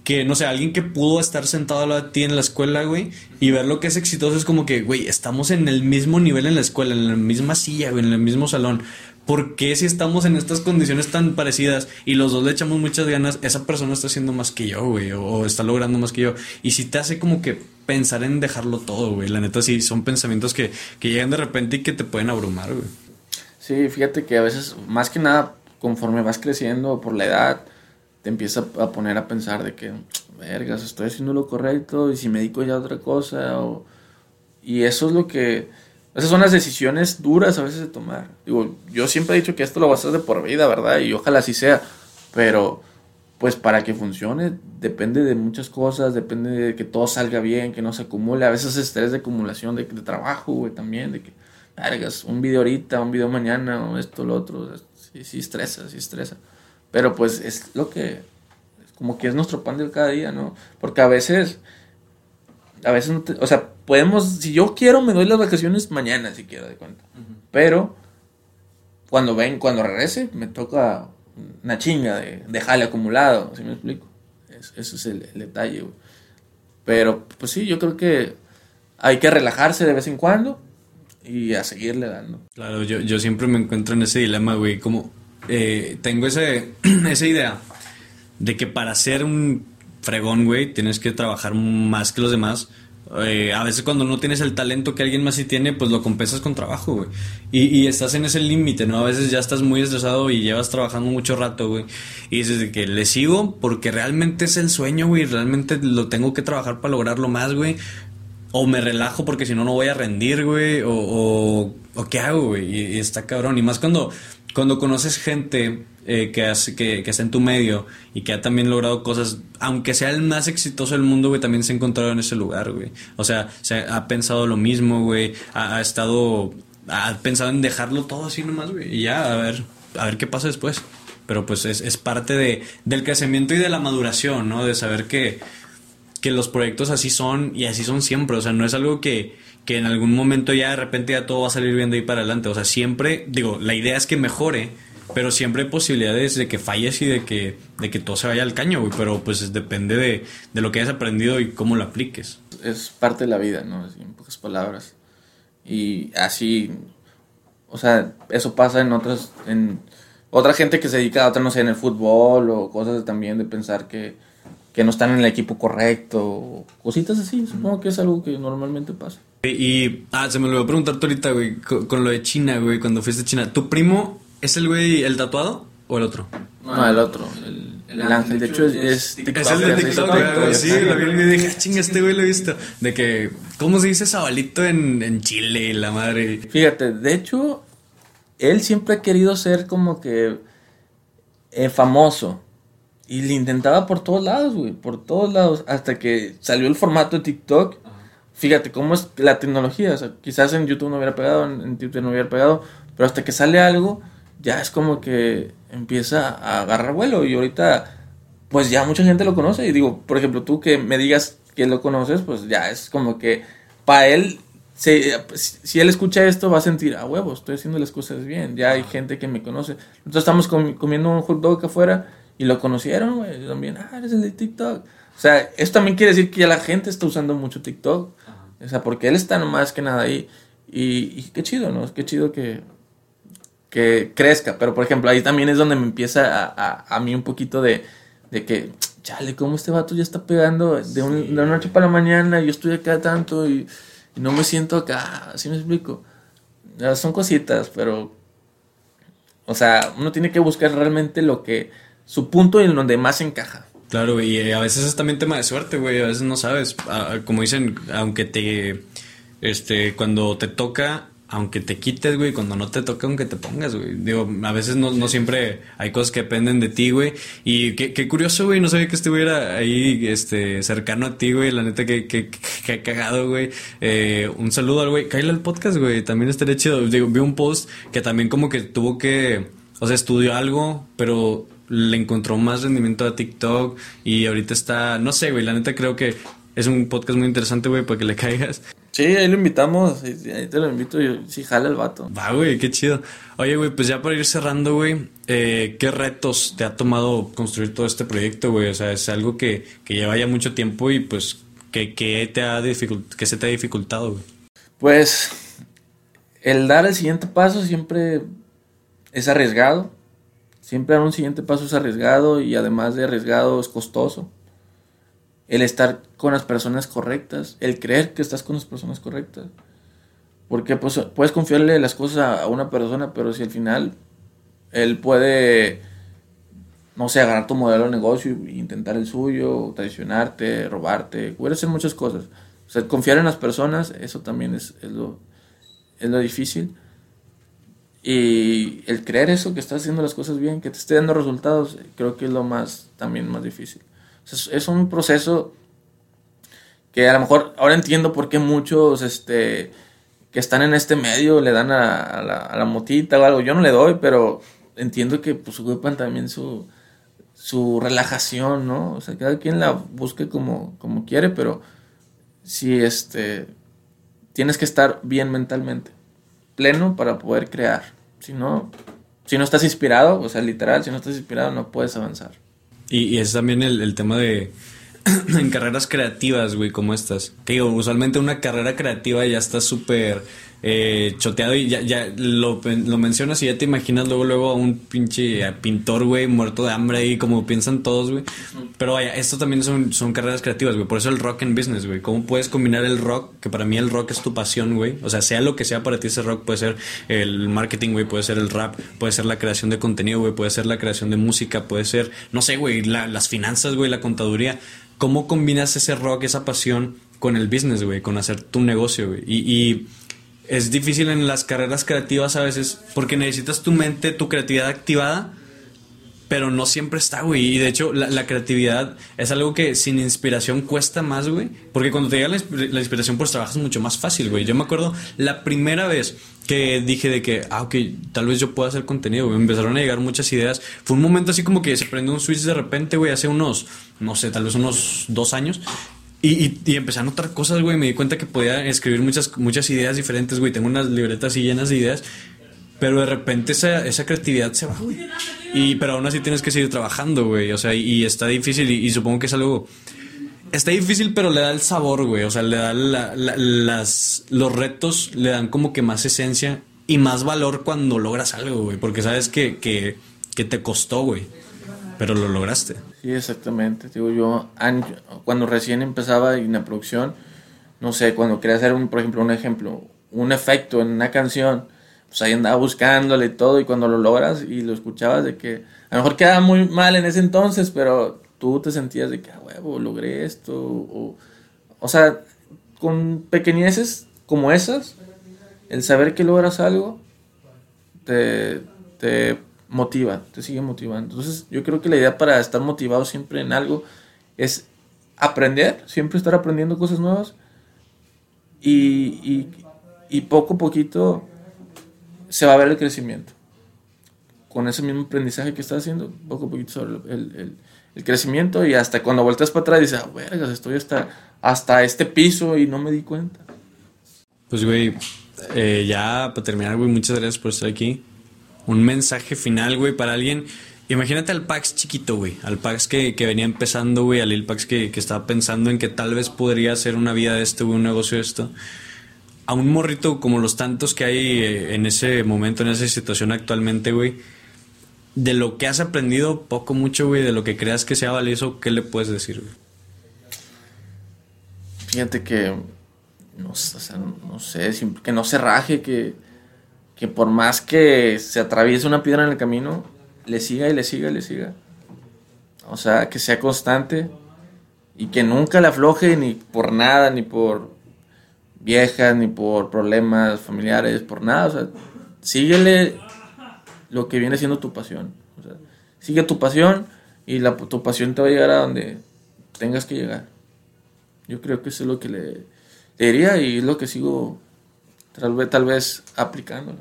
que, no sé, alguien que pudo estar sentado a ti en la escuela, güey, y ver lo que es exitoso es como que, güey, estamos en el mismo nivel en la escuela, en la misma silla, güey, en el mismo salón. ¿Por qué si estamos en estas condiciones tan parecidas y los dos le echamos muchas ganas, esa persona está haciendo más que yo, güey, o, está logrando más que yo? Y si te hace como que pensar en dejarlo todo, güey. La neta sí, son pensamientos que, que llegan de repente y que te pueden abrumar, güey. Sí, fíjate que a veces, más que nada, conforme vas creciendo por la edad, te empieza a poner a pensar de que, vergas, estoy haciendo lo correcto y si me dedico ya a otra cosa. O... Y eso es lo que... Esas son las decisiones duras a veces de tomar. Digo, yo siempre he dicho que esto lo vas a hacer de por vida, ¿verdad? Y ojalá así sea. Pero, pues para que funcione, depende de muchas cosas, depende de que todo salga bien, que no se acumule. A veces es estrés de acumulación de, trabajo, güey, también, de que, vergas, un video ahorita, un video mañana, o esto, lo otro. Sí, sí estresa, sí estresa. Pero pues es lo que, como que es nuestro pan de cada día, ¿no? Porque a veces, a veces, no o sea, podemos, si yo quiero, me doy las vacaciones mañana, si quiero, de cuenta. Pero, cuando ven, cuando regrese, me toca una chinga de, de jale acumulado, ¿sí me explico? ese es el, detalle, güey. Pero, pues sí, yo creo que hay que relajarse de vez en cuando y a seguirle dando. Claro, yo, yo siempre me encuentro en ese dilema, güey, como eh, tengo ese, <clears throat> esa idea de que para ser un fregón, güey, tienes que trabajar más que los demás. Eh, a veces cuando no tienes el talento que alguien más sí tiene, pues lo compensas con trabajo, güey. Y, estás en ese límite, ¿no? A veces ya estás muy estresado y llevas trabajando mucho rato, güey. Y dices de que le sigo porque realmente es el sueño, güey. Realmente lo tengo que trabajar para lograrlo más, güey. O me relajo porque si no, no voy a rendir, güey. O, o, ¿qué hago, güey? y está cabrón. Y más cuando cuando conoces gente eh, que, hace, que, que, está en tu medio y que ha también logrado cosas, aunque sea el más exitoso del mundo, güey, también se ha encontrado en ese lugar, güey. O sea, se ha pensado lo mismo, güey, ha, estado, ha pensado en dejarlo todo así nomás, güey, y ya, a ver, a ver qué pasa después. Pero pues es, es parte de, del crecimiento y de la maduración, ¿no? De saber que, que los proyectos así son y así son siempre, o sea, no es algo que que en algún momento ya de repente ya todo va a salir bien de ahí para adelante. O sea, siempre, digo, la idea es que mejore, pero siempre hay posibilidades de que falles y de que, de que todo se vaya al caño, güey. Pero pues depende de, de, lo que hayas aprendido y cómo lo apliques. Es parte de la vida, ¿no? En pocas palabras. Y así, o sea, eso pasa en otras, en otra gente que se dedica a otra, no sé, en el fútbol o cosas también de pensar que, que no están en el equipo correcto, cositas así. Supongo que es algo que normalmente pasa. Y, ah, se me lo voy a preguntar ahorita, güey, con, lo de China, güey, cuando fuiste a China. ¿Tu primo es el güey, el tatuado o el otro? No, el otro, el, ángel. De hecho, es, TikTok. Es el de TikTok, güey. Sí, lo vi y dije, ah, chinga, este güey lo he visto. De que, ¿cómo se dice sabalito en, en Chile, la madre? Fíjate, de hecho, él siempre ha querido ser como que eh, famoso. Y le intentaba por todos lados, güey, por todos lados. Hasta que salió el formato de TikTok fíjate cómo es la tecnología. O sea, quizás en YouTube no hubiera pegado, en, Twitter no hubiera pegado, pero hasta que sale algo, ya es como que empieza a agarrar vuelo. Y ahorita, pues ya mucha gente lo conoce. Y digo, por ejemplo, tú que me digas que lo conoces, pues ya es como que para él, si él escucha esto, va a sentir, a huevo, estoy haciendo las cosas bien. Ya hay gente que me conoce. Nosotros estamos comiendo un hot dog afuera y lo conocieron, güey. También, ah, eres el de TikTok. O sea, esto también quiere decir que ya la gente está usando mucho TikTok. O sea, porque él está más que nada ahí. Y, qué chido, ¿no? Qué chido que, que crezca. Pero, por ejemplo, ahí también es donde me empieza a, a, mí un poquito de, de que, chale, ¿cómo este vato ya está pegando de, un, de una noche para la mañana? Y yo estoy acá tanto y, no me siento acá. ¿Así me explico? son cositas, pero. O sea, uno tiene que buscar realmente lo que. Su punto en donde más encaja. Claro, y eh, a veces es también tema de suerte, güey. A veces no sabes. Como dicen, aunque te. Este, cuando te toca, aunque te quites, güey, cuando no te toca, aunque te pongas, güey. Digo, a veces no, no siempre hay cosas que dependen de ti, güey. Y qué, qué curioso, güey, no sabía que estuviera ahí, este, cercano a ti, güey. La neta, que, que, que cagado, güey. Eh, un saludo al güey. Cállale al podcast, güey. También estaría chido. Digo, vi un post que también como que tuvo que, o sea, estudió algo, pero le encontró más rendimiento a TikTok y ahorita está, no sé, güey, la neta creo que es un podcast muy interesante, güey, para que le caigas. Sí, ahí lo invitamos, ahí te lo invito, yo, sí, jala el vato. Va, güey, qué chido. Oye, güey, pues ya para ir cerrando, güey, eh, ¿qué retos te ha tomado construir todo este proyecto, güey? O sea, es algo que, que lleva ya mucho tiempo y pues, ¿qué, te ha que se te ha dificultado, güey? Pues, el dar el siguiente paso siempre es arriesgado. Siempre dar un siguiente paso es arriesgado y además de arriesgado es costoso el estar con las personas correctas, el creer que estás con las personas correctas. Porque pues, puedes confiarle las cosas a una persona, pero si al final él puede, no sé, agarrar tu modelo de negocio intentar el suyo, traicionarte, robarte, puede hacer muchas cosas. O sea, confiar en las personas, eso también es, es, lo, es lo difícil. Y el creer eso, que estás haciendo las cosas bien, que te esté dando resultados, creo que es lo más, también más difícil. Es, un proceso que a lo mejor ahora entiendo por qué muchos este, que están en este medio le dan a, la, motita o algo. Yo no le doy, pero entiendo que pues ocupan también su, su relajación, ¿no? O sea, cada quien la busque como, como quiere, pero si este, tienes que estar bien mentalmente, pleno para poder crear. Si no, si no estás inspirado, o sea, literal, si no estás inspirado no puedes avanzar. Y, es también el, tema de <clears throat> en carreras creativas, güey, como estas. Que digo, usualmente una carrera creativa ya está súper eh, choteado y ya, ya lo, lo, mencionas y ya te imaginas luego luego a un pinche pintor, güey, muerto de hambre ahí, como piensan todos, güey. Pero vaya, esto también son, son carreras creativas, güey. Por eso el rock en business, güey. ¿Cómo puedes combinar el rock? Que para mí el rock es tu pasión, güey. O sea, sea lo que sea para ti ese rock, puede ser el marketing, güey, puede ser el rap, puede ser la creación de contenido, güey, puede ser la creación de música, puede ser, no sé, güey, las finanzas, güey, la contaduría. ¿Cómo combinas ese rock, esa pasión con el business, güey? Con hacer tu negocio, güey. y es difícil en las carreras creativas a veces porque necesitas tu mente, tu creatividad activada, pero no siempre está, güey. Y de hecho, la, creatividad es algo que sin inspiración cuesta más, güey. Porque cuando te llega la, inspiración, pues trabajas mucho más fácil, güey. Yo me acuerdo la primera vez que dije de que, ah, ok, tal vez yo pueda hacer contenido, güey. Empezaron a llegar muchas ideas. Fue un momento así como que se prendió un switch de repente, güey, hace unos, no sé, tal vez unos dos años. Y, y, empecé a notar cosas, güey. Me di cuenta que podía escribir muchas, muchas ideas diferentes, güey. Tengo unas libretas así llenas de ideas. Pero de repente esa, esa creatividad se va, güey. Y, pero aún así tienes que seguir trabajando, güey. O sea, y, está difícil. Y, supongo que es algo. Está difícil, pero le da el sabor, güey. O sea, le da las, los retos, le dan como que más esencia y más valor cuando logras algo, güey. Porque sabes que, que te costó, güey. Pero lo lograste. Sí, exactamente. Digo, yo cuando recién empezaba en la producción, no sé, cuando quería hacer, un, por ejemplo, un ejemplo, un efecto en una canción, pues ahí andaba buscándole todo y cuando lo logras y lo escuchabas de que a lo mejor quedaba muy mal en ese entonces, pero tú te sentías de que, a huevo, logré esto. O, o sea, con pequeñeces como esas, el saber que logras algo, te, te motiva, te sigue motivando. Entonces yo creo que la idea para estar motivado siempre en algo es aprender, siempre estar aprendiendo cosas nuevas y, y, poco a poquito se va a ver el crecimiento. Con ese mismo aprendizaje que estás haciendo, poco a poquito se va ver el, el, crecimiento y hasta cuando vueltas para atrás dices, ah, vergas, estoy hasta, hasta este piso y no me di cuenta. Pues güey, eh, ya para terminar, güey, muchas gracias por estar aquí un mensaje final, güey, para alguien. Imagínate al Pax chiquito, güey. Al Pax que, que venía empezando, güey. Al Lil Pax que, que, estaba pensando en que tal vez podría hacer una vida de esto, güey, un negocio de esto. A un morrito como los tantos que hay eh, en ese momento, en esa situación actualmente, güey. De lo que has aprendido, poco, mucho, güey. De lo que creas que sea valioso, ¿qué le puedes decir, güey? Fíjate que. No, no sé, que no se raje, que que por más que se atraviese una piedra en el camino, le siga y le siga y le siga. O sea, que sea constante y que nunca le afloje ni por nada, ni por viejas, ni por problemas familiares, por nada. O sea, síguele lo que viene siendo tu pasión. O sea, sigue tu pasión y la, tu pasión te va a llegar a donde tengas que llegar. Yo creo que eso es lo que le, le diría y es lo que sigo tal vez, tal vez aplicándola.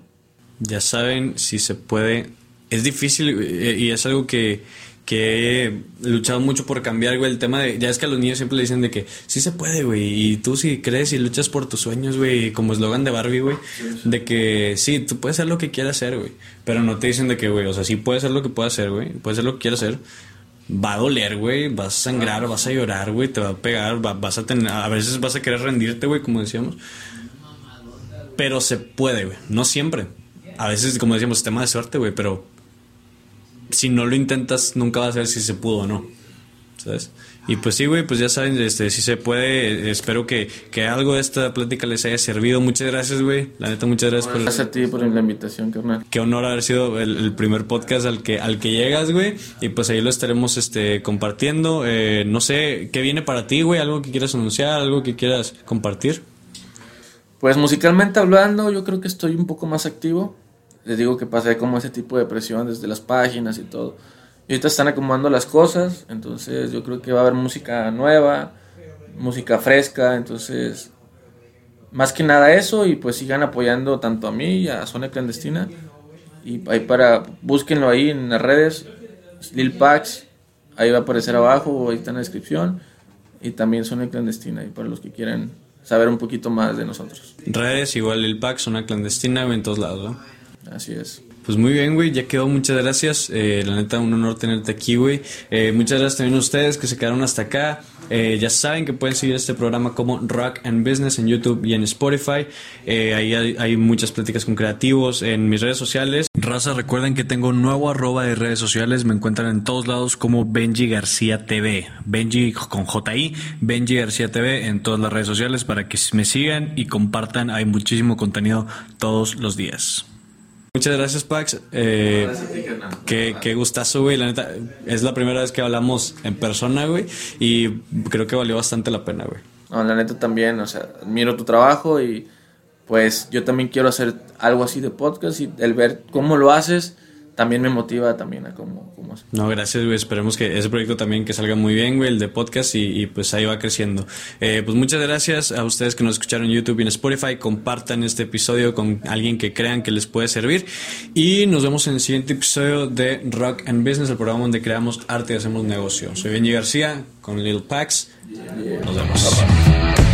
Ya saben, si se puede, es difícil eh, y es algo que, que he luchado mucho por cambiar, güey, el tema de, ya es que a los niños siempre le dicen de que sí se puede, güey, y tú si crees y luchas por tus sueños, güey, como eslogan de Barbie, güey, de que sí, tú puedes hacer lo que quieras hacer, güey, pero no te dicen de que, güey, o sea, sí puedes hacer lo que puedas hacer, güey, puedes hacer lo que quieras hacer, va a doler, güey, vas a sangrar, vas a llorar, güey, te va a pegar, vas a tener, a veces vas a querer rendirte, güey, como decíamos, pero se puede, güey, no siempre, a veces, como decíamos, tema de suerte, güey, pero si no lo intentas, nunca vas a ver si se pudo o no. ¿Sabes? Y pues sí, güey, pues ya saben, este, si se puede, espero que, que algo de esta plática les haya servido. Muchas gracias, güey. La neta, muchas gracias por... Gracias a ti por la invitación, carnal. Qué honor haber sido el, primer podcast al que, al que llegas, güey. Y pues ahí lo estaremos este, compartiendo. Eh, no sé, ¿qué viene para ti, güey? ¿Algo que quieras anunciar? ¿Algo que quieras compartir? Pues musicalmente hablando, yo creo que estoy un poco más activo les digo que pasé como ese tipo de presión desde las páginas y todo. Y ahorita están acomodando las cosas, entonces yo creo que va a haber música nueva, música fresca, entonces más que nada eso y pues sigan apoyando tanto a mí y a Zona Clandestina. Y ahí para, búsquenlo ahí en las redes, Lil Pax, ahí va a aparecer abajo, ahí está en la descripción. Y también Zona Clandestina, y para los que quieran saber un poquito más de nosotros. Redes, igual Lil Pax, Zona Clandestina, en todos lados, ¿no? Así es. Pues muy bien, güey, ya quedó, muchas gracias. Eh, la neta, un honor tenerte aquí, güey. Eh, muchas gracias también a ustedes que se quedaron hasta acá. Eh, ya saben que pueden seguir este programa como Rock and Business en YouTube y en Spotify. ahí hay, muchas pláticas con creativos en mis redes sociales. Raza, recuerden que tengo un nuevo arroba de redes sociales. Me encuentran en todos lados como Benji García TV. Benji con JI, Benji García TV en todas las redes sociales para que me sigan y compartan. Hay muchísimo contenido todos los días. Muchas gracias, Pax. Eh, qué, qué gustazo, güey. La neta, es la primera vez que hablamos en persona, güey. Y creo que valió bastante la pena, güey. No, la neta también, o sea, admiro tu trabajo y pues yo también quiero hacer algo así de podcast y el ver cómo lo haces también me motiva también a cómo, cómo No, gracias, güey. Esperemos que ese proyecto también que salga muy bien, güey, el de podcast y, pues ahí va creciendo. Eh, pues muchas gracias a ustedes que nos escucharon en YouTube y en Spotify. Compartan este episodio con alguien que crean que les puede servir. Y nos vemos en el siguiente episodio de Rock and Business, el programa donde creamos arte y hacemos negocio. Soy Benji García con Lil Pax. Nos vemos.